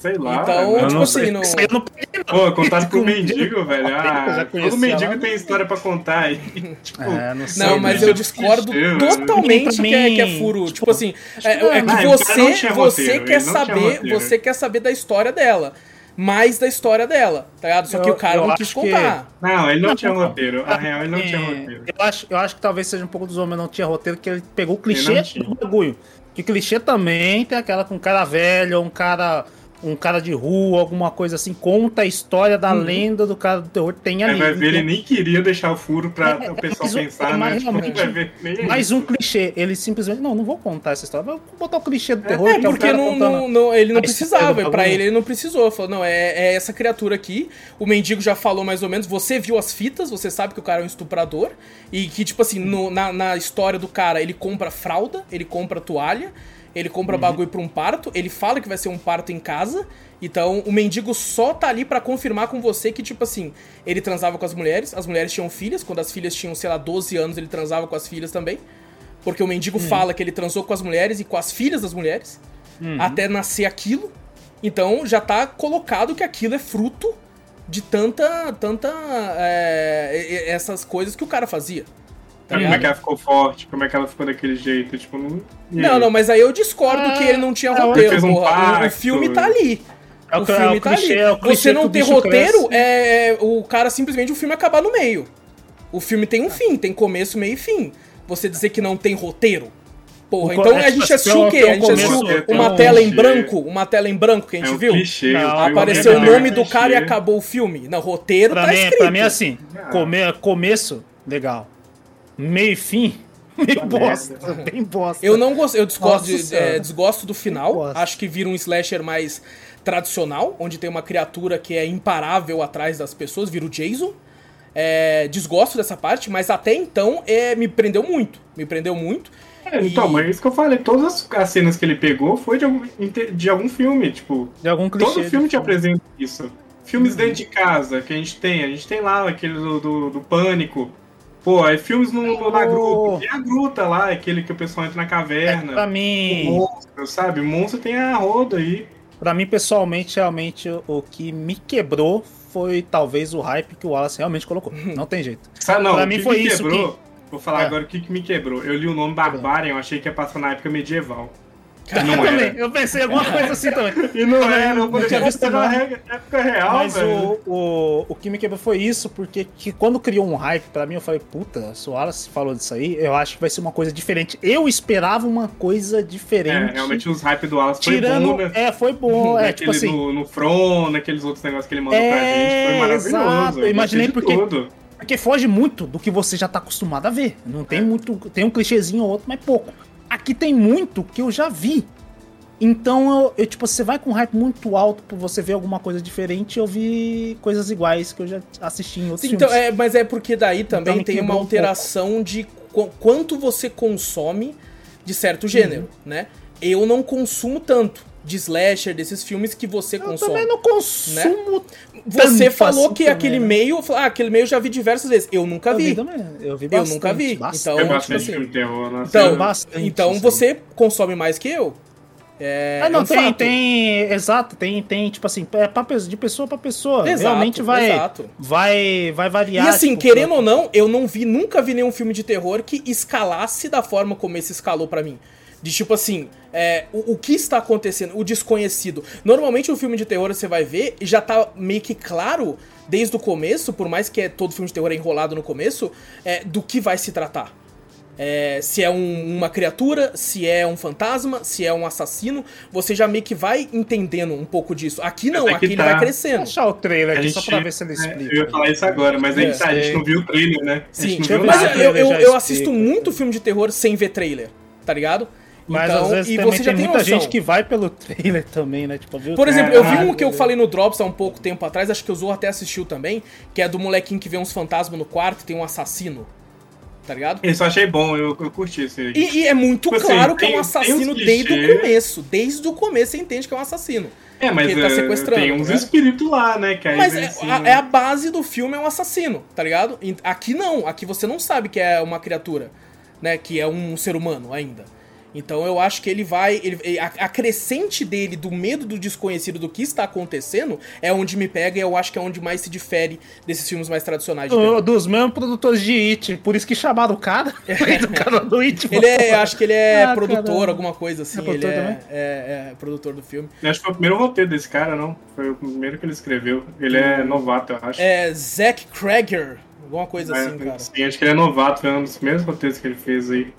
Sei lá. Então, tipo não assim, sei, não- eu não peguei, não. Pô, contasse pro mendigo, velho. Ah, todo mendigo tem história pra contar aí. tipo, É, não sei. Não, mas eu é discordo totalmente que é, que é furo. Tipo, tipo, assim, é, é que Ah, o cara você, tinha você quer tinha saber, roteiro. você quer saber da história dela. Mais da história dela, tá ligado? Só que Eu- o cara não quis acho que- contar. Não, ele não, Não, tinha roteiro. A real, ele não tinha É, roteiro. Eu acho, eu acho que talvez seja um pouco dos homens não tinha roteiro, que ele pegou o clichê tinha. do bagulho. Que clichê também tem aquela com um cara velho, ou um cara. Um cara de rua, alguma coisa assim, conta a história da Uhum. lenda do cara do terror, tem ali. vai ver, ele nem queria deixar o furo pra É, o pessoal mas o- pensar, mas né? Tipo, vai ver. Nem é mais isso. um clichê. Ele simplesmente. Não, não vou contar essa história. Vou botar o clichê do terror. É, que o porque cara não, não- não- ele não precisava, pra ele ele não precisou. Falou, não, é, é essa criatura aqui. O mendigo já falou mais ou menos. Você viu as fitas, você sabe que o cara é um estuprador. E que, tipo assim, no- na, na história do cara, ele compra fralda, ele compra toalha, ele compra Uhum. bagulho pra um parto, ele fala que vai ser um parto em casa. Então, o mendigo só tá ali pra confirmar com você que, tipo assim, ele transava com as mulheres, as mulheres tinham filhas, quando as filhas tinham, sei lá, 12 anos, ele transava com as filhas também. Porque o mendigo Uhum. fala que ele transou com as mulheres e com as filhas das mulheres Uhum. até nascer aquilo. Então já tá colocado que aquilo é fruto de tanta. tanta. é, essas coisas que o cara fazia. Tá Como é ligado? que ela ficou forte, como é que ela ficou daquele jeito, tipo, não... Não, não, mas aí eu discordo Ah, que ele não tinha é, roteiro, um porra. O- filme tá ali. É o o que- é filme o tá clichê, ali. é Você não ter roteiro cresce. é, é o cara simplesmente o filme acabar no meio. O filme tem um fim, tem começo, meio e fim. Você dizer que não tem roteiro. Porra, O então é, a gente assistiu o quê? A gente assistiu uma um tela em branco, uma tela em branco que a É gente um viu. clichê. Não, filme Apareceu é o nome do cara e acabou o filme. Não, roteiro Pra tá mim, escrito. pra mim é assim: come, começo, legal. Meio e fim, meio bosta. Bem bosta. Eu não gosto, eu desgosto, de- é, desgosto do final. Acho que vira um slasher mais tradicional, onde tem uma criatura que é imparável atrás das pessoas, vira o Jason. É, desgosto dessa parte, mas até então é, me prendeu muito. Me prendeu muito. É, então, E- mas é isso que eu falei, todas as- as cenas que ele pegou foi de algum, de algum filme, tipo, De algum clichê. todo filme de te apresenta isso. Filmes dentro de casa que a gente tem, a gente tem lá aquele do, do, do Pânico. Pô, aí filmes no, no- na gruta, tem a gruta lá, aquele que o pessoal entra na caverna. Pra O mim, monstro, sabe? O monstro tem a roda aí. pra mim, pessoalmente, realmente, o- que me quebrou foi talvez o hype que o Wallace realmente colocou. Não tem jeito. Sabe, não, Pra mim que foi me isso quebrou, Vou falar É. agora o que, que me quebrou. Eu li o nome Barbarian, eu achei que ia passar na época medieval. Eu Não também, era. eu pensei em alguma coisa assim também. E não Também era, eu não tinha visto, na não. época real, Mas velho. o, o, o que me quebrou foi isso, porque que quando criou um hype pra mim, eu falei, puta, se o Wallace falou disso aí, eu acho que vai ser uma coisa diferente. Eu esperava uma coisa É, diferente. realmente os hype do Wallace foi Tirando. bom, né? É, foi bom. É, tipo assim. no, no Front, naqueles outros negócios que ele mandou pra É, gente. Foi maravilhoso. exato. Eu imaginei porque- Tudo. Porque Porque foge muito do que você já tá acostumado a ver. Não tem É. muito. Tem um clichêzinho ou outro, mas pouco. Aqui tem muito que eu já vi. Então, eu, eu, tipo, você vai com um hype muito alto pra você ver alguma coisa diferente. Eu vi coisas iguais que eu já assisti em outros Sim, então, filmes. é, mas é porque daí também me tem uma quebrou um alteração de qu- quanto você consome de certo gênero, Uhum. né? Eu não consumo tanto de slasher, desses filmes que você Eu consome. também não consumo. Você tanto falou assim que também, aquele né? meio, ah, aquele meio eu já vi diversas vezes. Eu nunca Eu vi. vi também. Eu vi Eu bastante. nunca vi. bastante. Então, Eu tipo bastante assim, filme de terror, nossa. Então, Eu bastante então você consome mais que eu. É, Ah, não, é um tem, fato. tem, exato, tem, tem, tipo assim, é pra, de pessoa pra pessoa. Exato, Realmente vai, exato. vai, vai variar. E assim, tipo, querendo ou não, eu não vi, nunca vi nenhum filme de terror que escalasse da forma como esse escalou pra mim. De tipo assim, é, o, o que está acontecendo, o desconhecido. Normalmente um filme de terror você vai ver e já tá meio que claro desde o começo, por mais que é, todo filme de terror é enrolado no começo, é, do que vai se tratar. É, se é um- uma criatura, se é um fantasma, se é um assassino, você já meio que vai entendendo um pouco disso. Aqui não, é aqui ele tá. vai Vou crescendo. achar o trailer A aqui gente, só pra ver se ele é, explica. eu ia falar isso agora, mas aí É, tá, a gente não viu o trailer, né? A Sim, mas eu, trailer eu, eu assisto muito filme de terror sem ver trailer, tá ligado? Mas Então, às vezes e também você já tem tem muita noção. gente que vai pelo trailer também, né? Tipo, viu? Por exemplo, eu vi um que eu falei no Drops há um pouco tempo atrás, acho que o Zorro até assistiu também, que é do molequinho que vê uns fantasmas no quarto e tem um assassino. Tá ligado? Isso eu achei bom, eu, eu curti esse aí. E, e é muito Tipo assim, claro que é tem- um tem uns assassino desde o começo. Desde o começo você entende que é um assassino. é, mas que ele tá é, sequestrando, tem uns né? espíritos lá, né? Que aí Mas é, assim, a, né? é a base do filme, é um assassino, tá ligado? Aqui não, aqui você não sabe que é uma criatura, né? Que é um ser humano ainda. Então eu acho que ele vai. ele- a, a crescente dele, do medo do desconhecido, do que está acontecendo, é onde me pega e eu acho que é onde mais se difere desses filmes mais tradicionais dos mesmos produtores de It, por isso que chamaram o cara. do cara do It. Ele é, acho que ele é Ah, produtor, caramba. alguma coisa assim. É ele produtor é, também? é- é produtor do filme. Eu Acho que foi o primeiro roteiro desse cara, não. Foi o primeiro que ele escreveu. Ele é novato, eu acho. É Zack Krager, alguma coisa assim, É, cara. Sim, acho que ele é novato, foi um dos primeiros roteiros que ele fez aí.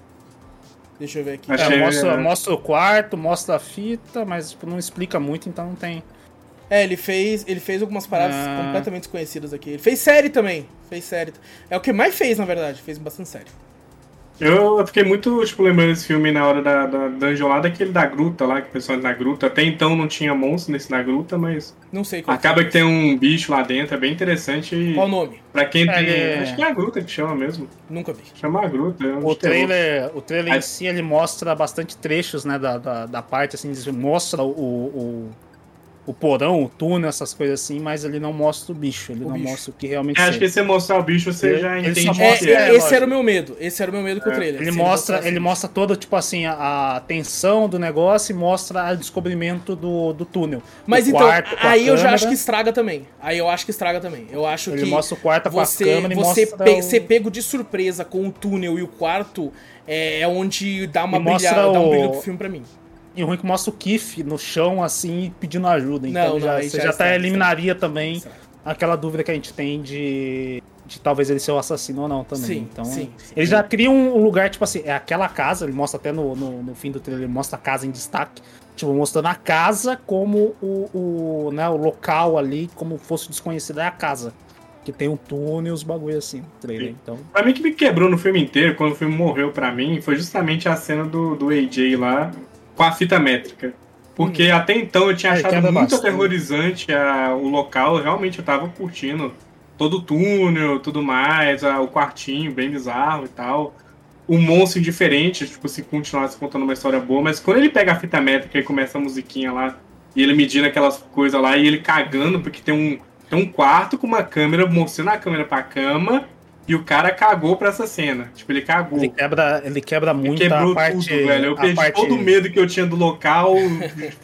Deixa eu ver aqui. Acho- É, Achei- mostra, mostra o quarto, mostra a fita, mas tipo, não explica muito, então não tem. É, ele fez, ele fez algumas paradas Ah. completamente desconhecidas aqui. Ele fez série também. Fez série. É o que mais fez, na verdade. Fez bastante série. Eu eu fiquei muito, tipo, lembrando desse filme na hora da, da dungeon lá, daquele da gruta lá, que o pessoal na gruta. Até então não tinha monstro nesse da gruta, mas Não sei qual acaba foi. que tem um bicho lá dentro, é bem interessante. E Qual o nome? pra quem É, tem. ele- Acho que é a gruta que chama mesmo. Nunca vi. Chama a gruta. é um O trailer, o trailer Aí- em si, ele mostra bastante trechos, né, da, da, da parte, assim, mostra o, o, o porão, o túnel, essas coisas assim, mas ele não mostra o bicho, ele O não bicho. mostra o que realmente É, acho seja. que se você mostrar o bicho, você Ele- já ele entende só o que É, mostra- é. esse era o meu medo. Esse era o meu medo com o É. trailer. Ele Se mostra, mostrasse ele mostra todo, tipo assim, a, a tensão do negócio e mostra o descobrimento do, do túnel. Mas O então, quarto a aí eu já acho que estraga também. Aí eu acho que estraga também. Eu acho Ele que mostra o quarto com a você, câmera e você mostra pe- o- ser pego de surpresa com o túnel e o quarto é, é onde dá uma mostra brilhada, dá um o- brilho pro filme pra mim. E o ruim é que mostra o Kiff no chão, assim, pedindo ajuda. Então Não, não, já, aí você já já, estraga, até eliminaria também Estraga. aquela dúvida que a gente tem de, de talvez ele ser o assassino ou não também. Sim, então, sim, sim. Ele já cria um lugar, tipo assim, é aquela casa, ele mostra até no, no, no fim do trailer, ele mostra a casa em destaque. Tipo, mostrando a casa como o, o, né, o local ali, como fosse desconhecido, é a casa. Que tem um túnel e os bagulho assim, trailer. Sim. Então, Pra mim que me quebrou no filme inteiro, quando o filme morreu pra mim, foi justamente a cena do, do AJ lá com a fita métrica. Porque até então eu tinha É, achado muito bastante. aterrorizante a- o local, realmente eu tava curtindo todo o túnel, tudo mais, a- o quartinho bem bizarro e tal. O monstro diferente, tipo, se continuasse contando uma história boa, mas quando ele pega a fita métrica e começa a musiquinha lá, e ele medindo aquelas coisas lá, e ele cagando, porque tem um, tem um quarto com uma câmera, mostrando a câmera pra cama, e o cara cagou pra essa cena. Tipo, ele cagou. ele quebra, ele quebra Ele muito quebrou a parte. tudo, velho. Eu a perdi parte- todo o medo que eu tinha do local,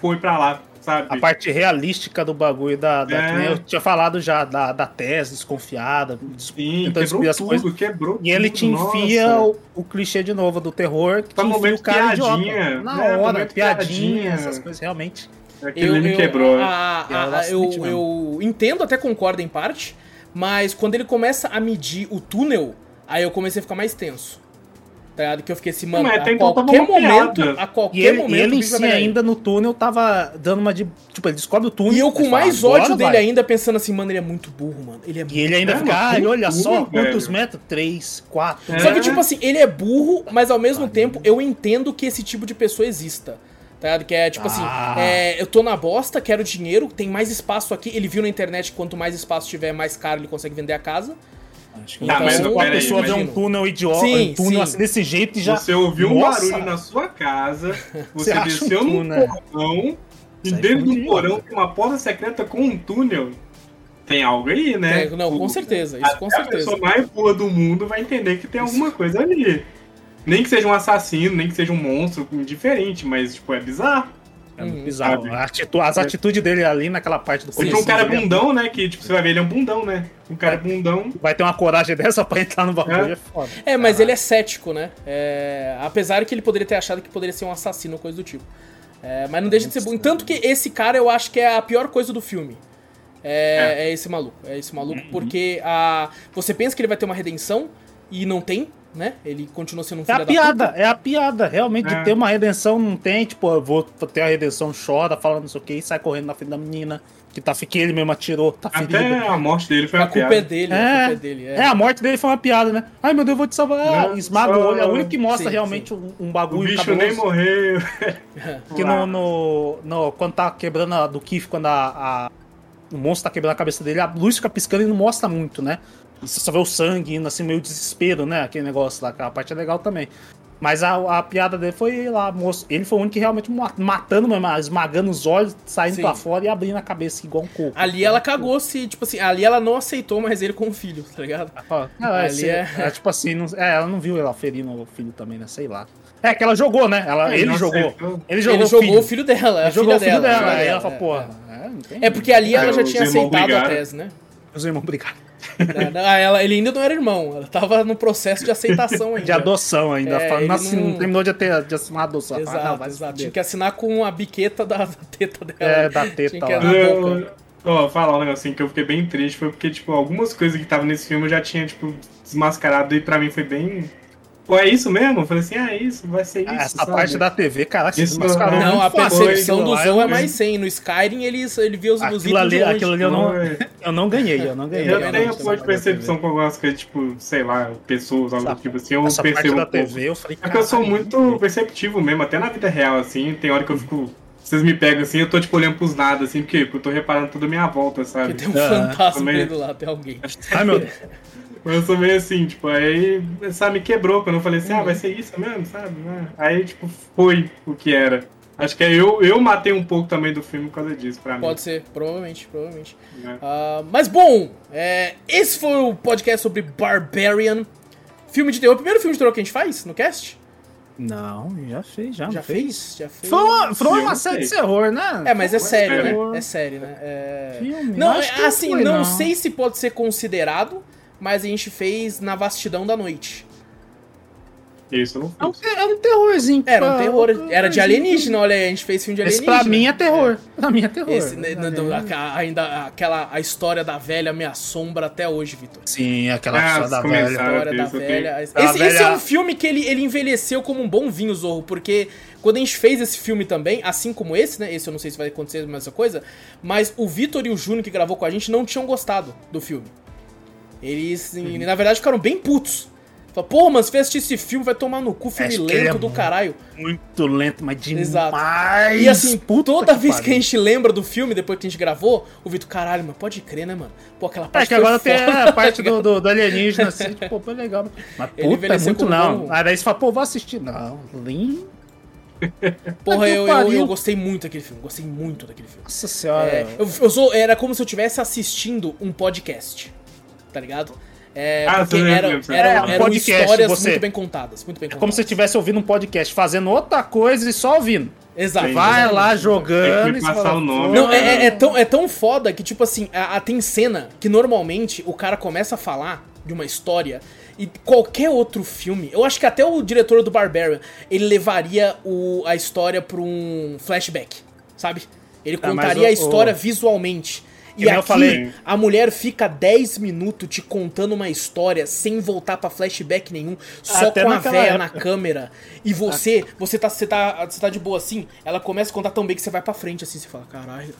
foi pra lá, sabe? A parte realística do bagulho da. da É. eu tinha falado já, da, da tese desconfiada. des- Sim, tentando quebrou descobrir as tudo, coisas. quebrou E ele tudo, te enfia o, o clichê de novo do terror, que Tá te enfia o cara piadinha, idiota. Na né? hora, piadinha, piadinha. essas coisas, realmente. Aquilo ali me quebrou. a- Quebra a- bastante eu, eu entendo, até concordo em parte, mas quando ele começa a medir o túnel, aí eu comecei a ficar mais tenso. Tá ligado? Que eu fiquei assim, mano, Mas a então qualquer momento, a qualquer E ele, momento e ele o em si ainda no túnel tava dando uma de. Tipo, ele descobre o túnel. E eu com fala, mais "Agora ódio dele vai." ainda, pensando assim, mano, ele é muito burro, mano. Ele é E ele ainda É, fica, tudo, olha só velho. quantos metros? Três, quatro. É. Só que, tipo assim, ele é burro, mas ao mesmo tempo eu entendo que esse tipo de pessoa exista. Tá ligado? Que é tipo assim, Ah. é, eu tô na bosta, quero dinheiro, tem mais espaço aqui. Ele viu na internet que quanto mais espaço tiver, mais caro ele consegue vender a casa. Acho que Tá, então, mas, uma peraí, pessoa vê um túnel idiota, Sim, um túnel sim. assim desse jeito e já. Você ouviu um Nossa! barulho na sua casa, você acha desceu um num túnel. porão, e Isso dentro foi do porão tem uma porta secreta com um túnel. Tem algo aí, né? É, não, com certeza, isso com Até A certeza. pessoa mais boa do mundo vai entender que tem alguma coisa ali. Nem que seja um assassino, nem que seja um monstro indiferente, mas, tipo, é bizarro. É muito Uhum. bizarro. Sabe? A atitu- as atitudes dele ali naquela parte do Porque Sim, um começo cara bundão, né? Que, tipo, você vai ver, ele é um bundão, né? Um cara bundão. Vai ter uma coragem dessa pra entrar no bagulho, É. é, foda. É, mas ele é cético, né? É, apesar que ele poderia ter achado que poderia ser um assassino ou coisa do tipo. É, mas não deixa de ser bom. Tanto que esse cara eu acho que é a pior coisa do filme. É, é esse maluco. É esse maluco, porque a, você pensa que ele vai ter uma redenção e não tem, né? Ele continua sendo um É filho a da piada, puta. é a piada. Realmente, É. de ter uma redenção, não tem. Tipo, eu vou ter a redenção, chora, fala não sei o que, e sai correndo na frente da menina. Que tá que ele mesmo atirou, tá Até a morte dele foi A uma culpa é piada. dele, a É, culpa é dele. é, a morte dele foi uma piada, né? Ai meu Deus, eu vou te salvar. Ah, Não, esmaga só- o olho. É o único que mostra Sim, realmente um, um O bagulho bicho cabuloso. nem morreu. Que no, no, no- Quando tá quebrando a do Kiff, quando a, a- o monstro tá quebrando a cabeça dele, a luz fica piscando e não mostra muito, né? E você só vê o sangue indo assim, meio desespero, né? Aquele negócio lá, aquela parte é legal também. Mas a, a piada dele foi lá, moço. Ele foi o único que realmente ma- matando mesmo, esmagando os olhos, saindo Sim. pra fora e abrindo a cabeça igual um coco. Ali ela cagou se, tipo assim, ali ela não aceitou mais ele como filho, tá ligado? Ah, é, Ali se- é- é tipo assim, não- é, ela não viu ela ferindo o filho também, né? Sei lá. É que ela jogou, né? Ela, ele Nossa, jogou. Ele jogou, ele o jogou filho. o filho dela, é Ele jogou o filho dela. Aí ela é, falou, é. porra. É, não tem- É porque ali ela É, já tinha aceitado a tese, né? Os irmãos brigaram. Não, ela, ele ainda não era irmão, ela tava no processo de aceitação ainda. De adoção ainda. É, Fala, ele não, assin- não- terminou de, ter, de assinar a adoção. Ah, não, Exato, exato. Tinha que assinar com a biqueta da, da teta dela. É, da teta Tinha Eu-. Ó, falar um negocinho que eu fiquei bem triste foi porque, tipo, algumas coisas que estavam nesse filme eu já tinha, tipo, desmascarado e pra mim foi bem. Pô, é isso mesmo? Eu falei assim, ah, é isso, vai ser isso. Ah, Essa sabe? parte da TV, caraca, se Isso desmascarou não, a percepção do Zou é eu- mais 100. No Skyrim ele, ele vê os, os Aquilo itens ali, de longe. aquilo ali eu não, Foi. eu não ganhei, eu não ganhei. Eu também tenho um pouco de percepção com algumas coisas, tipo, sei lá, pessoas, algo tipo assim, eu Essa parte percebo da um pouco. TV, eu falei, É que eu sou muito perceptivo mesmo, até na vida real, assim, tem hora que eu fico. Vocês me pegam assim, eu tô tipo olhando pros nada, assim, porque eu tô reparando tudo à minha volta, sabe? Porque tem um Ah, fantasma também. indo lá, tem alguém. Ai, meu Deus. Mas eu sou meio assim, tipo, aí, sabe, me quebrou quando eu falei assim, ah, Uhum. vai ser isso mesmo, sabe? Ah, Aí, tipo, foi o que era. Acho que é eu, eu matei um pouco também do filme por causa disso, pra mim. Pode ser, provavelmente, provavelmente. né? Ah, mas bom, é, esse foi o podcast sobre Barbarian. Filme de terror. O primeiro filme de terror que a gente faz no cast? Não, já fez, já. Já não fez? fez? Já fez. Foi uma, foi uma não série de terror, né? É, mas é sério, né? É sério, né? É... Filme? Não, Acho que é, assim, foi, não, sei se pode ser considerado, mas a gente fez na vastidão da noite. Isso não É um, fiz. te- é um terrorzinho. Era um terror, é era de alienígena, olha aí, a gente fez filme de Esse alienígena. pra mim é terror. Pra mim é terror. Esse, né, do- a- ainda aquela a história da velha me assombra até hoje, Vitor. Sim, aquela Ah, história da velha. História da velha. Esse, esse velha- é um filme que ele, ele envelheceu como um bom vinho, Zorro, porque quando a gente fez esse filme também, assim como esse, né? Esse eu não sei se vai acontecer a mesma coisa, mas o Vitor e o Júnior que gravou com a gente não tinham gostado do filme. Eles, Uhum. na verdade, ficaram bem putos. Falaram, porra, mano, se fez assistir esse filme, vai tomar no cu, filme Acho que lento é do caralho. Muito lento, mas demais. Exato. E assim, Puta toda vez que a pariu. gente lembra do filme, depois que a gente gravou, o Vitor, caralho, mas pode crer, né, mano? Pô, aquela É parte que foi agora tem a parte do, do, do alienígena, assim, tipo, pô, legal. Mas puta, é muito não. Aí você fala, pô, vou assistir. Não, Lean. Porra, que eu, eu, pariu. eu gostei muito daquele filme, gostei muito daquele filme. Nossa senhora. É, eu, eu sou, era como se eu estivesse assistindo um podcast, tá ligado? É, Ah, porque lembra, eram, você eram, podcast, histórias você- muito bem contadas, muito bem É como contadas. se você estivesse ouvindo um podcast, fazendo outra coisa e só ouvindo. Exato. Vai exatamente. lá jogando. E passar o nome. "Pô, Não, é, é- é tão, é tão foda que, tipo assim, a, a- tem cena que normalmente o cara começa a falar de uma história e qualquer outro filme, eu acho que até o diretor do Barbarian, ele levaria o, a história pra um flashback, sabe? Ele Ah, contaria o- a história o- visualmente. E eu aqui, falei. a mulher fica 10 minutos te contando uma história sem voltar pra flashback nenhum, só Até com a véia na época. câmera. E você, você tá, você, tá, você tá de boa assim, ela começa a contar tão bem que você vai pra frente assim, você fala, caralho.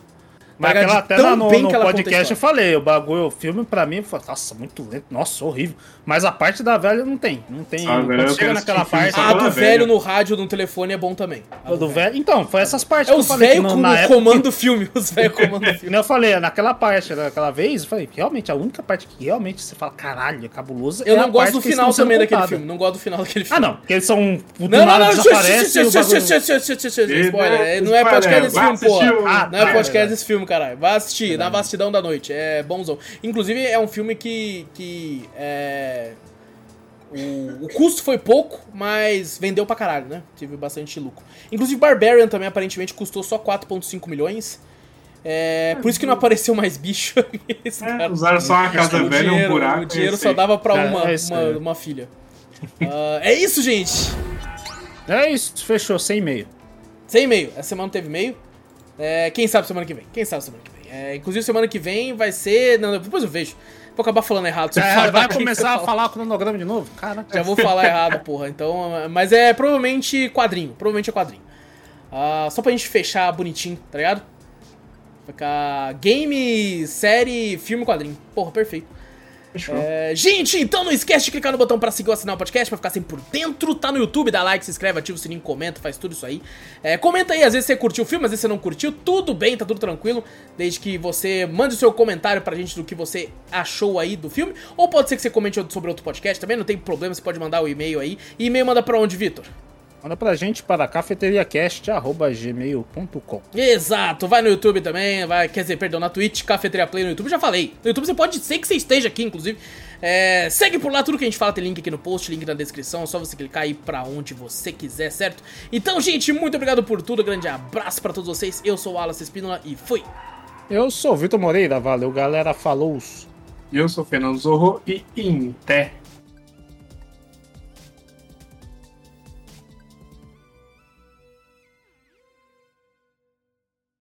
Mas Tá aquela, até tão no, bem no que ela podcast eu falei, o bagulho, o filme pra mim, falei, nossa, muito lento, nossa, horrível. Mas a parte da velha não tem, não tem. Ah, velho, chega naquela parte A do velha. velho no rádio, no telefone é bom também. A do do velho. Então, foi essas partes É que eu os falei. que velhos no- com época- comando do filme. Os velhos comando do filme. Eu falei, naquela parte, naquela vez, eu falei, realmente, a única parte que realmente você fala, caralho, é cabuloso. Eu é não a gosto parte do final também daquele filme. Não gosto do final daquele Ah, filme. não, porque eles são. Não, não, não, spoiler. É, Não é podcast desse filme, o- Ah, não é Ah, podcast verdade. desse filme, caralho. Vai assistir, na vastidão da noite. É bonzão. Inclusive, é um filme que. que é. O, o custo foi pouco, mas vendeu pra caralho, né? Tive bastante lucro. Inclusive, Barbarian também aparentemente custou só 4,5 milhões. É, por isso que não apareceu mais bicho. Esse É, cara- usaram só uma casa velha e um dinheiro, buraco. o dinheiro só dava pra É, uma, é uma, uma filha. Ah, é isso, gente. É isso, fechou, sem e-mail. Sem e-mail. Essa semana não teve e-mail. É, quem sabe semana que vem? Quem sabe semana que vem? É, inclusive, semana que vem vai ser. Não, depois eu vejo. Vou acabar falando errado. É, falar vai começar a falar o cronograma de novo? Caraca. Já vou falar errado, porra. Então. Mas é provavelmente quadrinho. Provavelmente é quadrinho. Ah, só pra gente fechar bonitinho, tá ligado? Ficar game, série, filme, quadrinho. Porra, perfeito. É, gente, então não esquece de clicar no botão pra seguir ou assinar o podcast, pra ficar sempre por dentro. Tá no YouTube, dá like, se inscreve, ativa o sininho, comenta, faz tudo isso aí. É, comenta aí, às vezes você curtiu o filme, às vezes você não curtiu, tudo bem, tá tudo tranquilo. Desde que você mande o seu comentário pra gente do que você achou aí do filme. Ou pode ser que você comente sobre outro podcast também, não tem problema, você pode mandar o e-mail aí. E e-mail manda pra onde, Vitor? Manda pra gente para cafeteriacast.gmail.com. Exato, vai no YouTube também, vai, quer dizer, perdão, na Twitch, Cafeteria Play no YouTube, já falei. No YouTube você pode ser que você esteja aqui, inclusive. É, segue por lá, tudo que a gente fala tem link aqui no post, link na descrição, é só você clicar aí pra onde você quiser, certo? Então, gente, muito obrigado por tudo, grande abraço pra todos vocês, eu sou o Alas Espínola e fui! Eu sou o Vitor Moreira, valeu galera, falou. Eu sou o Fernando Zorro e Inté.